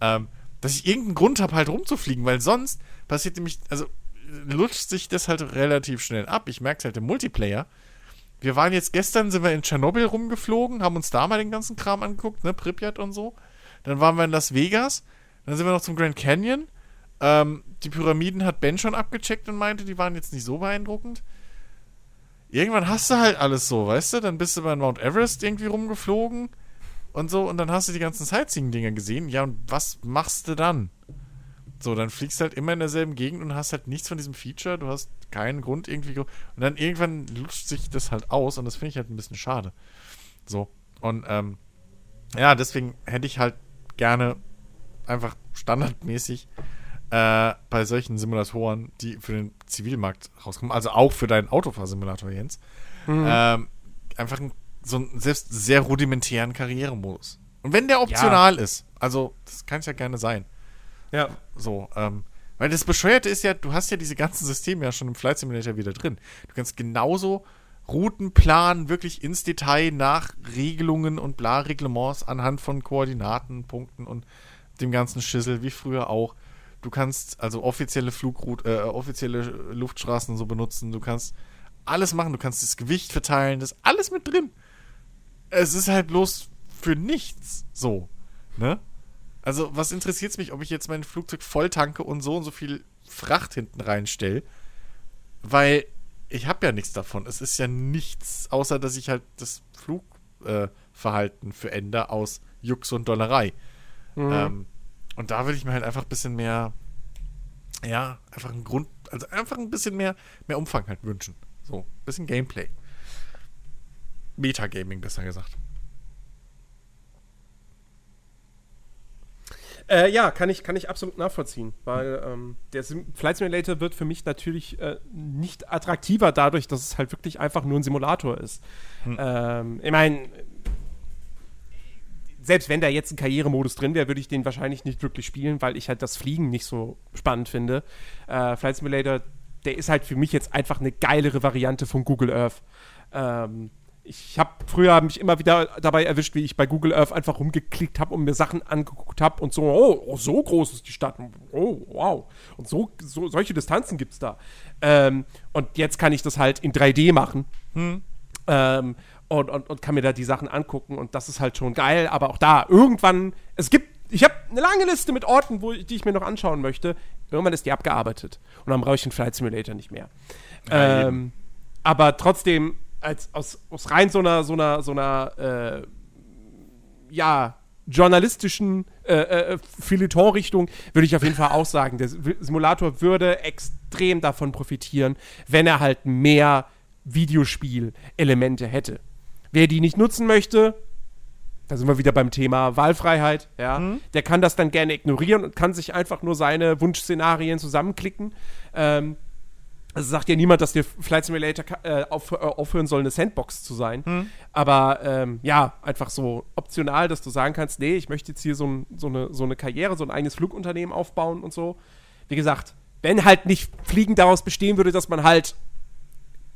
Ähm, dass ich irgendeinen Grund habe, halt rumzufliegen, weil sonst passiert nämlich, also lutscht sich das halt relativ schnell ab. Ich merke es halt im Multiplayer. Wir waren jetzt gestern, sind wir in Tschernobyl rumgeflogen, haben uns da mal den ganzen Kram angeguckt, ne, Pripyat und so. Dann waren wir in Las Vegas, dann sind wir noch zum Grand Canyon. Ähm, die Pyramiden hat Ben schon abgecheckt und meinte, die waren jetzt nicht so beeindruckend. Irgendwann hast du halt alles so, weißt du? Dann bist du bei Mount Everest irgendwie rumgeflogen und so und dann hast du die ganzen Sightseeing-Dinger gesehen. Ja, und was machst du dann? So, dann fliegst du halt immer in derselben Gegend und hast halt nichts von diesem Feature. Du hast keinen Grund irgendwie. Und dann irgendwann lutscht sich das halt aus und das finde ich halt ein bisschen schade. So. Und ähm, ja, deswegen hätte ich halt gerne einfach standardmäßig äh, bei solchen Simulatoren, die für den Zivilmarkt rauskommen, also auch für deinen Autofahrsimulator, Jens, mhm. ähm, einfach ein, so einen selbst sehr rudimentären Karrieremodus. Und wenn der optional ja. ist, also das kann es ja gerne sein, ja. So, ähm, weil das Bescheuerte ist ja, du hast ja diese ganzen Systeme ja schon im Flight Simulator wieder drin. Du kannst genauso Routen planen, wirklich ins Detail nach Regelungen und bla Reglements anhand von Koordinaten, Punkten und dem ganzen Schissel, wie früher auch. Du kannst also offizielle Flugroute, äh, offizielle Luftstraßen so benutzen. Du kannst alles machen. Du kannst das Gewicht verteilen. Das ist alles mit drin. Es ist halt bloß für nichts so. Ne? Also, was interessiert es mich, ob ich jetzt mein Flugzeug voll tanke und so und so viel Fracht hinten reinstelle? Weil ich habe ja nichts davon. Es ist ja nichts, außer dass ich halt das Flugverhalten äh, verändere aus Jux und Dollerei. Mhm. Ähm, und da würde ich mir halt einfach ein bisschen mehr, ja, einfach ein Grund, also einfach ein bisschen mehr, mehr Umfang halt wünschen. So, ein bisschen Gameplay. Metagaming, besser gesagt. Äh, ja, kann ich, kann ich absolut nachvollziehen, weil ähm, der Sim Flight Simulator wird für mich natürlich äh, nicht attraktiver dadurch, dass es halt wirklich einfach nur ein Simulator ist. Hm. Ähm, ich meine, selbst wenn da jetzt ein Karrieremodus drin wäre, würde ich den wahrscheinlich nicht wirklich spielen, weil ich halt das Fliegen nicht so spannend finde. Äh, Flight Simulator, der ist halt für mich jetzt einfach eine geilere Variante von Google Earth. Ähm, ich habe früher mich immer wieder dabei erwischt, wie ich bei Google Earth einfach rumgeklickt habe und mir Sachen angeguckt habe und so, oh, oh, so groß ist die Stadt. Oh, wow. Und so, so solche Distanzen gibt es da. Ähm, und jetzt kann ich das halt in 3D machen. Hm. Ähm, und, und, und kann mir da die Sachen angucken und das ist halt schon geil, aber auch da, irgendwann, es gibt, ich habe eine lange Liste mit Orten, wo ich, die ich mir noch anschauen möchte, irgendwann ist die abgearbeitet und dann brauche ich den Flight Simulator nicht mehr. Ähm, aber trotzdem, als, aus, aus rein so einer, so einer, so einer, äh, ja, journalistischen äh, äh, Filiton-Richtung würde ich auf jeden Fall auch sagen, der Simulator würde extrem davon profitieren, wenn er halt mehr Videospiel-Elemente hätte. Wer die nicht nutzen möchte, da sind wir wieder beim Thema Wahlfreiheit, ja, mhm. der kann das dann gerne ignorieren und kann sich einfach nur seine Wunschszenarien zusammenklicken. Ähm, also sagt ja niemand, dass der Flight Simulator äh, auf, äh, aufhören soll, eine Sandbox zu sein. Mhm. Aber ähm, ja, einfach so optional, dass du sagen kannst, nee, ich möchte jetzt hier so, ein, so, eine, so eine Karriere, so ein eigenes Flugunternehmen aufbauen und so. Wie gesagt, wenn halt nicht Fliegen daraus bestehen würde, dass man halt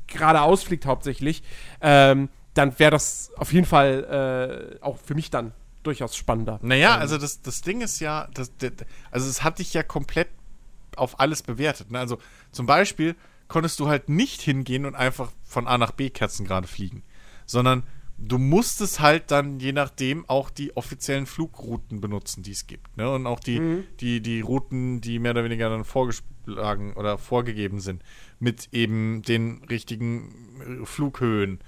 geradeaus fliegt hauptsächlich, ähm, dann wäre das auf jeden Fall äh, auch für mich dann durchaus spannender. Naja, ähm, also das, das Ding ist ja, das, das, also es hat dich ja komplett auf alles bewertet. Ne? Also zum Beispiel konntest du halt nicht hingehen und einfach von A nach B Kerzen gerade fliegen, sondern du musstest halt dann je nachdem auch die offiziellen Flugrouten benutzen, die es gibt. Ne? Und auch die, mhm. die, die Routen, die mehr oder weniger dann vorgeschlagen oder vorgegeben sind, mit eben den richtigen Flughöhen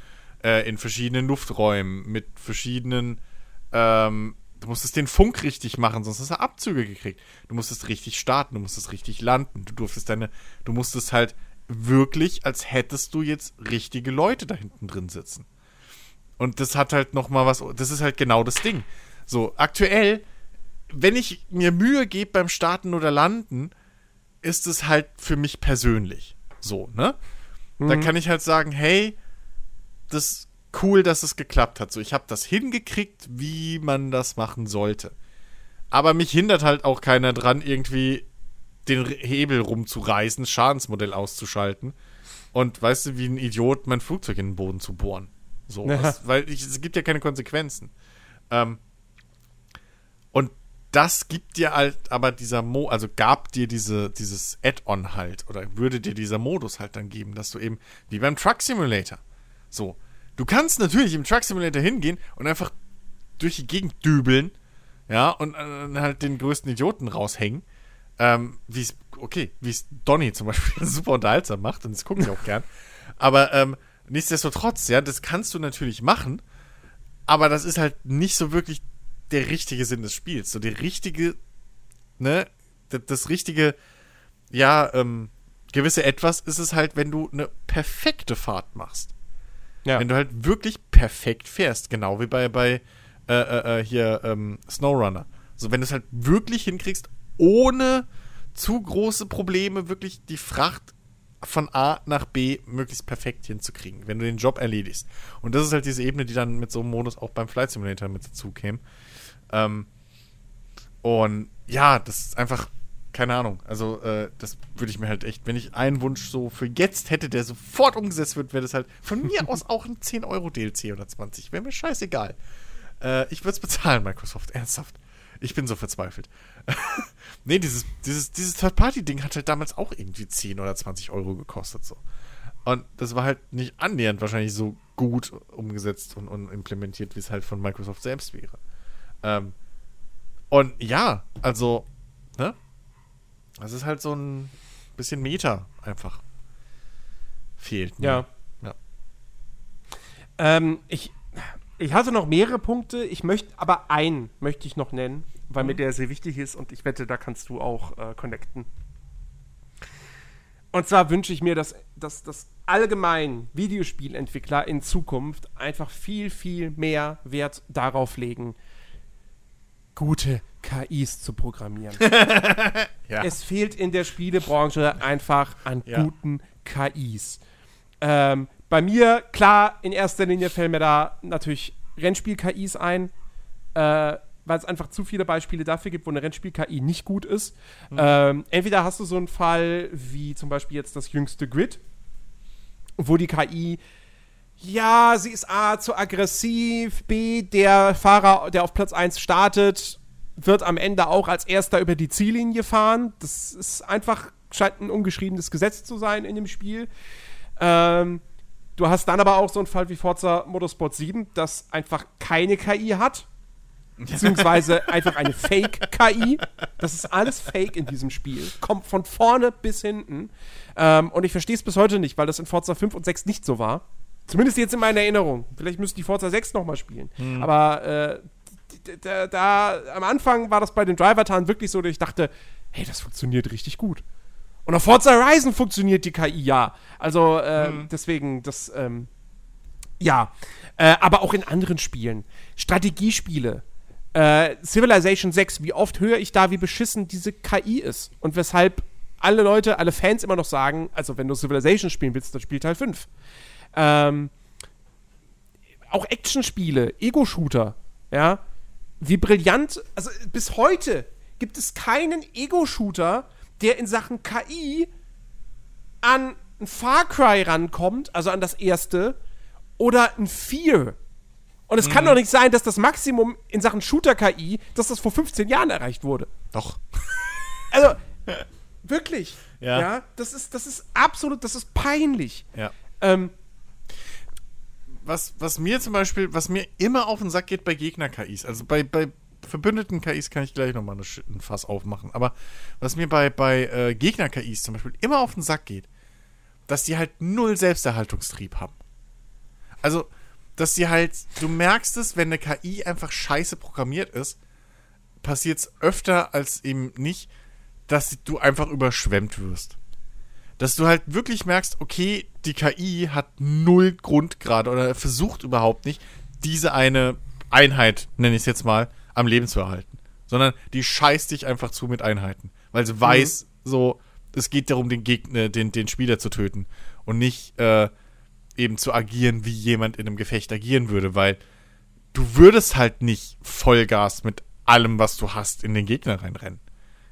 äh, in verschiedenen Lufträumen mit verschiedenen. Ähm, du musstest den Funk richtig machen, sonst hast du Abzüge gekriegt. Du musstest richtig starten, du musstest richtig landen. Du durftest deine, du musstest halt wirklich, als hättest du jetzt richtige Leute da hinten drin sitzen. Und das hat halt noch mal was. Das ist halt genau das Ding. So aktuell, wenn ich mir Mühe gebe beim Starten oder Landen, ist es halt für mich persönlich so, ne? Mhm. Da kann ich halt sagen, hey, das cool, dass es geklappt hat. So, ich habe das hingekriegt, wie man das machen sollte. Aber mich hindert halt auch keiner dran, irgendwie den Hebel rumzureißen, Schadensmodell auszuschalten und weißt du, wie ein Idiot mein Flugzeug in den Boden zu bohren. So, ja. was, weil ich, es gibt ja keine Konsequenzen. Ähm, und das gibt dir halt aber dieser Mo, also gab dir diese, dieses Add-on halt oder würde dir dieser Modus halt dann geben, dass du eben, wie beim Truck Simulator, so. Du kannst natürlich im Truck Simulator hingehen und einfach durch die Gegend dübeln, ja, und äh, halt den größten Idioten raushängen. Ähm, wie es, okay, wie es Donny zum Beispiel super unterhaltsam macht, und das gucke ich auch gern. Aber ähm, nichtsdestotrotz, ja, das kannst du natürlich machen, aber das ist halt nicht so wirklich der richtige Sinn des Spiels. So der richtige, ne, das, das richtige, ja, ähm, gewisse Etwas ist es halt, wenn du eine perfekte Fahrt machst. Ja. Wenn du halt wirklich perfekt fährst, genau wie bei, bei äh, äh, äh hier ähm, SnowRunner. So, wenn du es halt wirklich hinkriegst, ohne zu große Probleme wirklich die Fracht von A nach B möglichst perfekt hinzukriegen, wenn du den Job erledigst. Und das ist halt diese Ebene, die dann mit so einem Modus auch beim Flight Simulator mit dazu käme. Ähm, und ja, das ist einfach keine Ahnung. Also, äh, das würde ich mir halt echt, wenn ich einen Wunsch so für jetzt hätte, der sofort umgesetzt wird, wäre das halt von mir aus auch ein 10-Euro-DLC oder 20. Wäre mir scheißegal. Äh, ich würde es bezahlen, Microsoft. Ernsthaft. Ich bin so verzweifelt. nee, dieses, dieses, dieses Third-Party-Ding hat halt damals auch irgendwie 10 oder 20 Euro gekostet. So. Und das war halt nicht annähernd wahrscheinlich so gut umgesetzt und, und implementiert, wie es halt von Microsoft selbst wäre. Ähm, und ja, also, ne? Das ist halt so ein bisschen Meter einfach. Fehlt. Mir. Ja. ja. Ähm, ich, ich hatte noch mehrere Punkte. Ich möchte, aber einen möchte ich noch nennen, weil mhm. mir der sehr wichtig ist und ich wette, da kannst du auch äh, connecten. Und zwar wünsche ich mir, dass, dass, dass allgemein Videospielentwickler in Zukunft einfach viel, viel mehr Wert darauf legen, gute KIs zu programmieren. ja. Es fehlt in der Spielebranche einfach an ja. guten KIs. Ähm, bei mir, klar, in erster Linie fällt mir da natürlich Rennspiel-KIs ein. äh, weil es einfach zu viele Beispiele dafür gibt, wo eine Rennspiel-KI nicht gut ist. Mhm. Ähm, entweder hast du so einen Fall wie zum Beispiel jetzt das jüngste Grid, wo die KI ja, sie ist A, zu aggressiv, B, der Fahrer, der auf Platz 1 startet, wird am Ende auch als erster über die Ziellinie fahren. Das ist einfach, scheint ein ungeschriebenes Gesetz zu sein in dem Spiel. Ähm, du hast dann aber auch so einen Fall wie Forza Motorsport 7, das einfach keine KI hat. Beziehungsweise einfach eine Fake-KI. Das ist alles Fake in diesem Spiel. Kommt von vorne bis hinten. Ähm, und ich verstehe es bis heute nicht, weil das in Forza 5 und 6 nicht so war. Zumindest jetzt in meiner Erinnerung. Vielleicht müsste die Forza 6 nochmal spielen. Mhm. Aber äh, da, da, am Anfang war das bei den Driver-Tarn wirklich so, dass ich dachte, hey, das funktioniert richtig gut. Und auf Forza Horizon funktioniert die KI ja. Also äh, mhm. deswegen, das, ähm, ja. Äh, aber auch in anderen Spielen. Strategiespiele. Äh, Civilization 6, wie oft höre ich da, wie beschissen diese KI ist. Und weshalb alle Leute, alle Fans immer noch sagen, also wenn du Civilization spielen willst, dann spiel Teil 5. Ähm, auch Actionspiele, Ego-Shooter, ja, wie brillant, also bis heute gibt es keinen Ego-Shooter, der in Sachen KI an ein Far Cry rankommt, also an das erste, oder ein Fear. Und es mhm. kann doch nicht sein, dass das Maximum in Sachen Shooter-KI, dass das vor 15 Jahren erreicht wurde. Doch. Also, wirklich. Ja. ja. das, ist, das ist absolut, das ist peinlich. Ja. Ähm, was, was mir zum Beispiel, was mir immer auf den Sack geht bei Gegner-KIs, also bei, bei verbündeten KIs kann ich gleich nochmal ein Fass aufmachen, aber was mir bei, bei äh, Gegner-KIs zum Beispiel immer auf den Sack geht, dass die halt null Selbsterhaltungstrieb haben. Also, dass die halt, du merkst es, wenn eine KI einfach scheiße programmiert ist, passiert es öfter als eben nicht, dass du einfach überschwemmt wirst dass du halt wirklich merkst, okay, die KI hat null Grund gerade oder versucht überhaupt nicht, diese eine Einheit, nenne ich es jetzt mal, am Leben zu erhalten. Sondern die scheißt dich einfach zu mit Einheiten. Weil sie mhm. weiß, so, es geht darum, den Gegner, den, den Spieler zu töten. Und nicht äh, eben zu agieren, wie jemand in einem Gefecht agieren würde, weil du würdest halt nicht Vollgas mit allem, was du hast, in den Gegner reinrennen.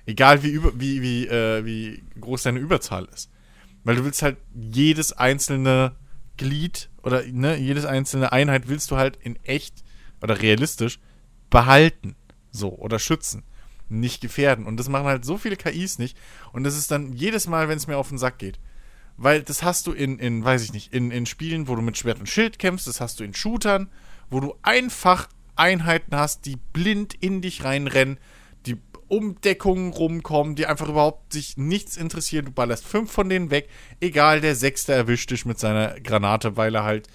Egal wie, über, wie, wie, äh, wie groß deine Überzahl ist. Weil du willst halt jedes einzelne Glied oder ne, jedes einzelne Einheit willst du halt in echt oder realistisch behalten. So, oder schützen. Nicht gefährden. Und das machen halt so viele KIs nicht. Und das ist dann jedes Mal, wenn es mir auf den Sack geht. Weil das hast du in, in weiß ich nicht, in, in Spielen, wo du mit Schwert und Schild kämpfst, das hast du in Shootern, wo du einfach Einheiten hast, die blind in dich reinrennen, um Deckungen rumkommen, die einfach überhaupt sich nichts interessieren. Du ballerst fünf von denen weg. Egal, der Sechste erwischt dich mit seiner Granate, weil er halt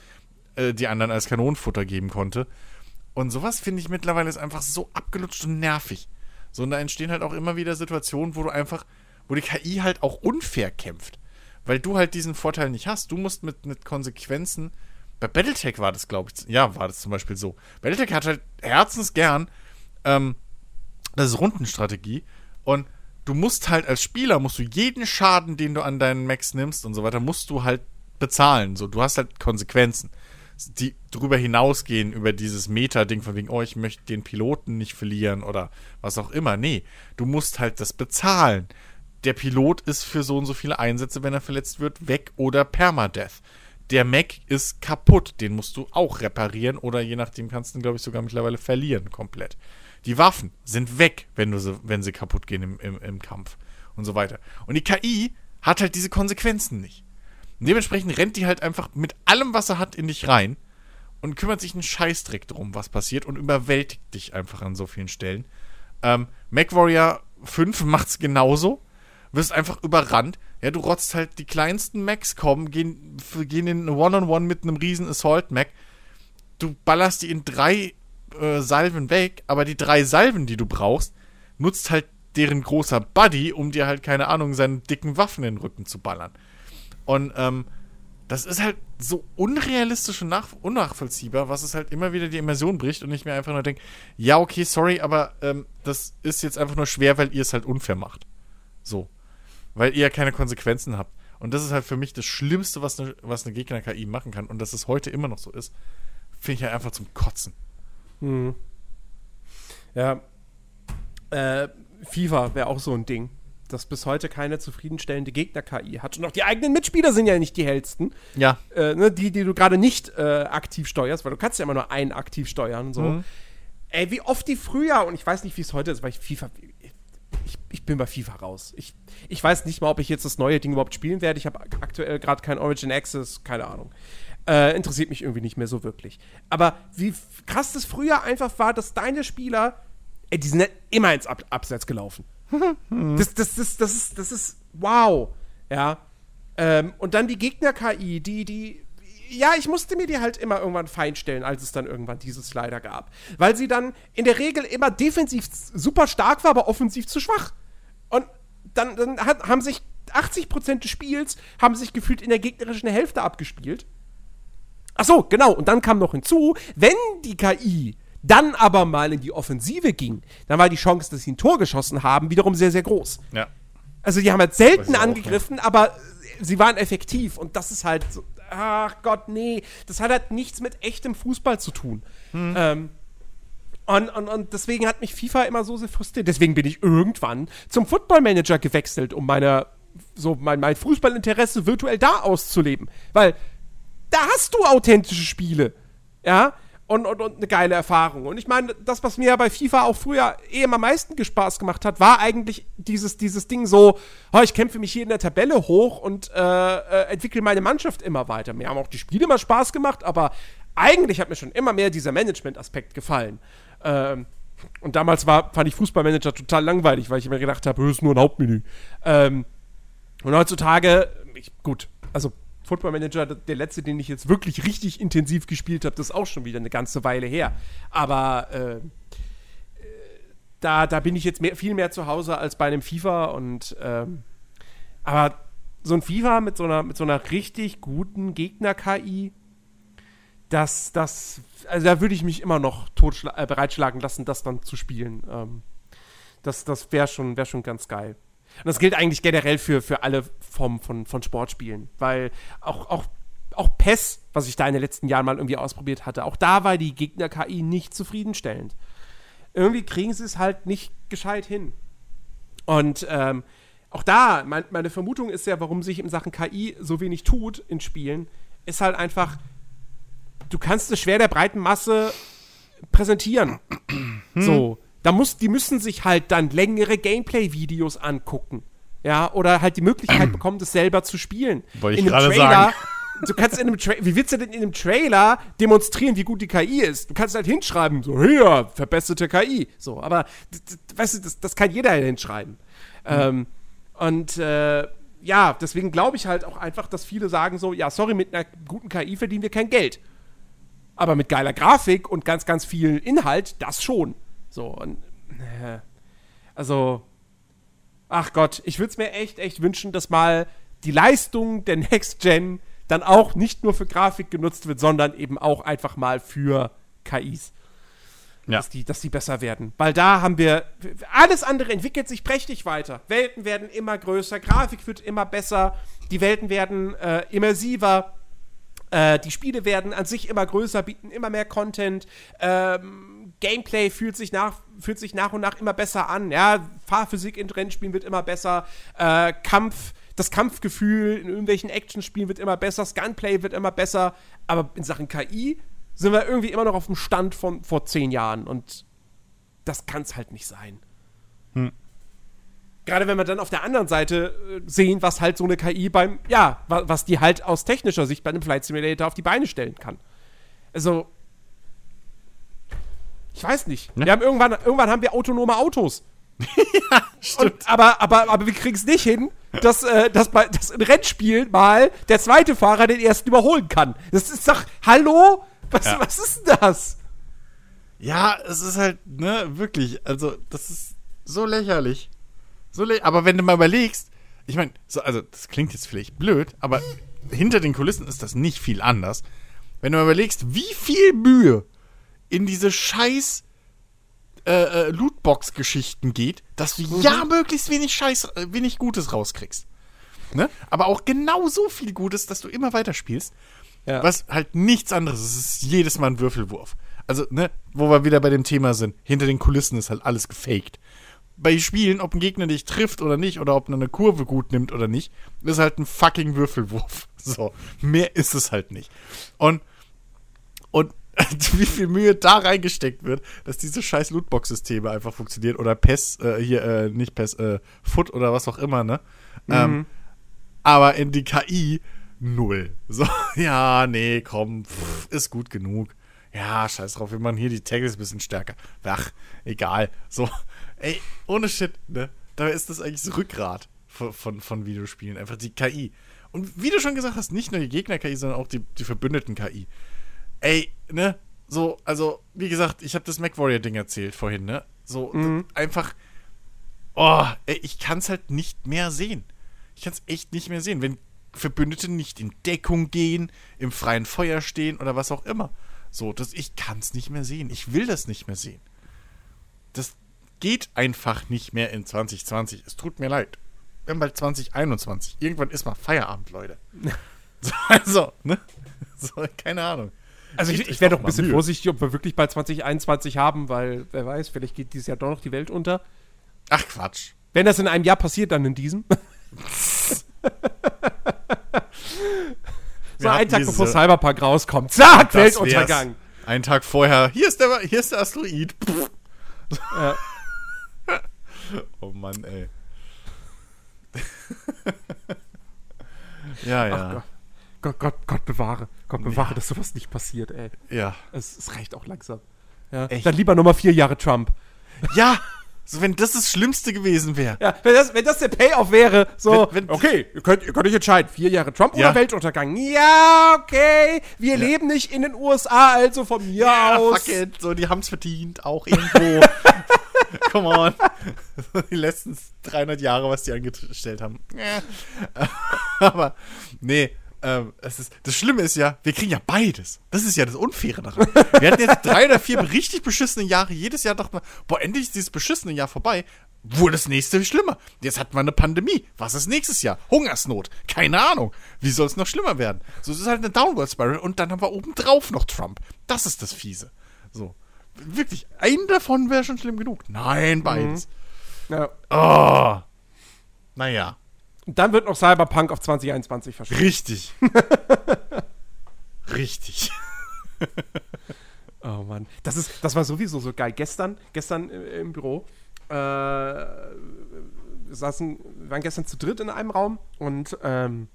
äh, die anderen als Kanonenfutter geben konnte. Und sowas finde ich mittlerweile ist einfach so abgelutscht und nervig. So, und da entstehen halt auch immer wieder Situationen, wo du einfach, wo die KI halt auch unfair kämpft. Weil du halt diesen Vorteil nicht hast. Du musst mit, mit Konsequenzen. Bei Battletech war das, glaube ich, ja, war das zum Beispiel so. Battletech hat halt herzensgern ähm, das ist Rundenstrategie. Und du musst halt als Spieler, musst du jeden Schaden, den du an deinen Max nimmst und so weiter, musst du halt bezahlen. So, du hast halt Konsequenzen, die drüber hinausgehen, über dieses Meta-Ding von wegen, oh, ich möchte den Piloten nicht verlieren oder was auch immer. Nee, du musst halt das bezahlen. Der Pilot ist für so und so viele Einsätze, wenn er verletzt wird, weg oder Permadeath. Der Mac ist kaputt, den musst du auch reparieren oder je nachdem kannst du ihn, glaube ich, sogar mittlerweile verlieren komplett. Die Waffen sind weg, wenn, du sie, wenn sie kaputt gehen im, im, im Kampf und so weiter. Und die KI hat halt diese Konsequenzen nicht. Und dementsprechend rennt die halt einfach mit allem, was er hat, in dich rein und kümmert sich einen Scheißdreck drum, was passiert und überwältigt dich einfach an so vielen Stellen. Ähm, MacWarrior 5 macht's genauso. Wirst einfach überrannt. Ja, du rotzt halt die kleinsten Macs kommen, gehen, gehen in One-on-One -on -One mit einem riesen Assault-Mac. Du ballerst die in drei äh, Salven weg, aber die drei Salven, die du brauchst, nutzt halt deren großer Buddy, um dir halt, keine Ahnung, seine dicken Waffen in den Rücken zu ballern. Und ähm, das ist halt so unrealistisch und nach unnachvollziehbar, was es halt immer wieder die Immersion bricht und ich mir einfach nur denke, ja, okay, sorry, aber ähm, das ist jetzt einfach nur schwer, weil ihr es halt unfair macht. So. Weil ihr keine Konsequenzen habt. Und das ist halt für mich das Schlimmste, was eine, was eine Gegner-KI machen kann. Und dass es heute immer noch so ist, finde ich halt einfach zum Kotzen. Hm. Ja. Äh, FIFA wäre auch so ein Ding, das bis heute keine zufriedenstellende Gegner-KI hat. Und auch die eigenen Mitspieler sind ja nicht die hellsten. Ja. Äh, ne, die, die du gerade nicht äh, aktiv steuerst, weil du kannst ja immer nur einen aktiv steuern. So. Mhm. Ey, wie oft die früher, und ich weiß nicht, wie es heute ist, weil ich FIFA. Ich, ich bin bei FIFA raus. Ich, ich weiß nicht mal, ob ich jetzt das neue Ding überhaupt spielen werde. Ich habe aktuell gerade kein Origin Access, keine Ahnung. Äh, interessiert mich irgendwie nicht mehr so wirklich. Aber wie krass das früher einfach war, dass deine Spieler, ey, die sind ja immer ins Ab Abseits gelaufen. das, das, das, das, ist, das ist wow. Ja. Ähm, und dann die Gegner-KI, die, die, ja, ich musste mir die halt immer irgendwann feinstellen, als es dann irgendwann diese Slider gab. Weil sie dann in der Regel immer defensiv super stark war, aber offensiv zu schwach. Und dann, dann hat, haben sich 80% des Spiels haben sich gefühlt in der gegnerischen Hälfte abgespielt. Ach so, genau. Und dann kam noch hinzu, wenn die KI dann aber mal in die Offensive ging, dann war die Chance, dass sie ein Tor geschossen haben, wiederum sehr, sehr groß. Ja. Also die haben halt selten ich auch angegriffen, aber sie waren effektiv. Und das ist halt so, ach Gott, nee. Das hat halt nichts mit echtem Fußball zu tun. Ähm, und, und, und deswegen hat mich FIFA immer so sehr frustriert. Deswegen bin ich irgendwann zum Football Manager gewechselt, um meine, so mein, mein Fußballinteresse virtuell da auszuleben. Weil da hast du authentische Spiele. Ja. Und, und, und eine geile Erfahrung. Und ich meine, das, was mir ja bei FIFA auch früher eh am meisten Spaß gemacht hat, war eigentlich dieses, dieses Ding so, oh, ich kämpfe mich hier in der Tabelle hoch und äh, äh, entwickle meine Mannschaft immer weiter. Mir haben auch die Spiele immer Spaß gemacht, aber eigentlich hat mir schon immer mehr dieser Management-Aspekt gefallen. Ähm, und damals war, fand ich Fußballmanager total langweilig, weil ich immer gedacht habe, das ist nur ein Hauptmenü. Ähm, und heutzutage, ich, gut, also Football Manager, der letzte, den ich jetzt wirklich richtig intensiv gespielt habe, das ist auch schon wieder eine ganze Weile her. Aber äh, äh, da, da bin ich jetzt mehr, viel mehr zu Hause als bei einem FIFA und ähm, aber so ein FIFA mit so einer, mit so einer richtig guten Gegner-KI, das, das, also da würde ich mich immer noch äh, bereitschlagen lassen, das dann zu spielen. Ähm, das das wäre schon, wär schon ganz geil. Und das gilt eigentlich generell für, für alle Formen von, von Sportspielen. Weil auch, auch, auch PES, was ich da in den letzten Jahren mal irgendwie ausprobiert hatte, auch da war die Gegner-KI nicht zufriedenstellend. Irgendwie kriegen sie es halt nicht gescheit hin. Und ähm, auch da, mein, meine Vermutung ist ja, warum sich in Sachen KI so wenig tut in Spielen, ist halt einfach, du kannst es schwer der breiten Masse präsentieren. So. Da muss, die müssen sich halt dann längere Gameplay-Videos angucken. Ja, oder halt die Möglichkeit bekommen, das selber zu spielen. Wollte ich gerade sagen. Du kannst in einem wie willst du denn in einem Trailer demonstrieren, wie gut die KI ist? Du kannst halt hinschreiben, so, hier, verbesserte KI. So, aber, weißt du, das, das kann jeder hinschreiben. Ähm, und, äh, ja, deswegen glaube ich halt auch einfach, dass viele sagen so, ja, sorry, mit einer guten KI verdienen wir kein Geld. Aber mit geiler Grafik und ganz, ganz viel Inhalt, das schon. So, und, äh, also, ach Gott, ich würde es mir echt, echt wünschen, dass mal die Leistung der Next Gen dann auch nicht nur für Grafik genutzt wird, sondern eben auch einfach mal für KIs. Ja. Dass, die, dass die besser werden. Weil da haben wir, alles andere entwickelt sich prächtig weiter. Welten werden immer größer, Grafik wird immer besser, die Welten werden äh, immersiver. Äh, die Spiele werden an sich immer größer, bieten immer mehr Content. Ähm, Gameplay fühlt sich, nach, fühlt sich nach und nach immer besser an. Ja, Fahrphysik in Rennspielen wird immer besser. Äh, Kampf, das Kampfgefühl in irgendwelchen Actionspielen wird immer besser. Das Gunplay wird immer besser. Aber in Sachen KI sind wir irgendwie immer noch auf dem Stand von vor zehn Jahren. Und das kann es halt nicht sein. Gerade wenn wir dann auf der anderen Seite äh, sehen, was halt so eine KI beim, ja, wa was die halt aus technischer Sicht bei einem Flight Simulator auf die Beine stellen kann. Also, ich weiß nicht. Ne? Wir haben irgendwann, irgendwann haben wir autonome Autos. Und, aber, aber, aber wir kriegen es nicht hin, dass, äh, dass, bei, dass in Rennspielen mal der zweite Fahrer den ersten überholen kann. Das ist doch, hallo? Was, Ja. was ist denn das? Ja, es ist halt, ne, wirklich, also, das ist so lächerlich. So lä aber wenn du mal überlegst, ich meine, so, also, das klingt jetzt vielleicht blöd, aber hinter den Kulissen ist das nicht viel anders. Wenn du mal überlegst, wie viel Mühe in diese scheiß äh, äh, Lootbox-Geschichten geht, dass du ja möglichst wenig Scheiß, äh, wenig Gutes rauskriegst. Ne? Aber auch genau so viel Gutes, dass du immer weiterspielst. Ja. Was halt nichts anderes ist. Es ist jedes Mal ein Würfelwurf. also, ne, wo wir wieder bei dem Thema sind, hinter den Kulissen ist halt alles gefaked. Bei Spielen, ob ein Gegner dich trifft oder nicht, oder ob er eine Kurve gut nimmt oder nicht, ist halt ein fucking Würfelwurf. So, mehr ist es halt nicht. Und wie viel Mühe da reingesteckt wird, dass diese scheiß Lootbox-Systeme einfach funktionieren oder PES, äh, hier, äh, nicht PES, äh, Foot oder was auch immer, ne? Mhm. Ähm, aber in die KI null. So, ja, nee, komm, pff, ist gut genug. Ja, scheiß drauf, wir machen hier die Taggles ein bisschen stärker. Ach, egal. So, ey, ohne Shit, ne? Da ist das eigentlich das Rückgrat von, von, von Videospielen, einfach die KI. Und wie du schon gesagt hast, nicht nur die Gegner-KI, sondern auch die, die verbündeten KI. Ey, ne? So, also, wie gesagt, ich habe das MacWarrior-Ding erzählt vorhin, ne? So, Mhm. einfach. Oh, ey, ich kann's halt nicht mehr sehen. Ich kann's echt nicht mehr sehen, wenn Verbündete nicht in Deckung gehen, im freien Feuer stehen oder was auch immer. So, das, ich kann's nicht mehr sehen. Ich will das nicht mehr sehen. Das geht einfach nicht mehr in 2020. Es tut mir leid. Wir haben bald 2021. Irgendwann ist mal Feierabend, Leute. So, also, ne? So, keine Ahnung. Also ich, ich wäre doch ein bisschen Mühe. vorsichtig, ob wir wirklich bald 2021 haben, weil wer weiß, vielleicht geht dieses Jahr doch noch die Welt unter. Ach, Quatsch. Wenn das in einem Jahr passiert, dann in diesem. so Wir ein hatten Tag bevor Cyberpunk rauskommt. Zack, Weltuntergang. Einen Tag vorher, hier ist der, hier ist der Asteroid. Ja. Oh Mann, ey. ja, ja. Gott, Gott, Gott bewahre. Gott bewahre, dass sowas nicht passiert, ey. Ja. Es, es reicht auch langsam. Ja. Echt? Dann lieber nochmal vier Jahre Trump. Ja! So, wenn das das Schlimmste gewesen wäre. Ja, wenn das, wenn das der Payoff wäre, so, Wenn- wenn- okay, ihr könnt, ihr könnt euch entscheiden, vier Jahre Trump Ja. oder Weltuntergang. Ja, okay, wir leben nicht in den USA, also von mir Ja, aus. fuck it. So, die haben's verdient, auch irgendwo. Come on. Die letzten 300 Jahre, was die angestellt haben. Ja. Aber, nee. Ähm, es ist, das Schlimme ist ja, wir kriegen ja beides. Das ist ja das Unfaire daran. Wir hatten jetzt drei oder vier richtig beschissene Jahre. Jedes Jahr dachte man, boah, endlich ist dieses beschissene Jahr vorbei. Wurde das nächste schlimmer. Jetzt hat man eine Pandemie. Was ist nächstes Jahr? Hungersnot. Keine Ahnung. Wie soll es noch schlimmer werden? So, es ist halt eine Downward Spiral und dann haben wir obendrauf noch Trump. Das ist das Fiese. So. Wirklich, ein davon wäre schon schlimm genug. Nein, beides. Ja. Oh. Naja. Und dann wird noch Cyberpunk auf 2021 verschoben. Richtig. Richtig. Oh Mann. Das, ist, das war sowieso so geil. Gestern, gestern äh, im Büro, äh, wir saßen, wir waren gestern zu dritt in einem Raum und ähm,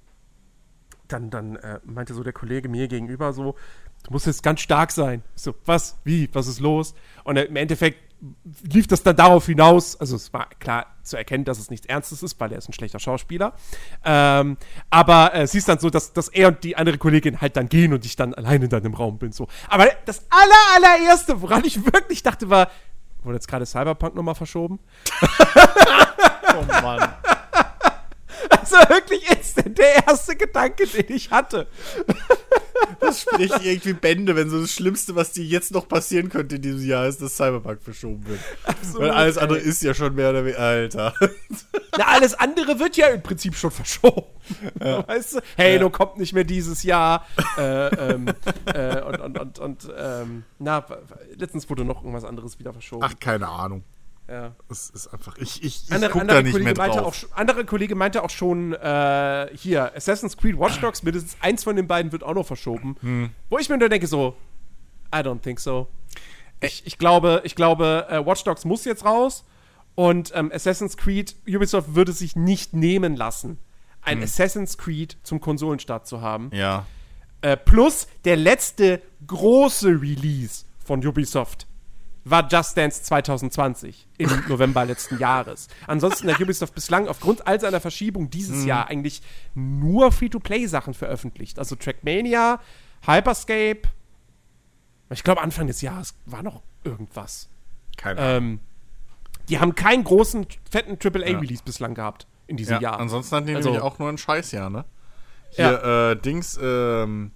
dann, dann äh, meinte so der Kollege mir gegenüber so, du musst jetzt ganz stark sein. Ich so, was? Wie? Was ist los? Und im Endeffekt lief das dann darauf hinaus, also es war klar zu erkennen, dass es nichts Ernstes ist, weil er ist ein schlechter Schauspieler. Ähm, aber äh, es hieß dann so, dass, dass er und die andere Kollegin halt dann gehen und ich dann alleine dann im Raum bin. So. Aber das aller, allererste, woran ich wirklich dachte, war, wurde jetzt gerade Cyberpunk nochmal verschoben? Oh Mann. Also wirklich instant der erste Gedanke, den ich hatte. Das spricht irgendwie Bände, wenn so das Schlimmste, was dir jetzt noch passieren könnte in diesem Jahr, ist, dass Cyberpunk verschoben wird. Weil alles andere ist ja schon mehr oder weniger. Alter. Na, alles andere wird ja im Prinzip schon verschoben. Weißt du? Halo kommt nicht mehr dieses Jahr. Äh, ähm, äh, und, und, und, und ähm, na, letztens wurde noch irgendwas anderes wieder verschoben. Ach, keine Ahnung. Ja. Es ist einfach. Ich, ich, ich Andere, andere, da nicht Kollege mehr meinte drauf. auch, andere Kollege meinte auch schon, äh, hier, Assassin's Creed Watch Dogs, mindestens eins von den beiden wird auch noch verschoben. Hm. Wo ich mir nur denke, so, I don't think so. Ich, ich glaube, ich glaube äh, Watch Dogs muss jetzt raus und ähm, Assassin's Creed, Ubisoft würde sich nicht nehmen lassen, ein Assassin's Creed zum Konsolenstart zu haben. ja. Äh, plus der letzte große Release von Ubisoft war Just Dance 2020 im November letzten Jahres. Ansonsten hat Ubisoft bislang aufgrund all seiner Verschiebung dieses Jahr eigentlich nur Free-to-Play-Sachen veröffentlicht. Also Trackmania, Hyperscape. Ich glaube, Anfang des Jahres war noch irgendwas. Keine Ahnung. Ähm, die haben keinen großen, fetten AAA-Release bislang gehabt in diesem ja, Jahr. ansonsten hatten die Also- nämlich auch nur ein Scheißjahr, ne? Hier, äh, Dings, ähm,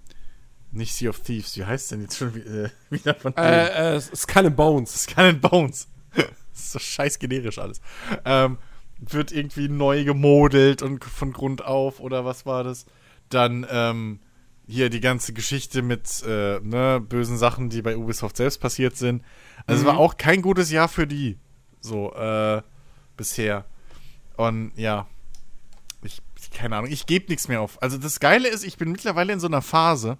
nicht Sea of Thieves, wie heißt denn jetzt schon äh, wieder von äh, äh, Skull and Bones. Skull and Bones. das ist so scheiß generisch alles. Ähm, wird irgendwie neu gemodelt und von Grund auf oder was war das? Dann, ähm, hier die ganze Geschichte mit äh, ne, bösen Sachen, die bei Ubisoft selbst passiert sind. Also Mhm. es war auch kein gutes Jahr für die. So, äh, bisher. Und ja. Ich keine Ahnung, ich gebe nichts mehr auf. Also das Geile ist, ich bin mittlerweile in so einer Phase,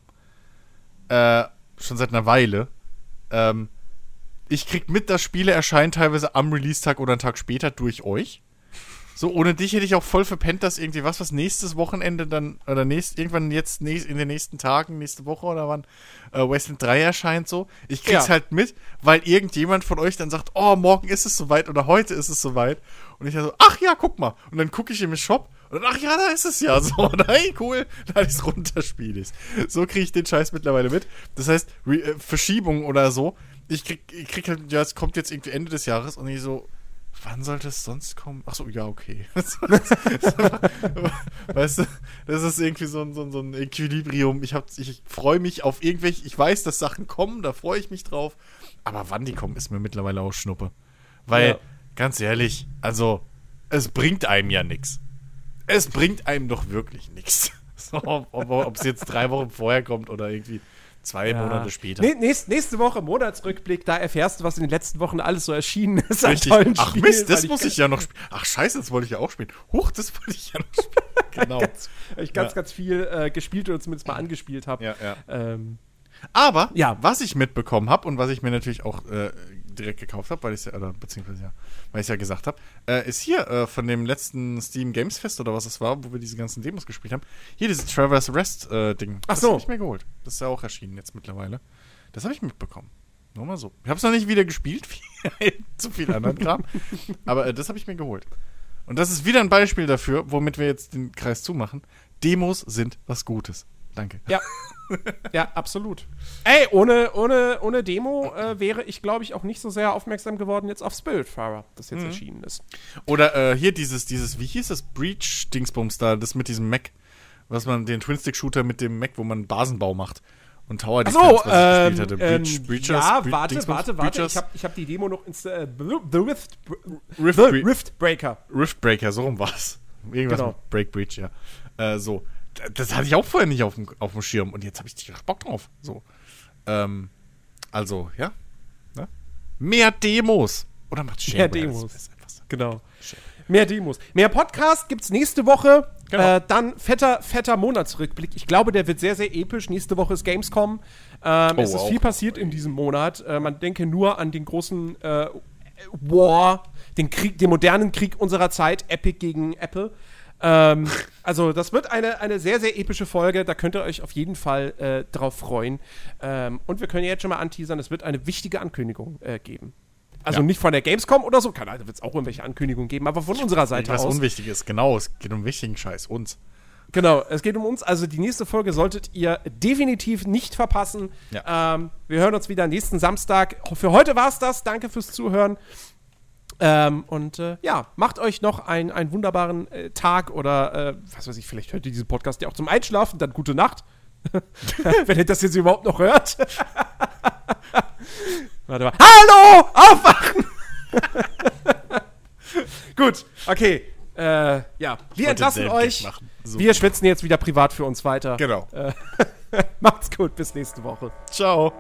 äh, schon seit einer Weile, ähm, ich krieg mit, dass Spiele erscheinen teilweise am Release-Tag oder einen Tag später durch euch. So, ohne dich hätte ich auch voll verpennt, dass irgendwie was, was nächstes Wochenende dann, oder nächst, irgendwann jetzt nächst, in den nächsten Tagen, nächste Woche oder wann, äh, Wasteland 3 erscheint so. Ich krieg's Ja. halt mit, weil irgendjemand von euch dann sagt, oh, morgen ist es soweit oder heute ist es soweit. Und ich dann so, ach ja, guck mal. Und dann gucke ich im Shop und ach ja, da ist es ja so. Hey, cool, da ist runter, spiel ich's. So kriege ich den Scheiß mittlerweile mit. Das heißt, Re äh, Verschiebung oder so. Ich krieg, ich krieg halt, ja, es kommt jetzt irgendwie Ende des Jahres und ich so, wann sollte es sonst kommen? Ach so, ja, okay. weißt du, das ist irgendwie so ein, so ein, so ein Equilibrium. Ich, hab- ich freue mich auf irgendwelche, ich weiß, dass Sachen kommen, da freue ich mich drauf. Aber wann die kommen, ist mir mittlerweile auch Schnuppe. Weil, Ja. ganz ehrlich, also, es bringt einem ja nichts. Es bringt einem doch wirklich nichts. So, ob es jetzt drei Wochen vorher kommt oder irgendwie zwei Monate später. Nee, nächst, nächste Woche Monatsrückblick, da erfährst du, was in den letzten Wochen alles so erschienen ist. an Richtig. tollen Ach Spielen, Mist, das weil muss ich ja noch spielen. Ach scheiße, das wollte ich ja auch spielen. Huch, das wollte ich ja noch spielen. Genau. ganz, weil ich ganz, Ja. ganz viel äh, gespielt oder zumindest mal angespielt habe. Ja, ja. Ähm, Aber Ja. was ich mitbekommen habe und was ich mir natürlich auch äh, direkt gekauft habe, weil ich ja, oder beziehungsweise ja, weil ich ja gesagt habe, äh, ist hier äh, von dem letzten Steam Games Fest oder was es war, wo wir diese ganzen Demos gespielt haben, hier dieses Traverse Rest äh, Ding. Ach das so. habe ich mir geholt. Das ist ja auch erschienen jetzt mittlerweile. Das habe ich mitbekommen. Nur mal so. Ich habe es noch nicht wieder gespielt, wie zu viel anderen Kram. Aber äh, das habe ich mir geholt. Und das ist wieder ein Beispiel dafür, womit wir jetzt den Kreis zumachen. Demos sind was Gutes. Danke. ja. ja, absolut. Ey, ohne, ohne, ohne Demo äh, wäre ich, glaube ich, auch nicht so sehr aufmerksam geworden jetzt auf Spiritfarer, das Mhm. jetzt erschienen ist. Oder äh, hier dieses, dieses, wie hieß das? Breach-Dingsbums da, das mit diesem Mac. Was man, den Twin-Stick-Shooter mit dem Mac, wo man Basenbau macht. Und Tower Defense, was ich ähm, gespielt hatte. ähm, Breach- Breachers, ja, Bre- warte, Dingsbums, warte, warte. Breachers, Ich habe ich hab die Demo noch ins äh, The Rift, Rift, The Bre- Rift Breaker. So rum war's. Irgendwas Genau. mit Break Breach, ja. Äh, so. Das hatte ich auch vorher nicht auf dem, auf dem Schirm und jetzt habe ich tierisch Bock drauf. So. Ähm, also, ja. Ne? Mehr Demos. Oder macht Mehr Shareware, Demos. Genau. Mehr Demos. Mehr Podcast gibt's nächste Woche. Genau. Äh, dann fetter, fetter Monatsrückblick. Ich glaube, der wird sehr, sehr episch. Nächste Woche ist Gamescom. Ähm, Oh, es ist viel passiert in diesem Monat. Äh, man denke nur an den großen äh, War, den Krieg, den modernen Krieg unserer Zeit, Epic gegen Apple. Ähm, also, das wird eine, eine sehr, sehr epische Folge. Da könnt ihr euch auf jeden Fall äh, drauf freuen. Ähm, und wir können jetzt schon mal anteasern, es wird eine wichtige Ankündigung äh, geben. Also Ja. nicht von der Gamescom oder so, keine Ahnung, da wird es auch irgendwelche Ankündigungen geben, aber von unserer Seite Was aus. unwichtig ist, genau. Es geht um wichtigen Scheiß. Uns. Genau, es geht um uns. Also die nächste Folge solltet ihr definitiv nicht verpassen. Ja. Ähm, wir hören uns wieder nächsten Samstag. Für heute war es das. Danke fürs Zuhören. Ähm, und äh, ja, macht euch noch ein, einen wunderbaren äh, Tag oder äh, was weiß ich, vielleicht hört ihr diesen Podcast ja auch zum Einschlafen, dann gute Nacht. Wenn ihr das jetzt überhaupt noch hört. Warte mal. Hallo! Aufwachen! Gut, okay. Äh, ja, wir entlassen euch. So. Wir schwitzen jetzt wieder privat für uns weiter. Genau. Macht's gut, bis nächste Woche. Ciao.